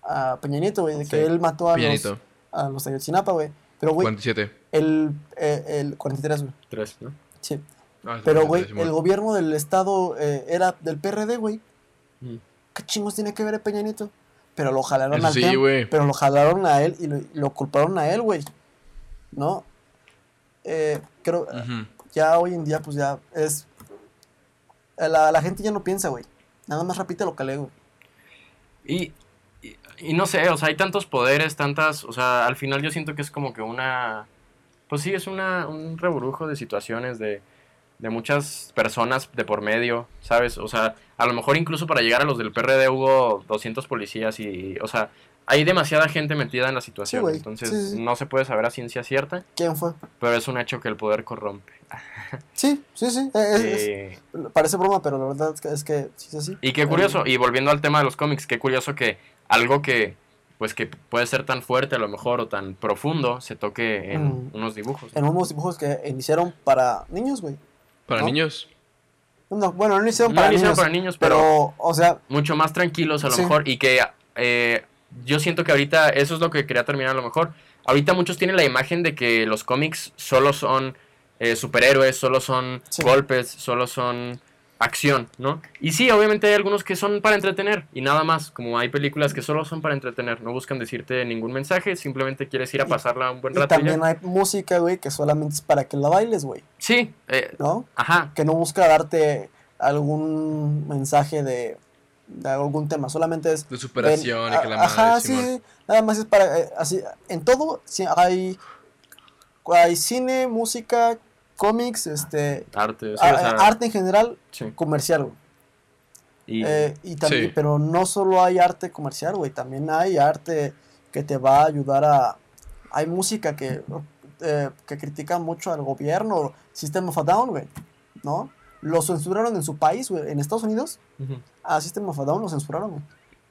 Speaker 2: A Peña Nieto, güey, de que
Speaker 3: Sí.
Speaker 2: él mató a los, a los de Ayotzinapa, güey. Pero, güey,
Speaker 1: 47.
Speaker 2: el, eh, el 43, güey.
Speaker 3: Tres, ¿no?
Speaker 2: Sí.
Speaker 1: Ah,
Speaker 2: Pero,
Speaker 1: 47,
Speaker 2: güey, el gobierno del estado eh, era del PRD, güey.
Speaker 3: Mm.
Speaker 2: ¿Qué chingos tiene que ver el Peña Nieto? Pero lo jalaron
Speaker 1: Eso
Speaker 2: al
Speaker 1: sí.
Speaker 2: Pero lo jalaron a él y lo, lo culparon a él, güey. ¿No? Eh, creo,
Speaker 1: Ujú.
Speaker 2: ya hoy en día, pues ya es. eh, La, la gente ya no piensa, güey. Nada más repite lo que lee, güey.
Speaker 3: Y, y, y no sé, o sea, hay tantos poderes, tantas, o sea, al final yo siento que es como que una, pues sí, es una, un reburujo de situaciones, de, de muchas personas de por medio, ¿sabes? O sea, a lo mejor incluso para llegar a los del PRD hubo 200 policías y, o sea, hay demasiada gente metida en la situación, entonces
Speaker 2: Sí, sí, sí.
Speaker 3: no se puede saber a ciencia cierta,
Speaker 2: ¿Quién fue?
Speaker 3: pero es un hecho que el poder corrompe. <laughs>
Speaker 2: Sí, sí, sí. eh, es- es-
Speaker 3: Eh,
Speaker 2: parece broma, pero la verdad es que, sí es así.
Speaker 3: Y qué curioso, y volviendo al tema de los cómics, qué curioso que algo que pues que puede ser tan fuerte a lo mejor o tan profundo se toque en
Speaker 2: Mm.
Speaker 3: unos dibujos.
Speaker 2: En unos dibujos que iniciaron para niños, güey.
Speaker 1: Para
Speaker 2: ¿no?
Speaker 1: niños.
Speaker 2: No, bueno, no iniciaron
Speaker 3: No
Speaker 2: para
Speaker 3: iniciaron
Speaker 2: niños.
Speaker 3: para niños, pero,
Speaker 2: pero, o sea,
Speaker 3: mucho más tranquilos a lo
Speaker 2: Sí.
Speaker 3: mejor y que eh, yo siento que ahorita eso es lo que quería terminar a lo mejor. Ahorita muchos tienen la imagen de que los cómics solo son eh, superhéroes, solo son
Speaker 2: Sí.
Speaker 3: golpes, solo son acción, ¿no? Y sí, obviamente hay algunos que son para entretener y nada más, como hay películas que solo son para entretener, no buscan decirte ningún mensaje, simplemente quieres ir a pasarla un buen
Speaker 2: y
Speaker 3: rato. y
Speaker 2: también hay música, güey, que solamente es para que la bailes, güey,
Speaker 3: Sí, eh,
Speaker 2: ¿no?
Speaker 3: ajá,
Speaker 2: Que no busca darte algún mensaje de, de algún tema, solamente es...
Speaker 1: De superación
Speaker 2: ven,
Speaker 1: y que la madre.
Speaker 2: Ajá,
Speaker 1: Simón.
Speaker 2: sí, nada más es para... eh, así, en todo sí, hay, hay cine, música, cómics, este...
Speaker 3: arte, sí,
Speaker 2: a-
Speaker 3: o sea,
Speaker 2: arte en general,
Speaker 3: sí.
Speaker 2: comercial, güey.
Speaker 3: Y,
Speaker 2: Eh, y también,
Speaker 1: Sí.
Speaker 2: pero no solo hay arte comercial, güey, también hay arte que te va a ayudar a... Hay música que, eh, que critica mucho al gobierno, System of a Down, güey, ¿no? Lo censuraron en su país, güey, en Estados Unidos,
Speaker 3: ujú,
Speaker 2: a System of a Down lo censuraron, güey.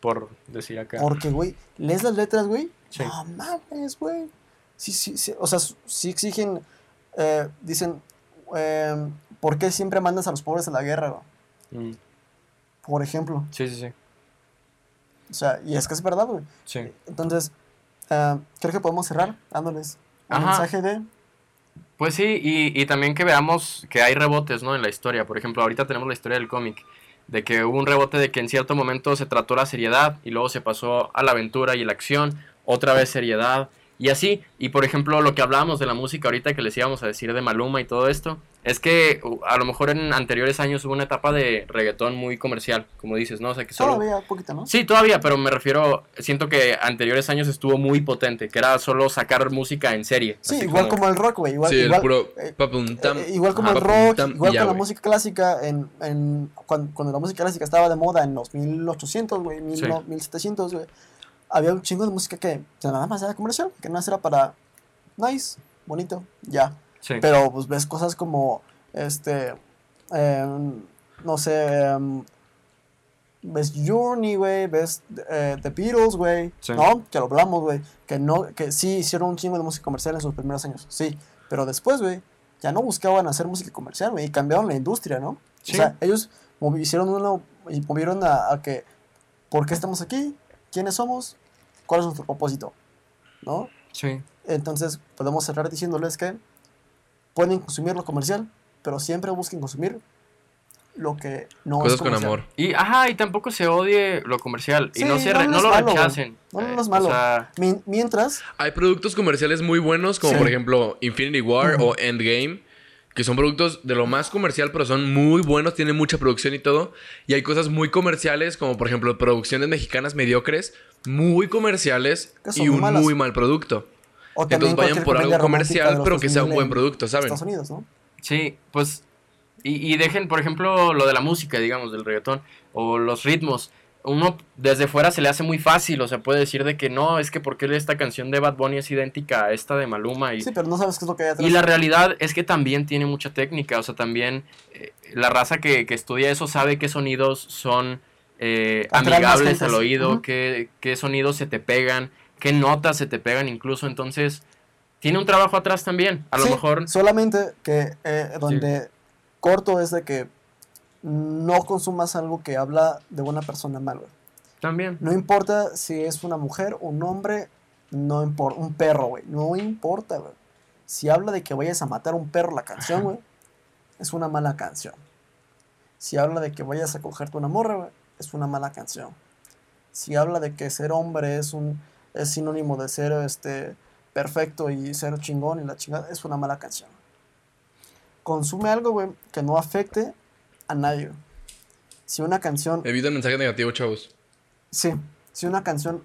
Speaker 3: por decir acá.
Speaker 2: Porque, güey, lees las letras, güey,
Speaker 3: Sí.
Speaker 2: no mames, güey. Sí, sí, sí, o sea, sí exigen, eh, dicen, eh, ¿por qué siempre mandas a los pobres a la guerra?
Speaker 3: Mm,
Speaker 2: Por ejemplo.
Speaker 3: Sí, sí, sí.
Speaker 2: O sea, y es que es verdad, güey.
Speaker 3: sí.
Speaker 2: Entonces, ah, creo que podemos cerrar dándoles un
Speaker 3: Ajá.
Speaker 2: mensaje de...
Speaker 3: Pues sí, y, y también que veamos que hay rebotes, ¿no? En la historia. Por ejemplo, ahorita tenemos la historia del cómic. De que hubo un rebote de que en cierto momento se trató la seriedad y luego se pasó a la aventura y la acción. Otra vez seriedad. Y así. Y por ejemplo, lo que hablábamos de la música ahorita que les íbamos a decir de Maluma y todo esto. Es que uh, a lo mejor en anteriores años hubo una etapa de reggaetón muy comercial, como dices, ¿no? O sea, que solo...
Speaker 2: Todavía poquito, ¿no?
Speaker 3: Sí, todavía, pero me refiero, siento que anteriores años estuvo muy potente, que era solo sacar música en serie.
Speaker 2: Sí, igual como, el rock, güey. Igual,
Speaker 1: sí,
Speaker 2: igual,
Speaker 1: el puro
Speaker 2: eh,
Speaker 1: papum tam.
Speaker 2: eh, igual como el
Speaker 1: papum
Speaker 2: rock,
Speaker 1: tam,
Speaker 2: igual
Speaker 1: ya,
Speaker 2: con la
Speaker 1: güey.
Speaker 2: música clásica, en, en, cuando, cuando la música clásica estaba de moda en los 1800, güey, mil
Speaker 3: Sí.
Speaker 2: no- 1700, güey, había un chingo de música que nada más era comercial, que nada más era para nice, bonito, ya.
Speaker 3: Sí.
Speaker 2: Pero pues ves cosas como, este, em, no sé, em, ves Journey, güey, ves eh, The Beatles, güey,
Speaker 3: Sí.
Speaker 2: ¿no? Que lo hablamos, güey, que no, que sí hicieron un chingo de música comercial en sus primeros años, sí, pero después, güey, ya no buscaban hacer música comercial, güey, y cambiaron la industria, ¿no?
Speaker 3: Sí.
Speaker 2: O sea, ellos hicieron una, y movieron a, a que, ¿por qué estamos aquí? ¿Quiénes somos? ¿Cuál es nuestro propósito? ¿No?
Speaker 3: Sí.
Speaker 2: Entonces podemos cerrar diciéndoles que pueden consumir lo comercial, pero siempre busquen consumir lo que no
Speaker 1: Cosas
Speaker 2: es
Speaker 1: con amor.
Speaker 3: Y, ajá, y tampoco se odie lo comercial. y no, se
Speaker 2: no,
Speaker 3: re-
Speaker 2: no
Speaker 3: lo
Speaker 2: malo,
Speaker 3: rechacen.
Speaker 2: No, no,
Speaker 3: Eh,
Speaker 2: no es malo.
Speaker 3: O sea,
Speaker 2: Mi- mientras,
Speaker 1: Hay productos comerciales muy buenos, como
Speaker 2: Sí.
Speaker 1: por ejemplo Infinity War
Speaker 2: Ujú.
Speaker 1: o Endgame, que son productos de lo más comercial, pero son muy buenos, tienen mucha producción y todo. Y hay cosas muy comerciales, como por ejemplo producciones mexicanas mediocres, muy comerciales y un
Speaker 2: malas.
Speaker 1: muy mal producto.
Speaker 2: o
Speaker 1: Entonces vayan por algo comercial, pero que sea un
Speaker 2: 2000
Speaker 1: buen
Speaker 2: en
Speaker 1: producto, ¿saben?
Speaker 2: Estados Unidos, ¿no?
Speaker 3: sí, pues. Y, y dejen, por ejemplo, lo de la música, digamos, del reggaetón. O los ritmos. uno desde fuera se le hace muy fácil, o sea, puede decir de que no, es que porque esta canción de Bad Bunny es idéntica a esta de Maluma y,
Speaker 2: Sí, pero no sabes qué es lo que hay atrás.
Speaker 3: y la realidad es que también tiene mucha técnica, o sea, también eh, la raza que, que estudia eso sabe qué sonidos son eh, amigables al oído,
Speaker 2: Ujú.
Speaker 3: qué, qué sonidos se te pegan, qué notas se te pegan incluso, entonces tiene un trabajo atrás también, a lo mejor...
Speaker 2: Solamente que eh, donde corto es de que no consumas algo que habla de una persona mal, güey.
Speaker 3: También.
Speaker 2: No importa si es una mujer, un hombre, no importa, un perro, güey. No importa, güey. Si habla de que vayas a matar a un perro la canción, güey, es una mala canción. Si habla de que vayas a cogerte una morra, güey, es una mala canción. Si habla de que ser hombre es un es sinónimo de ser este perfecto y ser chingón y la chingada, es una mala canción. Consume algo, güey, que no afecte a nadie. Si una canción
Speaker 1: Evita el mensaje negativo, chavos.
Speaker 2: Sí, si una canción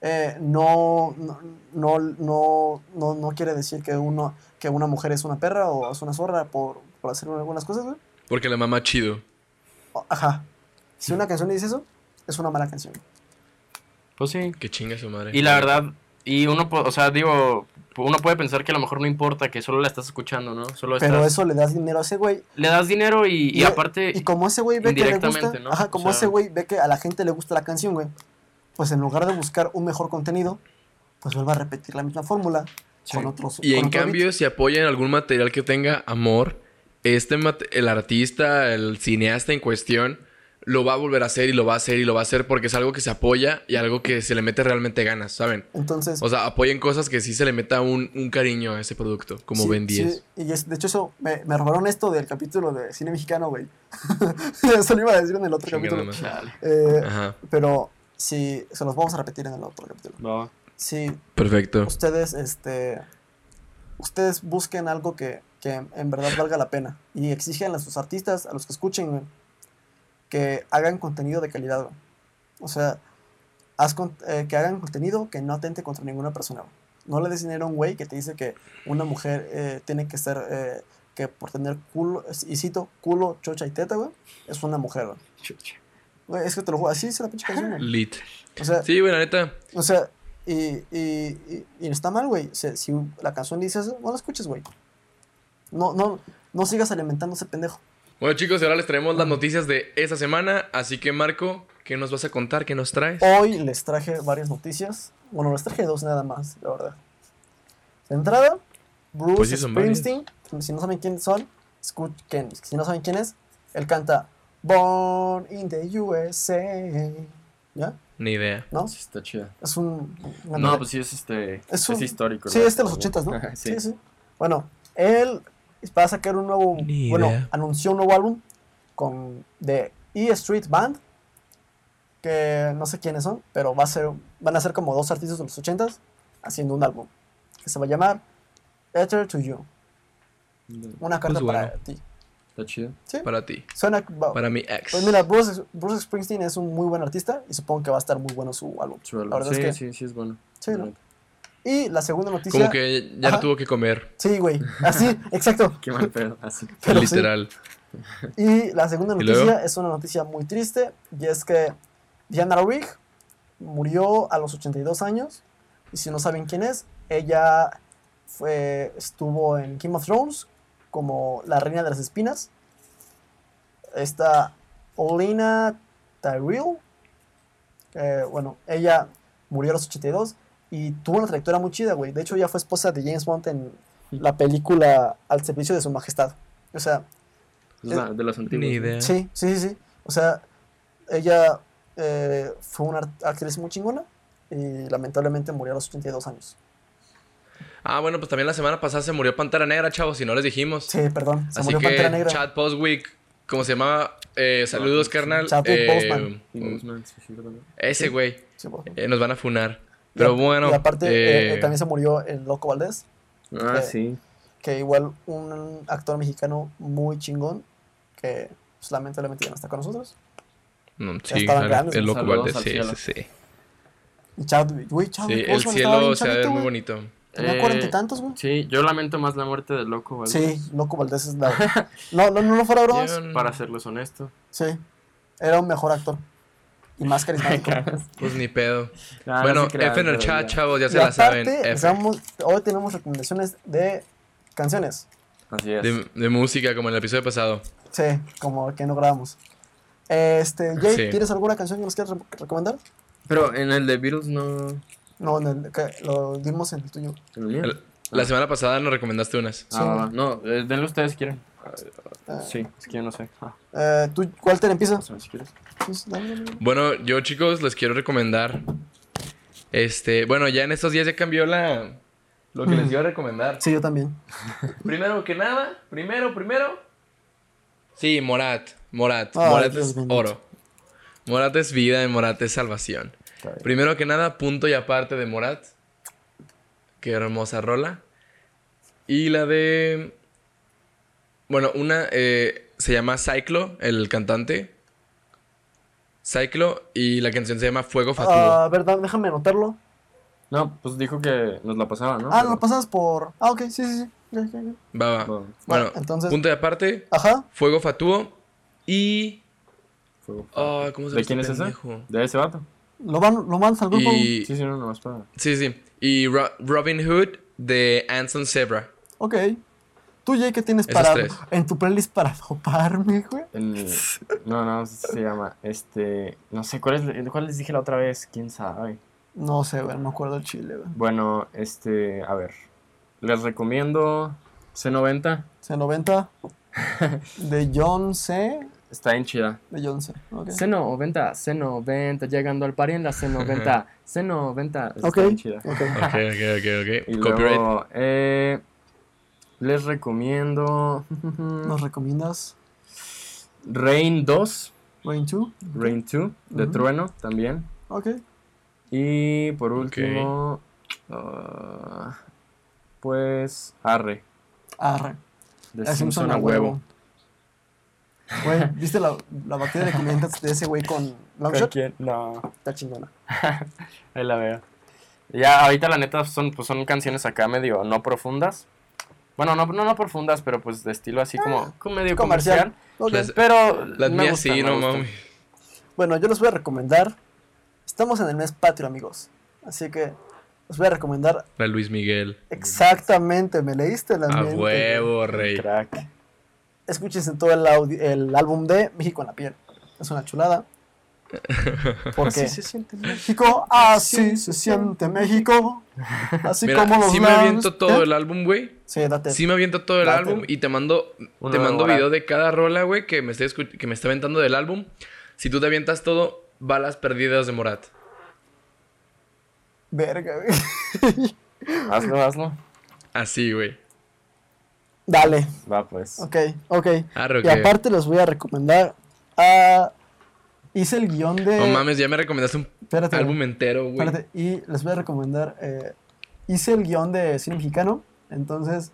Speaker 2: eh, no, no, no, no, no, no quiere decir que, uno, que una mujer es una perra o es una zorra por, por hacer algunas cosas, güey.
Speaker 1: Porque la mamá chido.
Speaker 2: Ajá. Si una canción dice eso, es una mala canción.
Speaker 3: Pues sí.
Speaker 1: Que chinga su madre.
Speaker 3: Y la verdad, y uno, o sea, digo, uno puede pensar que a lo mejor no importa, que solo la estás escuchando, ¿no? Solo
Speaker 2: Pero
Speaker 3: estás,
Speaker 2: eso le das dinero a ese güey.
Speaker 3: le das dinero y, y
Speaker 2: Y-
Speaker 3: aparte,
Speaker 2: Y como ese güey ve que le gusta,
Speaker 3: ¿no?
Speaker 2: ajá,
Speaker 3: O
Speaker 2: como
Speaker 3: sea-
Speaker 2: ese güey ve que a la gente le gusta la canción, güey, pues en lugar de buscar un mejor contenido, pues vuelve a repetir la misma fórmula
Speaker 3: Sí.
Speaker 2: con otros.
Speaker 1: Y
Speaker 2: con
Speaker 1: en
Speaker 2: otro beat.
Speaker 1: cambio, si apoyan algún material que tenga amor, este mate- el artista, el cineasta en cuestión, lo va a volver a hacer y lo va a hacer y lo va a hacer porque es algo que se apoya y algo que se le mete realmente ganas, ¿saben?
Speaker 2: Entonces,
Speaker 1: O sea, apoyen cosas que sí se le meta un, un cariño a ese producto, como
Speaker 2: Sí,
Speaker 1: Ben 10.
Speaker 2: sí, y es- de hecho eso, me, me robaron esto del capítulo de cine mexicano, güey. <laughs> eso lo iba a decir en el otro capítulo. Eh,
Speaker 1: Ajá,
Speaker 2: pero sí, se los vamos a repetir en el otro capítulo.
Speaker 3: va.
Speaker 2: Si
Speaker 1: perfecto.
Speaker 2: ustedes, este, ustedes busquen algo que, que en verdad valga la pena y exigen a sus artistas, a los que escuchen, güey, que hagan contenido de calidad, güey. O sea, haz con- eh, que hagan contenido que no atente contra ninguna persona. güey. No le des dinero a un güey que te dice que una mujer eh, tiene que ser, eh, que por tener culo, y cito, culo, chocha y teta, güey, es una mujer, güey.
Speaker 3: Chucha.
Speaker 2: Güey, es que te lo juro, así es la pinche canción, güey.
Speaker 1: Lit.
Speaker 2: O sea,
Speaker 1: Sí, güey, la neta.
Speaker 2: o sea, y, y, y, y está mal, güey. O sea, si la canción dice eso, no la escuches, güey. No, no, no sigas alimentando ese pendejo.
Speaker 1: Bueno, chicos, ahora les traemos las noticias de esta semana. Así que, Marco, ¿qué nos vas a contar? ¿Qué nos traes?
Speaker 2: Hoy les traje varias noticias. Bueno, les traje dos nada más, la verdad. De entrada, Bruce
Speaker 1: Pues sí, son varias.
Speaker 2: Springsteen. Si no saben quiénes son, escuchen. Si no saben quién es, él canta Born in the USA. ¿Ya?
Speaker 1: Ni idea.
Speaker 2: ¿No?
Speaker 3: Sí, está chida.
Speaker 2: Es un.
Speaker 3: No, pues sí, es este.
Speaker 2: Es
Speaker 3: Es,
Speaker 2: un-
Speaker 3: histórico.
Speaker 2: Sí,
Speaker 3: ¿no?
Speaker 2: es de los ochentas, ¿no? <laughs>
Speaker 3: sí.
Speaker 2: sí, sí. Bueno, él va a sacar un nuevo.
Speaker 1: Ni
Speaker 2: bueno,
Speaker 1: idea.
Speaker 2: anunció un nuevo álbum con de E Street Band. Que no sé quiénes son, pero va a ser, van a ser como dos artistas de los ochentas haciendo un álbum. Que se va a llamar Letter to You. Una carta
Speaker 1: Pues
Speaker 2: para
Speaker 1: bueno.
Speaker 2: ti.
Speaker 3: Está chido.
Speaker 2: Sí.
Speaker 1: Para ti.
Speaker 2: Suena.
Speaker 1: Para mi ex.
Speaker 2: Pues mira, Bruce, Bruce Springsteen es un muy buen artista y supongo que va a estar muy bueno su álbum.
Speaker 3: Su álbum.
Speaker 2: La verdad
Speaker 3: sí,
Speaker 2: es que.
Speaker 3: sí, sí, es bueno.
Speaker 2: Sí. Y la segunda noticia.
Speaker 1: Como que ya
Speaker 2: Ajá.
Speaker 1: tuvo que comer.
Speaker 2: Sí, güey. Así, <laughs> exacto.
Speaker 3: Qué mal pedo. Así.
Speaker 2: Pero sí.
Speaker 1: literal.
Speaker 2: Y la segunda
Speaker 1: ¿Y
Speaker 2: noticia es una noticia muy triste y es que Diana Rigg murió a los 82 años y si no saben quién es, ella fue, estuvo en Game of Thrones como la reina de las espinas. Esta Olena Tyrell, eh, bueno, ella murió a los 82 y tuvo una trayectoria muy chida, güey. De hecho, ella fue esposa de James Bond en la película Al servicio de su majestad. O sea,
Speaker 3: Es la- de los antiguos.
Speaker 1: Ni
Speaker 3: ¿no?
Speaker 1: idea.
Speaker 2: Sí, sí, sí, sí. O sea, ella eh, fue una actriz muy chingona y lamentablemente murió a los 82 años.
Speaker 1: Ah, bueno, pues también la semana pasada se murió Pantera Negra, chavos, si no les dijimos.
Speaker 2: Sí, perdón, se
Speaker 1: Así
Speaker 2: murió Pantera Negra.
Speaker 1: Chad Postwick, como se llamaba, eh, saludos, carnal.
Speaker 2: Chadwick
Speaker 1: Eh, ese güey,
Speaker 2: Sí,
Speaker 1: eh, nos van a funar. Pero bueno,
Speaker 2: Y aparte, eh,
Speaker 1: eh,
Speaker 2: eh, también se murió el Loco Valdés,
Speaker 3: Ah, sí.
Speaker 2: que igual un actor mexicano muy chingón, que pues, lamentablemente ya no está con nosotros.
Speaker 1: no, sí,
Speaker 2: estaban
Speaker 1: el-
Speaker 2: grandes,
Speaker 1: el loco Valdés,
Speaker 3: al
Speaker 1: sí,
Speaker 3: cielo.
Speaker 1: sí, sí.
Speaker 2: Y Chadwick, güey,
Speaker 1: Sí,
Speaker 2: Chadwick
Speaker 1: el
Speaker 2: estaba bien
Speaker 1: cielo se ve muy bonito.
Speaker 2: Tenía
Speaker 3: Eh,
Speaker 2: cuarenta y tantos, güey.
Speaker 3: Sí, yo lamento más la muerte del loco, ¿vale?
Speaker 2: Sí, Loco Valdés es la... <laughs> No, no, no, no fuera bromas.
Speaker 3: Para serles honesto.
Speaker 2: Sí, era un mejor actor. Y más carismático.
Speaker 1: Pues ni pedo. <laughs>
Speaker 3: No, no
Speaker 1: bueno,
Speaker 3: se crean,
Speaker 1: F en el chat,
Speaker 3: ya.
Speaker 1: chavos, ya
Speaker 2: y
Speaker 1: se la saben.
Speaker 2: aparte,
Speaker 1: F.
Speaker 2: empezamos- hoy tenemos recomendaciones de canciones.
Speaker 3: Así es.
Speaker 1: De, de música, como en el episodio pasado.
Speaker 2: Sí, como que no grabamos. Este, Jay,
Speaker 1: Sí.
Speaker 2: ¿tienes alguna canción que nos quieras re- recomendar?
Speaker 3: Pero en el de Beatles no.
Speaker 2: No, en el, que lo dimos en el tuyo.
Speaker 3: ¿En el
Speaker 1: La semana pasada nos recomendaste unas.
Speaker 3: Ah, va. No, eh, denle ustedes si quieren.
Speaker 2: Ah.
Speaker 3: Sí, es que yo no sé. Ah,
Speaker 2: Eh, ¿Tú, Walter, empieza?
Speaker 3: pásame si quieres.
Speaker 2: Pues, dale, dale, dale.
Speaker 1: Bueno, yo chicos les quiero recomendar. Este, bueno, ya en estos días ya cambió la. Lo que les iba a recomendar.
Speaker 2: Sí, yo también.
Speaker 1: Primero que nada, primero, primero. Sí, Morat. Morat. Morat
Speaker 2: Dios
Speaker 1: es
Speaker 2: bendito.
Speaker 1: oro. Morat es vida y Morat es salvación. Primero que nada, punto y aparte de Morat. Qué hermosa rola. Y la de. Bueno, una eh, se llama Cyclo, el cantante. Cyclo, y la canción se llama Fuego Fatuo.
Speaker 2: Ah, verdad, déjame anotarlo.
Speaker 3: No, pues dijo que nos la pasaba, ¿no?
Speaker 2: Ah,
Speaker 3: Pero-
Speaker 2: lo pasas por. Ah, ok, sí, sí, sí.
Speaker 1: Va, va.
Speaker 3: Bueno,
Speaker 1: Bueno,
Speaker 2: entonces-
Speaker 1: punto y aparte,
Speaker 2: Ajá.
Speaker 1: Fuego Fatuo. Y.
Speaker 3: fuego.
Speaker 1: Ah, ¿Cómo se llama
Speaker 3: ¿De
Speaker 1: este
Speaker 3: quién es ese? ¿De ese vato?
Speaker 2: Lo, van, lo mandas al grupo.
Speaker 1: Y.
Speaker 3: Sí, sí, no, nomás para.
Speaker 1: Sí, sí. Y Ro- Robin Hood de Anson Zebra.
Speaker 2: Ok. ¿Tú, Jay, qué tienes
Speaker 1: Esos
Speaker 2: para
Speaker 1: tres.
Speaker 2: en tu playlist para doparme, güey?
Speaker 3: En- No, no, se llama. Este. No sé, ¿cuál, es, ¿cuál les dije la otra vez? ¿Quién sabe?
Speaker 2: No sé, güey, no me acuerdo el chile, güey.
Speaker 3: Bueno, este. A ver. Les recomiendo C90.
Speaker 2: C90 <laughs> de John C.
Speaker 3: Está en chida.
Speaker 2: De John C. Ok.
Speaker 3: C90, C90, llegando al pari en la C90. <laughs> C90. Está
Speaker 2: Ok.
Speaker 3: bien chida.
Speaker 2: ok.
Speaker 1: Ok, ok, ok, <laughs>
Speaker 3: Y.
Speaker 1: Copyright.
Speaker 3: luego, eh, les recomiendo
Speaker 2: ¿Nos recomiendas
Speaker 3: Rain 2,
Speaker 2: Rain 2?
Speaker 3: Rain 2, de. Trueno también.
Speaker 2: Ok.
Speaker 3: Y por último, ah, pues Arre,
Speaker 2: Arre.
Speaker 3: de Simpson a huevo.
Speaker 2: Güey, ¿viste la, la batida de comentarios de ese güey con
Speaker 3: ¿Con
Speaker 2: Longshot?
Speaker 3: quién? No,
Speaker 2: Está chingona. <laughs>
Speaker 3: ahí la veo. Ya, ahorita la neta son, pues, son canciones acá medio no profundas. Bueno, no, no, no profundas, pero pues de estilo así como, como medio
Speaker 2: Comercial.
Speaker 3: comercial.
Speaker 2: Ok.
Speaker 1: Las-
Speaker 3: Pero
Speaker 1: Las
Speaker 3: me
Speaker 1: mías
Speaker 3: gustan,
Speaker 1: sí,
Speaker 3: me
Speaker 1: no mames.
Speaker 2: Bueno, yo les voy a recomendar. Estamos en el mes patrio, amigos. Así que les voy a recomendar
Speaker 1: La Luis Miguel.
Speaker 2: exactamente. Me leíste la
Speaker 1: A
Speaker 2: mente.
Speaker 1: huevo, rey.
Speaker 3: Crack.
Speaker 2: Escúchense todo el, audi- el álbum de México en la piel. Es una chulada. Porque
Speaker 3: Así se siente
Speaker 2: México, así se siente México. Así
Speaker 1: Mira,
Speaker 2: como los
Speaker 1: sí me aviento todo
Speaker 2: ¿Eh?
Speaker 1: el álbum, güey.
Speaker 2: Sí, date.
Speaker 1: Sí me aviento todo el
Speaker 2: Date.
Speaker 1: álbum y te mando, te mando video de cada rola, güey, que me esté que me está aventando del álbum. Si tú te avientas todo, balas perdidas de Morat.
Speaker 2: Verga, güey. <laughs>
Speaker 3: Hazlo, hazlo.
Speaker 1: Así, güey.
Speaker 2: Dale.
Speaker 3: Va, pues.
Speaker 2: Ok, ok.
Speaker 1: Arre,
Speaker 2: Y aparte les voy a recomendar a... Hice el guion de...
Speaker 1: No mames, ya me recomendaste un
Speaker 2: Espérate,
Speaker 1: álbum entero, güey.
Speaker 2: Espérate, y les voy a recomendar. eh, hice el guion de cine mexicano, entonces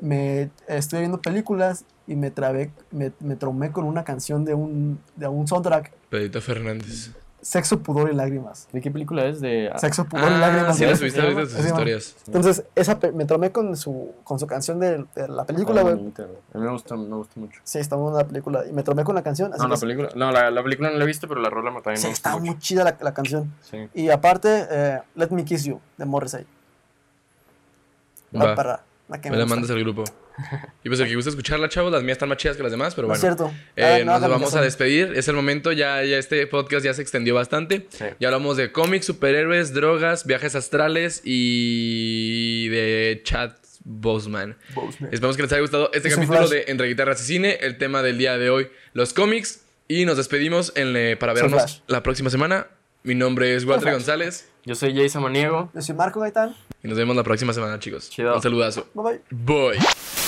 Speaker 2: me estoy viendo películas y me trabé, me, me traumé con una canción de un, de un soundtrack,
Speaker 1: Pedrito Fernández.
Speaker 2: Sexo, Pudor y Lágrimas.
Speaker 3: ¿De qué película es? De...
Speaker 2: Sexo, Pudor y
Speaker 1: Ah,
Speaker 2: Lágrimas.
Speaker 1: sí, la subiste tus
Speaker 2: Así, man.
Speaker 1: historias.
Speaker 2: Entonces, esa me traumé con su, con su canción de, de la película,
Speaker 3: Ah,
Speaker 2: güey.
Speaker 3: A mí me gustó, me gustó mucho.
Speaker 2: Sí, está buena la película. Y me traumé con la canción. Así
Speaker 3: No, la película, no, la, la película no la he visto, pero la rola me- también
Speaker 2: sí,
Speaker 3: me gustó
Speaker 2: está
Speaker 3: mucho.
Speaker 2: muy chida la, la canción.
Speaker 3: Sí.
Speaker 2: Y aparte, eh, Let Me Kiss You, de Morrissey.
Speaker 1: Va
Speaker 2: para la que
Speaker 1: Me
Speaker 2: me
Speaker 1: la
Speaker 2: gusta.
Speaker 1: mandas al grupo. Y pues el que gusta escucharla, chavos, las mías están más chidas que las demás, pero
Speaker 2: No es
Speaker 1: bueno.
Speaker 2: cierto.
Speaker 1: Eh,
Speaker 2: Ah, no
Speaker 1: nos vamos a despedir. Es el momento, ya, ya este podcast ya se extendió bastante.
Speaker 3: Sí.
Speaker 1: Ya hablamos de cómics, superhéroes, drogas, viajes astrales y de Chad Boseman. Esperamos que les haya gustado este
Speaker 2: Es
Speaker 1: capítulo de Entre Guitarras y Cine. El tema del día de hoy, los cómics. Y nos despedimos en, eh, para vernos la próxima semana. Mi nombre es Walter. González.
Speaker 3: Yo soy Jason Maniego.
Speaker 2: Yo soy Marco Gaitán.
Speaker 1: Y nos vemos la próxima semana, chicos.
Speaker 3: Chido.
Speaker 1: Un saludazo.
Speaker 2: Bye bye.
Speaker 1: Bye.